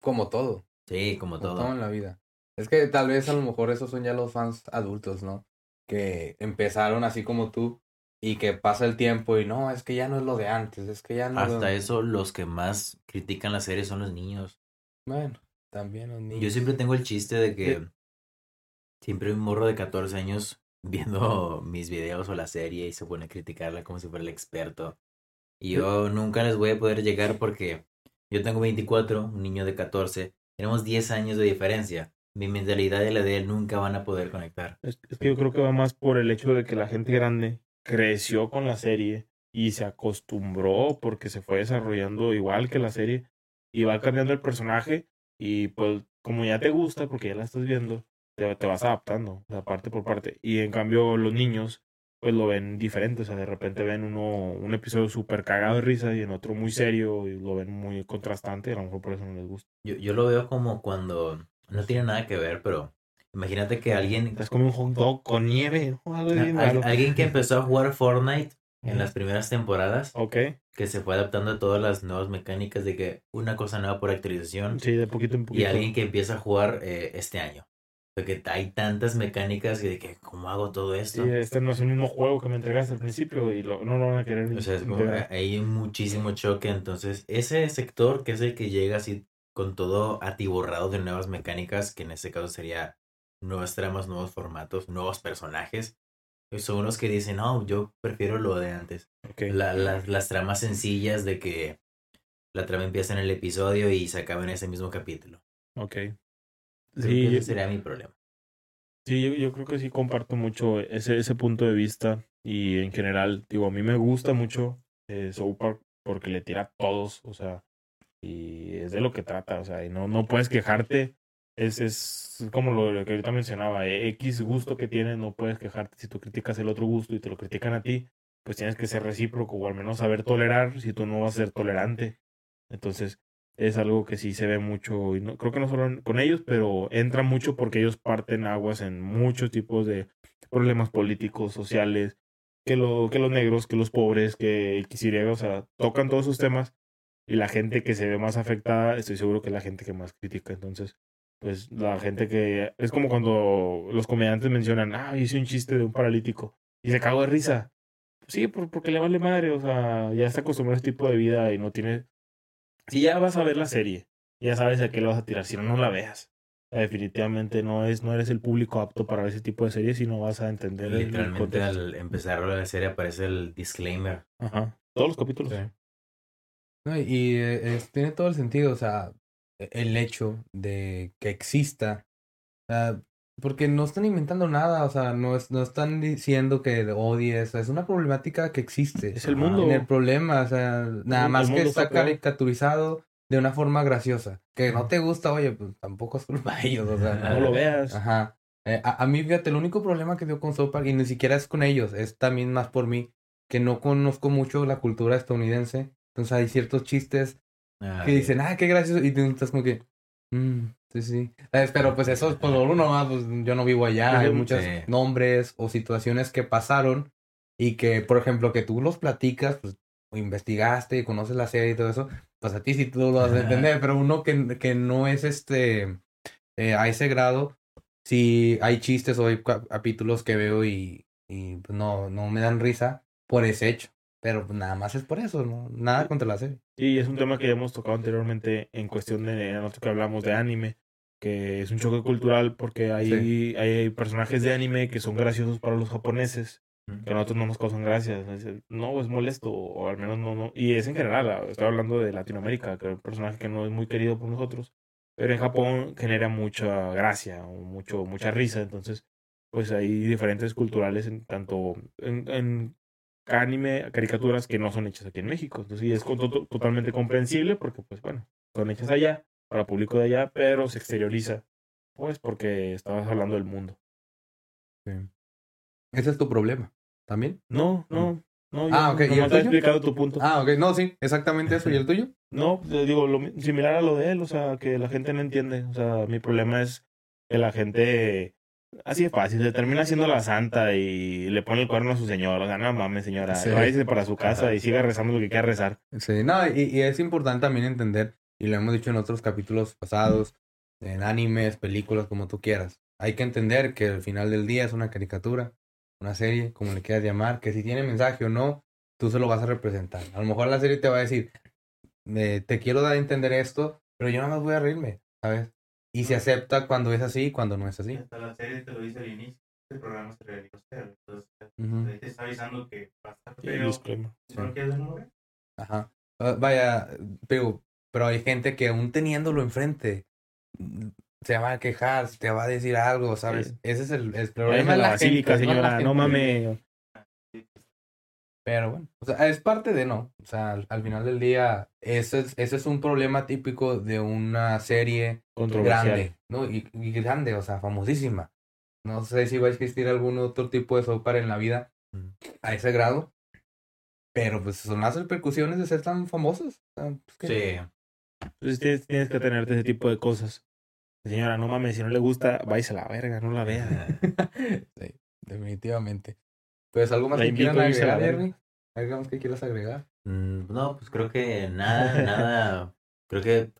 Como todo. Sí, como Como todo. todo en la vida. Es que tal vez a lo mejor esos son ya los fans adultos, ¿no? Que empezaron así como tú y que pasa el tiempo y no, es que ya no es lo de antes, es que ya no... Hasta eso, los que más critican la serie son los niños. Bueno, también los niños. Yo siempre tengo el chiste de que Sí. siempre un morro de 14 años viendo mis videos o la serie y se pone a criticarla como si fuera el experto. Y yo nunca les voy a poder llegar porque yo tengo 24, un niño de 14, tenemos 10 años de diferencia. Mi mentalidad y la de él nunca van a poder conectar. Es, es que yo creo que va más por el hecho de que la gente grande creció con la serie y se acostumbró porque se fue desarrollando igual que la serie y va cambiando el personaje y pues como ya te gusta porque ya la estás viendo, te, te vas adaptando, o sea, parte por parte. Y en cambio los niños pues lo ven diferente, o sea, de repente ven uno un episodio súper cagado de risa y en otro muy serio y lo ven muy contrastante y a lo mejor por eso no les gusta. Yo, yo lo veo como cuando no tiene nada que ver, pero Imagínate que alguien, Es como un hot dog con nieve. ¿no? Algo bien al- alguien que empezó a jugar Fortnite en las primeras temporadas, Ok. que se fue adaptando a todas las nuevas mecánicas de que una cosa nueva por actualización, Sí, de poquito en y alguien que empieza a jugar eh, este año. Porque hay tantas mecánicas y de que, ¿cómo hago todo esto? Sí, este no es el mismo juego que me entregaste al principio y lo- no lo van a querer. O sea, es como, integrar. hay muchísimo choque. Entonces, ese sector que es el que llega así con todo atiborrado de nuevas mecánicas, que en este caso sería nuevas tramas, nuevos formatos, nuevos personajes, pues son unos que dicen, no, yo prefiero lo de antes. Ok. La- las- las tramas sencillas de que la trama empieza en el episodio y se acaba en ese mismo capítulo. Ok. Creo Sí, que yo- ese sería mi problema. Sí, yo, yo creo que sí comparto mucho ese, ese punto de vista y en general, digo, a mí me gusta mucho eh, South Park porque le tira a todos, o sea, y es de lo que trata, o sea, y no, no puedes quejarte, es, es como lo que ahorita mencionaba, eh, X gusto que tienes, no puedes quejarte si tú criticas el otro gusto y te lo critican a ti, pues tienes que ser recíproco o al menos saber tolerar si tú no vas a ser tolerante. Entonces, es algo que sí se ve mucho, y no, creo que no solo con ellos, pero entra mucho porque ellos parten aguas en muchos tipos de problemas políticos, sociales, que, lo, que los negros, que los pobres, que X, Y, o sea, tocan todos esos temas y la gente que se ve más afectada, estoy seguro que la gente que más critica. Entonces, pues la gente que... Es como cuando los comediantes mencionan, ah, hice un chiste de un paralítico y se cagó de risa. Sí, por- porque le vale madre, o sea, ya está acostumbrado a ese tipo de vida y no tiene... Si ya vas a ver la serie, ya sabes a qué le vas a tirar, si no, no la veas. Definitivamente no es no eres el público apto para ver ese tipo de series y no vas a entender el Literalmente contexto. al empezar la serie aparece el disclaimer. Ajá. Todos los capítulos. No, y eh, es- tiene todo el sentido, o sea, e- el hecho de que exista, o sea, porque no están inventando nada, o sea, no, es, no están diciendo que odies, o sea, es una problemática que existe. Es el mundo. En el problema, o sea, nada el más que está caricaturizado de una forma graciosa. Que no te gusta, oye, pues tampoco es culpa de ellos, o sea, No lo veas. Ajá. Eh, a, a mí, fíjate, el único problema que dio con Park, y ni siquiera es con ellos, es también más por mí, que no conozco mucho la cultura estadounidense. Entonces hay ciertos chistes Ah, que dicen, ah, qué gracioso, y tú estás como que, "Mm, sí, sí. ¿Sabes? Pero pues eso es por uno más, pues yo no vivo allá, hay muchos Sí. nombres o situaciones que pasaron y que, por ejemplo, que tú los platicas, pues o investigaste y conoces la serie y todo eso, pues a ti sí tú lo vas a entender, pero uno que, que no es este, eh, a ese grado, si hay chistes o hay cap- capítulos que veo y, y pues, no, no me dan risa por ese hecho. Pero pues, nada más es por eso, ¿no? Nada contra la serie. Y es un tema que ya hemos tocado anteriormente en cuestión de nosotros que hablamos de anime, es un choque cultural porque hay, Sí. hay personajes de anime que son graciosos para los japoneses, que a nosotros no nos causan gracia. No, es molesto, o al menos no, no. Y es en general, ah, estoy hablando de Latinoamérica, que es un personaje que no es muy querido por nosotros, pero en Japón genera mucha gracia o mucho, mucha risa. Entonces, pues hay diferentes culturales en tanto en, en anime, caricaturas que no son hechas aquí en México. Entonces, sí, es to- totalmente comprensible porque, pues bueno, son hechas allá, para público de allá, pero se exterioriza, pues porque estabas hablando del mundo. Ese es tu problema. ¿También? No, no, no. Ah, ok, ¿y el tuyo? explicado tu punto. Ah, ok. No, sí, exactamente eso. ¿Y el tuyo? No, digo, lo, mi- similar a lo de él, o sea, que la gente no entiende. O sea, mi problema es que la gente, así de fácil, se termina haciendo la santa y le pone el cuerno a su señor. O sea, no mames, señora, Sí. váyase para su casa y siga rezando lo que quiera rezar. Sí, no, y, y es importante también entender, y lo hemos dicho en otros capítulos pasados, en animes, películas, como tú quieras. Hay que entender que al final del día es una caricatura, una serie, como le quieras llamar, que si tiene mensaje o no, tú se lo vas a representar. A lo mejor la serie te va a decir, eh, te quiero dar a entender esto, pero yo nada más voy a reírme, ¿sabes? Y se acepta cuando es así y cuando no es así. Hasta la serie te lo dice al inicio. El programa se realizó. Entonces, Ujú. ahí te está avisando que va a estar feo. disclaimer. Si no quieres, no lo ves. Ajá. Ah, vaya, pero, pero hay gente que aún teniéndolo enfrente mm, se va a quejar, te va a decir algo, ¿sabes? Sí. Ese es el, problema. de la la basílica, gente, no señora, no gente. mames. Pero bueno, o sea, es parte de no. O sea, al, al final del día, ese es, ese es un problema típico de una serie grande, ¿no? Y, y grande, o sea, famosísima. No sé si va a existir algún otro tipo de software en la vida Mm. a ese grado. Pero pues son las repercusiones de ser tan famosos. O sea, pues, Sí. Entonces tienes, tienes que tenerte ese tipo de cosas. Señora, no mames, si no le gusta, váyase a la verga, no la vea. sí, definitivamente. Pues algo más La que quieran agregar. Jerry. ¿Algo más que quieras agregar? Mm, No, pues creo que nada, nada. Creo que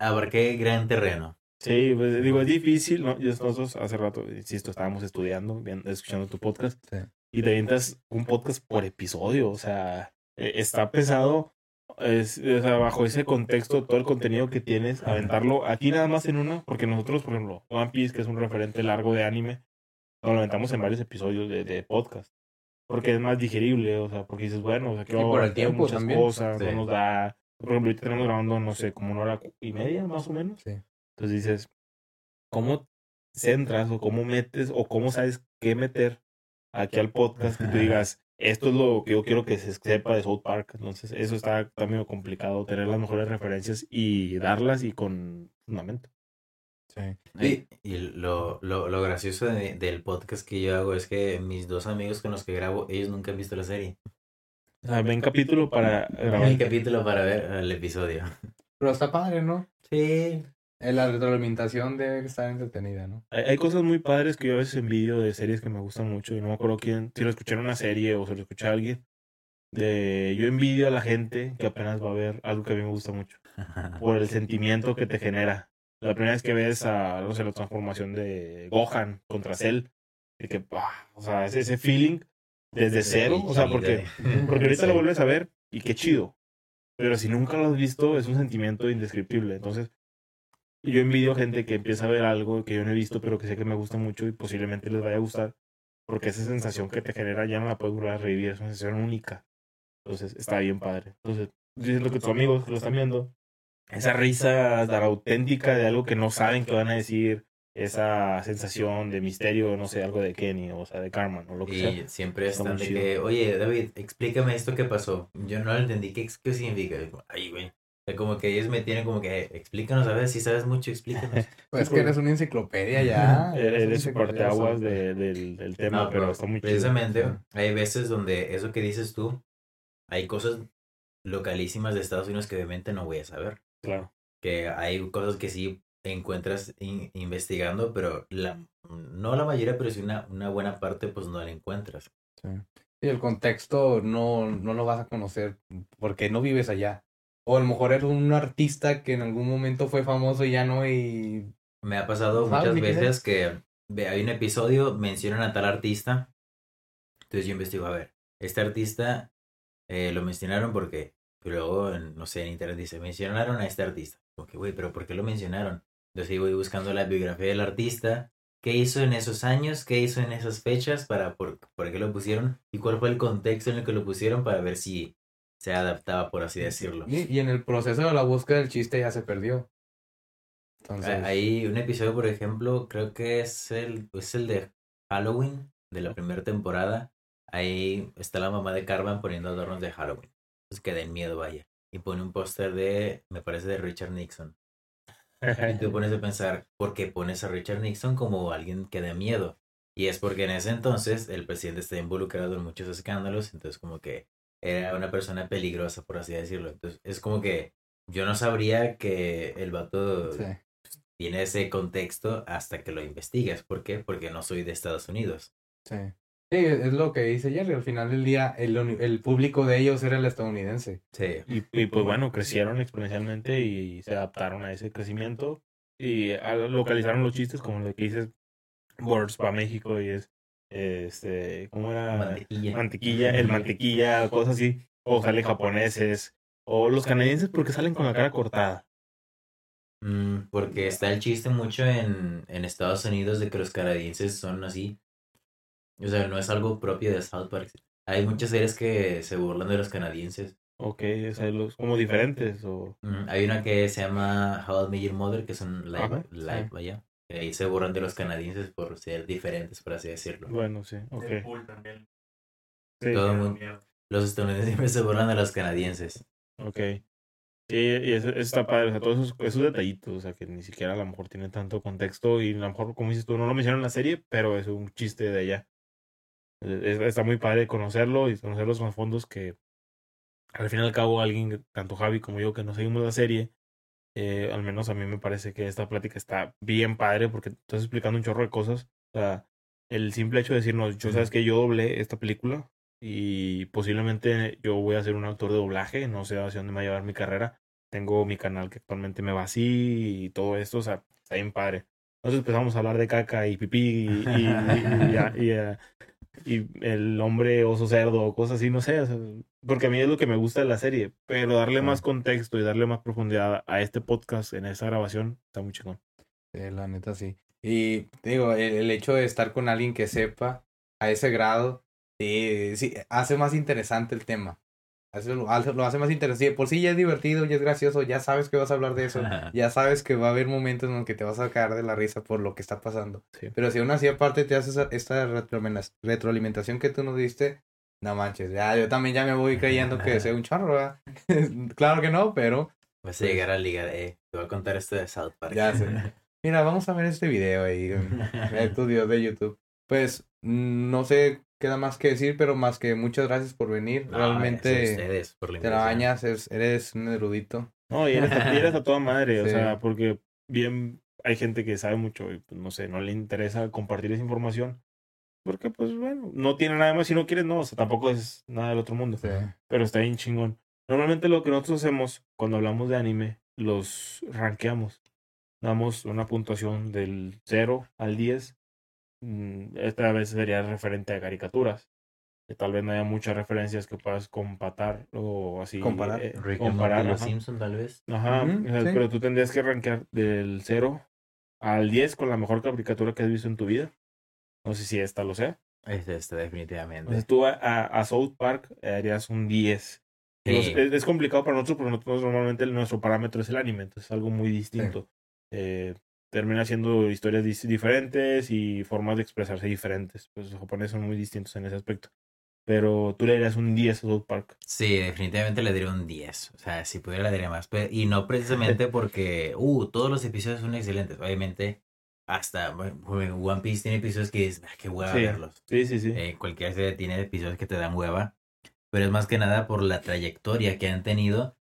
abarqué gran terreno. Sí, pues digo, es difícil, ¿no? Yo- Nosotros hace rato, insisto, estábamos estudiando, bien- escuchando tu podcast, Sí. y te avientas un podcast por episodio, o sea, eh, está pesado, es, o sea, bajo ese contexto, todo el contenido que tienes, aventarlo aquí nada más en una, porque nosotros, por ejemplo, One Piece, que es un referente largo de anime, lo aventamos en varios episodios de, de podcast, porque es más digerible, o sea, porque dices, bueno, o sea, que por a el tiempo muchas también. cosas, no nos da, por ejemplo, ahorita tenemos grabando, no sé, como una hora y media, más o menos. Sí. Entonces dices, ¿cómo centras o cómo metes o cómo sabes qué meter aquí al podcast que tú digas, esto es lo que yo quiero que se sepa de South Park? Entonces, eso está también complicado, tener las mejores referencias y darlas y con fundamento. Sí. Y, y lo, lo, lo gracioso de- del podcast que yo hago es que mis dos amigos con los que grabo, ellos nunca han visto la serie. O sea, ven capítulo para grabar. El capítulo para ver el episodio. Pero está padre, ¿no? Sí. La retroalimentación debe estar entretenida, ¿no? Hay, hay cosas muy padres que yo a veces envidio de series que me gustan mucho y no me acuerdo quién, si lo escuché en una serie o se lo escuché a alguien. De, yo envidio a la gente que apenas va a ver algo que a mí me gusta mucho. por el sentimiento que te genera. La primera vez que ves a, no sé, la transformación de Gohan contra Cell, de que, ah, o sea, ese, ese feeling desde cero, o sea, porque, porque ahorita lo vuelves a ver y qué chido. Pero si nunca lo has visto, es un sentimiento indescriptible. Entonces, yo envidio gente que empieza a ver algo que yo no he visto, pero que sé que me gusta mucho y posiblemente les vaya a gustar, porque esa sensación que te genera ya no la puedes volver a revivir, es una sensación única. Entonces, está bien padre. Entonces, yo siento que tus amigos que lo están viendo, esa risa tan auténtica de algo que no saben que van a decir, esa sensación de misterio, no sé, algo de Kenny, o sea, de Carmen, o lo que sea. Y siempre Está están de chido. que, oye, David, explícame esto que pasó. Yo no lo entendí, ¿qué, qué significa? Ay, güey. Como que ellos me tienen como que, explícanos, a ver, si sabes mucho, explícanos. Pues es que eres una enciclopedia ya. Eres enciclopedia parteaguas de, del, del tema, No, pero está muy. Precisamente, hay veces donde eso que dices tú, hay cosas localísimas de Estados Unidos que obviamente no voy a saber. Claro. Que hay cosas que sí encuentras in- investigando, pero la, no la mayoría, pero sí una, una buena parte, pues no la encuentras. Sí. Y el contexto no, no lo vas a conocer porque no vives allá. O a lo mejor eres un artista que en algún momento fue famoso y ya no y... Me ha pasado ¿Sabes muchas veces que hay un episodio, mencionan a tal artista, entonces yo investigo, a ver, este artista eh, lo mencionaron porque, pero luego, en- no sé, en internet dice, mencionaron a este artista. Como que, güey, pero ¿por qué lo mencionaron? Entonces voy buscando la biografía del artista, qué hizo en esos años, qué hizo en esas fechas, para por, por qué lo pusieron y cuál fue el contexto en el que lo pusieron para ver si se adaptaba, por así decirlo. Y, y en el proceso de la búsqueda del chiste ya se perdió. Entonces, Hay un episodio, por ejemplo, creo que es el, es el de Halloween, de la primera temporada. Ahí está la mamá de Carmen poniendo adornos de Halloween. Pues que den miedo, vaya. Y pone un póster de, me parece, de Richard Nixon. Y te pones a pensar, ¿por qué pones a Richard Nixon como alguien que da miedo? Y es porque en ese entonces el presidente está involucrado en muchos escándalos, entonces como que era una persona peligrosa, por así decirlo. Entonces es como que yo no sabría que el vato sí. tiene ese contexto hasta que lo investigas. ¿Por qué? Porque no soy de Estados Unidos. Sí. Sí, es lo que dice Jerry. Al final del día, el, el público de ellos era el estadounidense. Sí. Y, y, pues bueno, crecieron exponencialmente y se adaptaron a ese crecimiento y a- localizaron los chistes como lo que dices, Words para México y es, este, ¿cómo era? Mantequilla. Mantequilla, el mantequilla, cosas así, o salen japoneses, o los canadienses porque salen con la cara cortada. Mm, porque está el chiste mucho en, en Estados Unidos de que los canadienses son así. O sea, no es algo propio de South Park. Hay muchas series que se burlan de los canadienses. Ok, o sea, los, como diferentes, o... Mm, hay una que se llama How I Met Your Mother, que son live, Ajá, live sí. vaya. Y ahí se burlan de los canadienses por ser diferentes, por así decirlo. Bueno, sí, ok. Deadpool también. Sí, Todo el mundo-. Los estadounidenses siempre se burlan de los canadienses. ok. Sí, y eso, eso está padre, o sea, todos esos, esos detallitos, o sea, que ni siquiera a lo mejor tienen tanto contexto y a lo mejor, como dices tú, no lo mencionan en la serie, pero es un chiste de allá. Es- está muy padre conocerlo y conocerlos más fondos que al fin y al cabo alguien, tanto Javi como yo, que no seguimos la serie, Eh, al menos a mí me parece que esta plática está bien padre porque estás explicando un chorro de cosas. O sea, el simple hecho de decirnos, yo sabes que yo doblé esta película y posiblemente yo voy a ser un actor de doblaje, no sé hacia dónde me va a llevar mi carrera. Tengo mi canal que actualmente me va así y todo esto, o sea, está bien padre. Entonces empezamos a hablar de caca y pipí y, y, y- y- y, y el hombre oso cerdo, cosas así, no sé, o sea, porque a mí es lo que me gusta de la serie, pero darle más contexto y darle más profundidad a este podcast en esta grabación está muy chingón. Sí, la neta sí. Y digo, el, el hecho de estar con alguien que sepa a ese grado, sí, sí, hace más interesante el tema. Hace- lo, hace, lo hace más interesante. Por sí ya es divertido, ya es gracioso, ya sabes que vas a hablar de eso, ya sabes que va a haber momentos en los que te vas a caer de la risa por lo que está pasando. Sí. Pero si aún así aparte te haces esta retroalimenta- retroalimentación que tú nos diste, no manches, ya yo también ya me voy creyendo que sea un ¿verdad? claro que no, pero Vas a llegar a ligar, eh. Te voy a contar esto de South Park. Ya sé. Mira, vamos a ver este video ahí en video de YouTube. Pues mm, no sé queda más que decir, pero más que muchas gracias por venir. No, Realmente ustedes por la te la bañas, es- eres un erudito. No, y eres, a, y eres a toda madre, o sea, porque bien hay gente que sabe mucho y pues, no sé, no le interesa compartir esa información. Porque, pues bueno, no tiene nada más si no quieres, no, o sea, tampoco es nada del otro mundo. Sí. Pero está bien chingón. Normalmente lo que nosotros hacemos cuando hablamos de anime, los rankeamos. Damos una puntuación del 0 al 10. Mm, Esta vez sería referente a caricaturas. Que tal vez no haya muchas referencias que puedas compatar o así. Comparar. eh, Rick comparar, Los ajá. Simpson, tal vez. Ajá, Ujú, o sea, sí. pero tú tendrías que rankear del 0 al 10 con la mejor caricatura que has visto en tu vida. No sé si esta lo sea. Es este, definitivamente. Entonces tú a, a- a South Park harías un 10. Digo, Sí. es, es complicado para nosotros porque nosotros normalmente nuestro parámetro es el anime, entonces es algo muy distinto. Eh, termina siendo historias diferentes y formas de expresarse diferentes. Pues los japoneses son muy distintos en ese aspecto. Pero tú le darías un 10 a South Park. Sí, definitivamente le daría un 10. O sea, si pudiera le daría más. Y no precisamente porque, uh, todos los episodios son excelentes. Obviamente, hasta bueno, One Piece tiene episodios que dices, "Ah, qué hueva Sí. verlos. Sí, sí, sí. Eh, cualquier serie tiene episodios que te dan hueva. Pero es más que nada por la trayectoria que han tenido.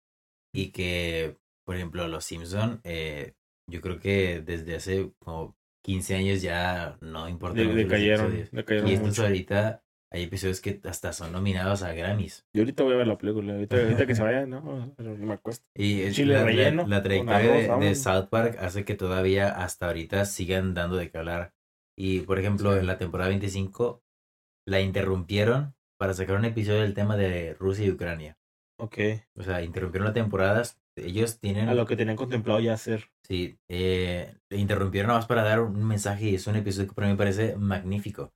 Y que, por ejemplo, los Simpson, eh, yo creo que desde hace como 15 años ya no importa. Decayeron, episodios. decayeron Y estos ahorita hay episodios que hasta son nominados a Grammys. Yo ahorita voy a ver la película. Ahorita, ahorita que se vaya, no, pero no me acuesta. Y Chile la, la- relleno la con trayectoria arroz, de. South Park hace que todavía hasta ahorita sigan dando de qué hablar. Y por ejemplo, Sí. en la temporada 25 la interrumpieron para sacar un episodio del tema de Rusia y Ucrania. Ok. O sea, interrumpieron la temporada. Ellos tienen... A lo que tenían contemplado ya hacer. Sí, eh, interrumpieron nada más para dar un mensaje y es un episodio que para mí me parece magnífico.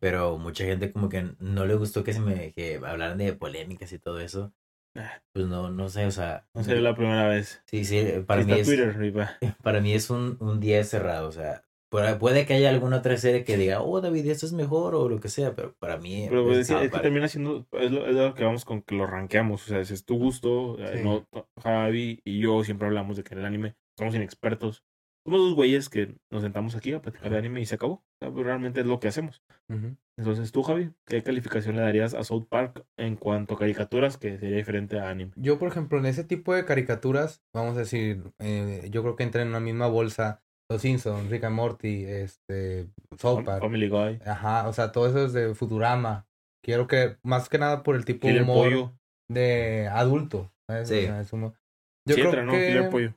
Pero mucha gente como que no le gustó que se me que hablaran de polémicas y todo eso. Ah. Pues no, no sé, o sea... No sería la primera vez. Sí, sí, para mí es... Twitter. Para mí es un, un día cerrado, o sea, puede, puede que haya alguna otra serie que diga, oh, David, esto es mejor o lo que sea, pero para mí... Pero pues, es que termina siendo, es lo, es lo que vamos con que lo rankeamos, o sea, es tu gusto, Sí. no, Javi y yo siempre hablamos de que en el anime somos inexpertos, somos dos güeyes que nos sentamos aquí a platicar de anime y se acabó, o sea, pues, realmente es lo que hacemos. Entonces tú, Javi, ¿qué calificación le darías a South Park en cuanto a caricaturas que sería diferente a anime? Yo, por ejemplo, en ese tipo de caricaturas, vamos a decir, eh, yo creo que entra en una misma bolsa Los Simpsons, Rick and Morty, este, South Park. Family Guy, Ajá, o sea, todo eso es de Futurama. Quiero que, más que nada por el tipo de humor Pollo, de adulto. ¿sabes? Sí. O sea, es humor- Yo sí creo entra, ¿no? que... Killer Pollo.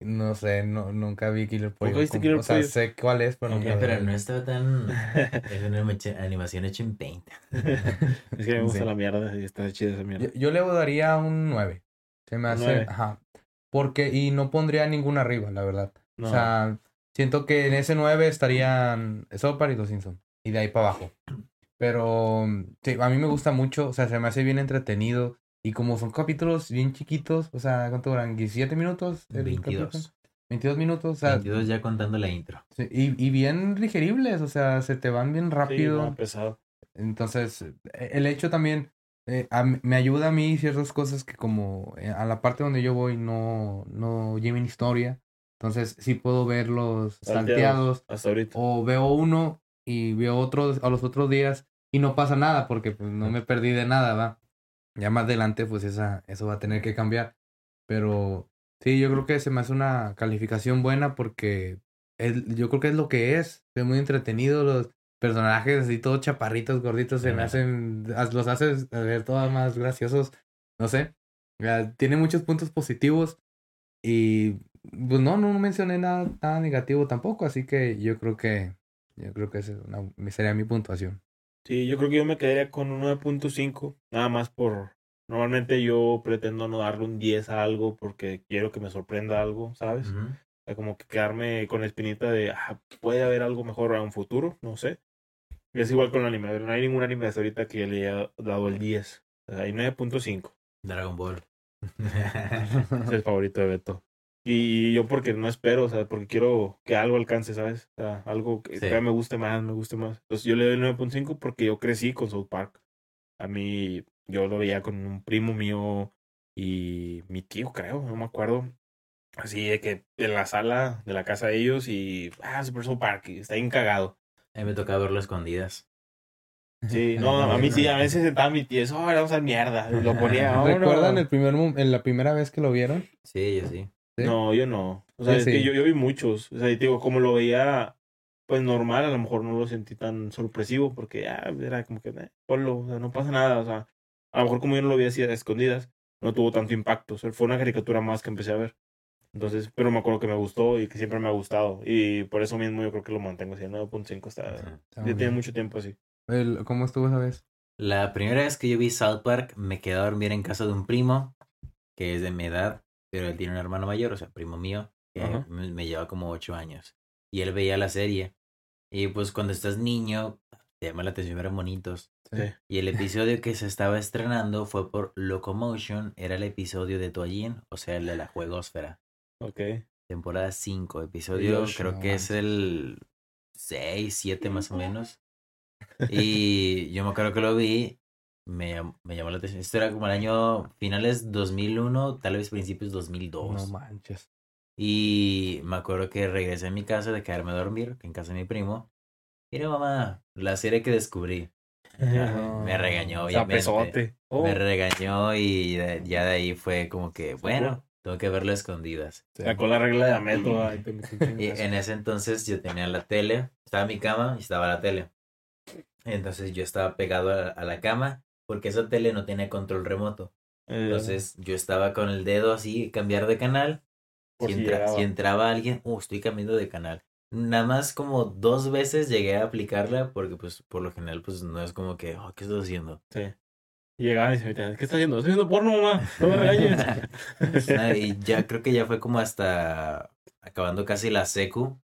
No sé, no, nunca vi Killer Pollo. viste como- Killer o sea, Pollo? sé cuál es, pero Ok, nunca Pero vi. no estaba tan... es una animación- hecha en Paint. es que me gusta Sí. la mierda y está chida esa mierda. Yo, yo le daría un 9. Se me hace, nueve. ajá. Porque, y no pondría ninguna arriba, la verdad. No. O sea, siento que en ese 9 estarían South Park y Los Simpsons. Y de ahí para abajo. Pero, sí, a mí me gusta mucho. O sea, se me hace bien entretenido. Y como son capítulos bien chiquitos, o sea, ¿cuánto duran? ¿17 minutos? el capítulo? 22. 22 minutos, o sea, 22 ya contando la intro. sí, y, y bien digeribles, o sea, se te van bien Sí, rápido. no, pesado. Entonces, eh, el hecho también eh, a me ayuda a mí ciertas cosas que como eh, a la parte donde yo voy no, no lleven historia. Entonces, sí puedo verlos Salteados. salteados Hasta ahorita. o veo uno y veo otro a los otros días y no pasa nada porque pues no me perdí de nada, ¿va? Ya más adelante pues esa, eso va a tener que cambiar. Pero Sí, yo creo que se me hace una calificación buena porque es- yo creo que es lo que es. Es muy entretenido. Los personajes así todos chaparritos, gorditos, se me Ajá. hacen, los haces ver todos más graciosos. No sé. Tiene muchos puntos positivos y pues no, no mencioné nada, nada negativo tampoco, así que yo creo que yo creo que esa es una- sería mi puntuación. Sí, yo creo que yo me quedaría con un 9.5, nada más por... Normalmente yo pretendo no darle un 10 a algo porque quiero que me sorprenda algo, ¿sabes? Ujú. O sea, como que quedarme con la espinita de, ah, puede haber algo mejor a un futuro, no sé. Y es igual con el anime, no hay ningún anime hasta ahorita que le haya dado el 10. O sea, hay 9.5, Dragon Ball. es el favorito de Beto. Y yo porque no espero, o sea, porque quiero que algo alcance, ¿sabes? O sea, algo que Sí. me guste más, me guste más. Entonces yo le doy el 9.5 porque yo crecí con South Park. A mí, yo lo veía con un primo mío y mi tío, creo, no me acuerdo. Así de que en la sala de la casa de ellos y, ah, Super South Park, y está bien cagado. A mí me tocaba verlo a escondidas. Sí, no, a mí sí, a veces sentaba mi tío, eso, oh, vamos a mierda. Lo ponía, vámonos. ¿Recuerdan el primer en la primera vez que lo vieron? Sí, yo sí. ¿Sí? No, yo no. O sea, Yo es que yo, yo vi muchos. O sea, y te digo, como lo veía, pues normal, a lo mejor no lo sentí tan sorpresivo porque ya era como que, eh, ponlo, o sea, no pasa nada. O sea, a lo mejor como yo no lo vi así a escondidas, no tuvo tanto impacto. O sea, fue una caricatura más que empecé a ver. Entonces, pero me acuerdo que me gustó y que siempre me ha gustado. Y por eso mismo yo creo que lo mantengo así, el 9.5 está... Está Ya tiene mucho tiempo así. El- ¿Cómo estuvo esa vez? La primera vez que yo vi South Park, me quedé a dormir en casa de un primo, que es de mi edad, pero él tiene un hermano mayor, o sea, primo mío, que me, me lleva como ocho años. Y él veía la serie. Y pues cuando estás niño, te llama la atención ver bonitos. Sí. Y el episodio que se estaba estrenando fue por Locomotion, era el episodio de Toallín, o sea, el de la juegosfera. Ok. Temporada 5, episodio Dios, creo no que es el 6, 7 más o menos. Y yo me acuerdo que lo vi, me, me llamó la atención. Esto era como el año finales 2001, tal vez principios 2002. No manches. y me acuerdo que regresé a mi casa de quedarme a dormir, en casa de mi primo. Mira mamá, la serie que descubrí. Me regañó, obviamente. Oh, Me regañó y de- ya de ahí fue como que, bueno, tengo que verlo a escondidas. Sacó la regla de en Y en ese entonces yo tenía la tele, estaba mi cama y estaba la tele. Entonces yo estaba pegado a, a la cama porque esa tele no tenía control remoto. Eh, Entonces yo estaba con el dedo así, cambiar de canal. Si, si entra- llegaba. si entraba alguien, uh, estoy cambiando de canal. Nada más como dos veces llegué a aplicarla porque pues por lo general pues no es como que, oh, ¿qué estás haciendo? Sí. Y llegaban y se metían, ¿qué estás haciendo? Estoy viendo porno, mamá. No me regañes. Ah, y ya creo que ya fue como hasta acabando casi la secu,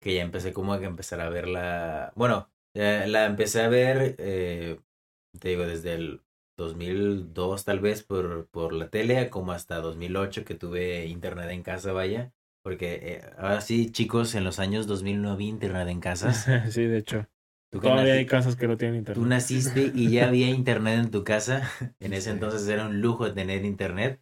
que ya empecé como a que empezar a verla. Bueno, eh, la empecé a ver, eh, te digo, desde el 2002 tal vez por, por la tele, como hasta 2008 que tuve internet en casa, vaya. Porque eh, ahora sí, chicos, en los años 2000 no había internet en casas. sí, de hecho. Todavía hay casas que no tienen internet. tú naciste y ya había internet en tu casa. En ese entonces era un lujo tener internet.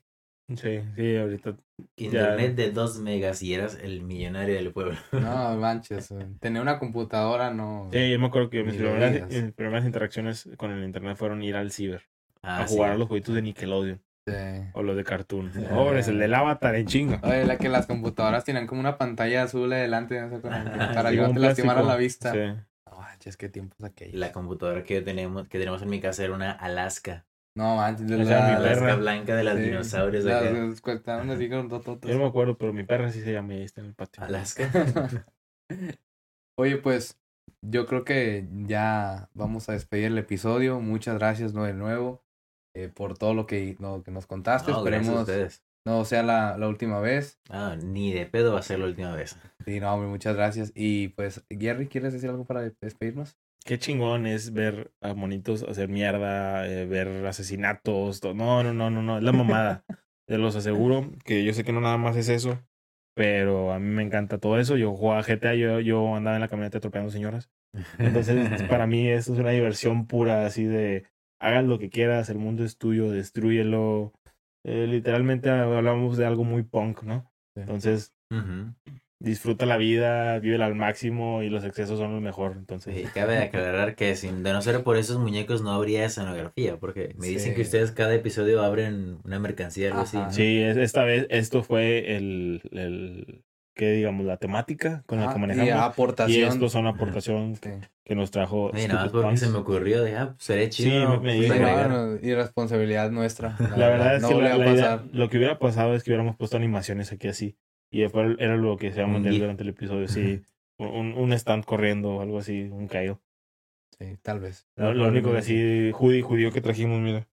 Sí, sí, ahorita. Internet de 2 megas y eras el millonario del pueblo. No manches. eh, Tener una computadora no. Sí, yo me acuerdo que mis primeras, mis primeras interacciones con el internet fueron ir al ciber Ah, a sí. jugar a los jueguitos de Nickelodeon Sí. o los de Cartoon. Pobres, el del Avatar en chinga. Oye, la que las computadoras tienen como una pantalla azul adelante no sé, con- para Sí, que no te lastimara plástico. la vista. Sí. No manches, qué tiempos aquellos. La computadora que tenemos, que tenemos en mi casa era una Alaska. No manches, de O sea, la- mi Alaska perra. blanca de los sí, dinosaurios. las- acá. las cuestaban así con tototos. Yo no me acuerdo, pero mi perra sí se llama y ahí está en el patio. Alaska. Oye, pues yo creo que ya vamos a despedir el episodio. Muchas gracias ¿no? de nuevo eh, por todo lo que, lo que nos contaste. No, Esperemos ustedes. no sea la, la última vez. Ah, ni de pedo va a ser la última vez. Sí, no, hombre, muchas gracias. Y pues, Gary, ¿quieres decir algo para despedirnos? Qué chingón es ver a monitos hacer mierda, eh, ver asesinatos. to- No, no, no, no, no, es la mamada. Te los aseguro que yo sé que no nada más es eso, pero a mí me encanta todo eso. Yo jugaba GTA, yo, yo andaba en la camioneta atropellando señoras. Entonces, para mí esto es una diversión pura, así de hagas lo que quieras, el mundo es tuyo, destrúyelo. Eh, literalmente hablamos de algo muy punk, ¿no? Entonces, Ujú. Disfruta la vida, vive al máximo y los excesos son lo mejor. Entonces, Sí, cabe aclarar que sin, de no ser por esos muñecos no habría escenografía, porque me dicen Sí. que ustedes cada episodio abren una mercancía, algo así. Sí, es- esta vez esto fue el, el que digamos, la temática con la Ah, que y manejamos. Y, aportación. esto son aportación Sí. que nos trajo. Nada más porque se me ocurrió de, ah, pues sería Sí, chido. me- ¿no? me Pues, dijo, Sí, irresponsabilidad nuestra. La verdad es no que la, la idea- pasar. lo que hubiera pasado es que hubiéramos puesto animaciones aquí así. Y fue- era lo que se iba a mantener durante el episodio. Sí, un, un stand corriendo o algo así, un Kyle. Sí, tal vez. Lo, lo único que así, judío, judío que trajimos, mira.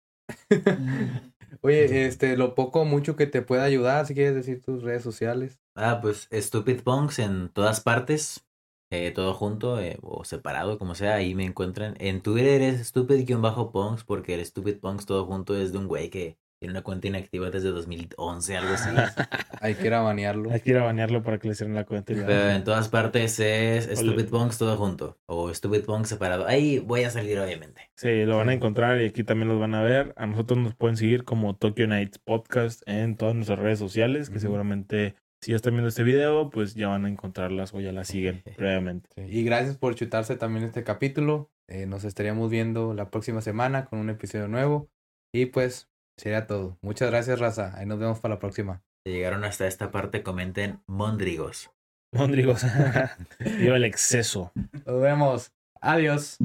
Oye, este, lo poco o mucho que te pueda ayudar, si quieres decir tus redes sociales. Ah, pues Stupid Punks en todas partes, eh, todo junto eh, o separado, como sea, ahí me encuentran. En Twitter es Stupid-Punks porque el Stupid Punks todo junto es de un güey que tiene una cuenta inactiva desde 2011, algo así. Hay que ir a banearlo. Hay que ir a banearlo para que le cierren la cuenta. Pero en todas partes es. Stupid Punks todo junto o Stupid Punks separado. Ahí voy a salir, obviamente. Sí, lo van a encontrar y aquí también los van a ver. A nosotros nos pueden seguir como Tokyo Nights Podcast en todas nuestras redes sociales, que seguramente si ya están viendo este video, pues ya van a encontrarlas o ya las siguen previamente. Sí, Y gracias por chutarse también este capítulo. Eh, nos estaríamos viendo la próxima semana con un episodio nuevo. Y pues sería todo. Muchas gracias, Raza. Ahí nos vemos para la próxima. Si llegaron hasta esta parte, comenten Mondrigos. Mondrigos. Viva el exceso. Nos vemos. Adiós.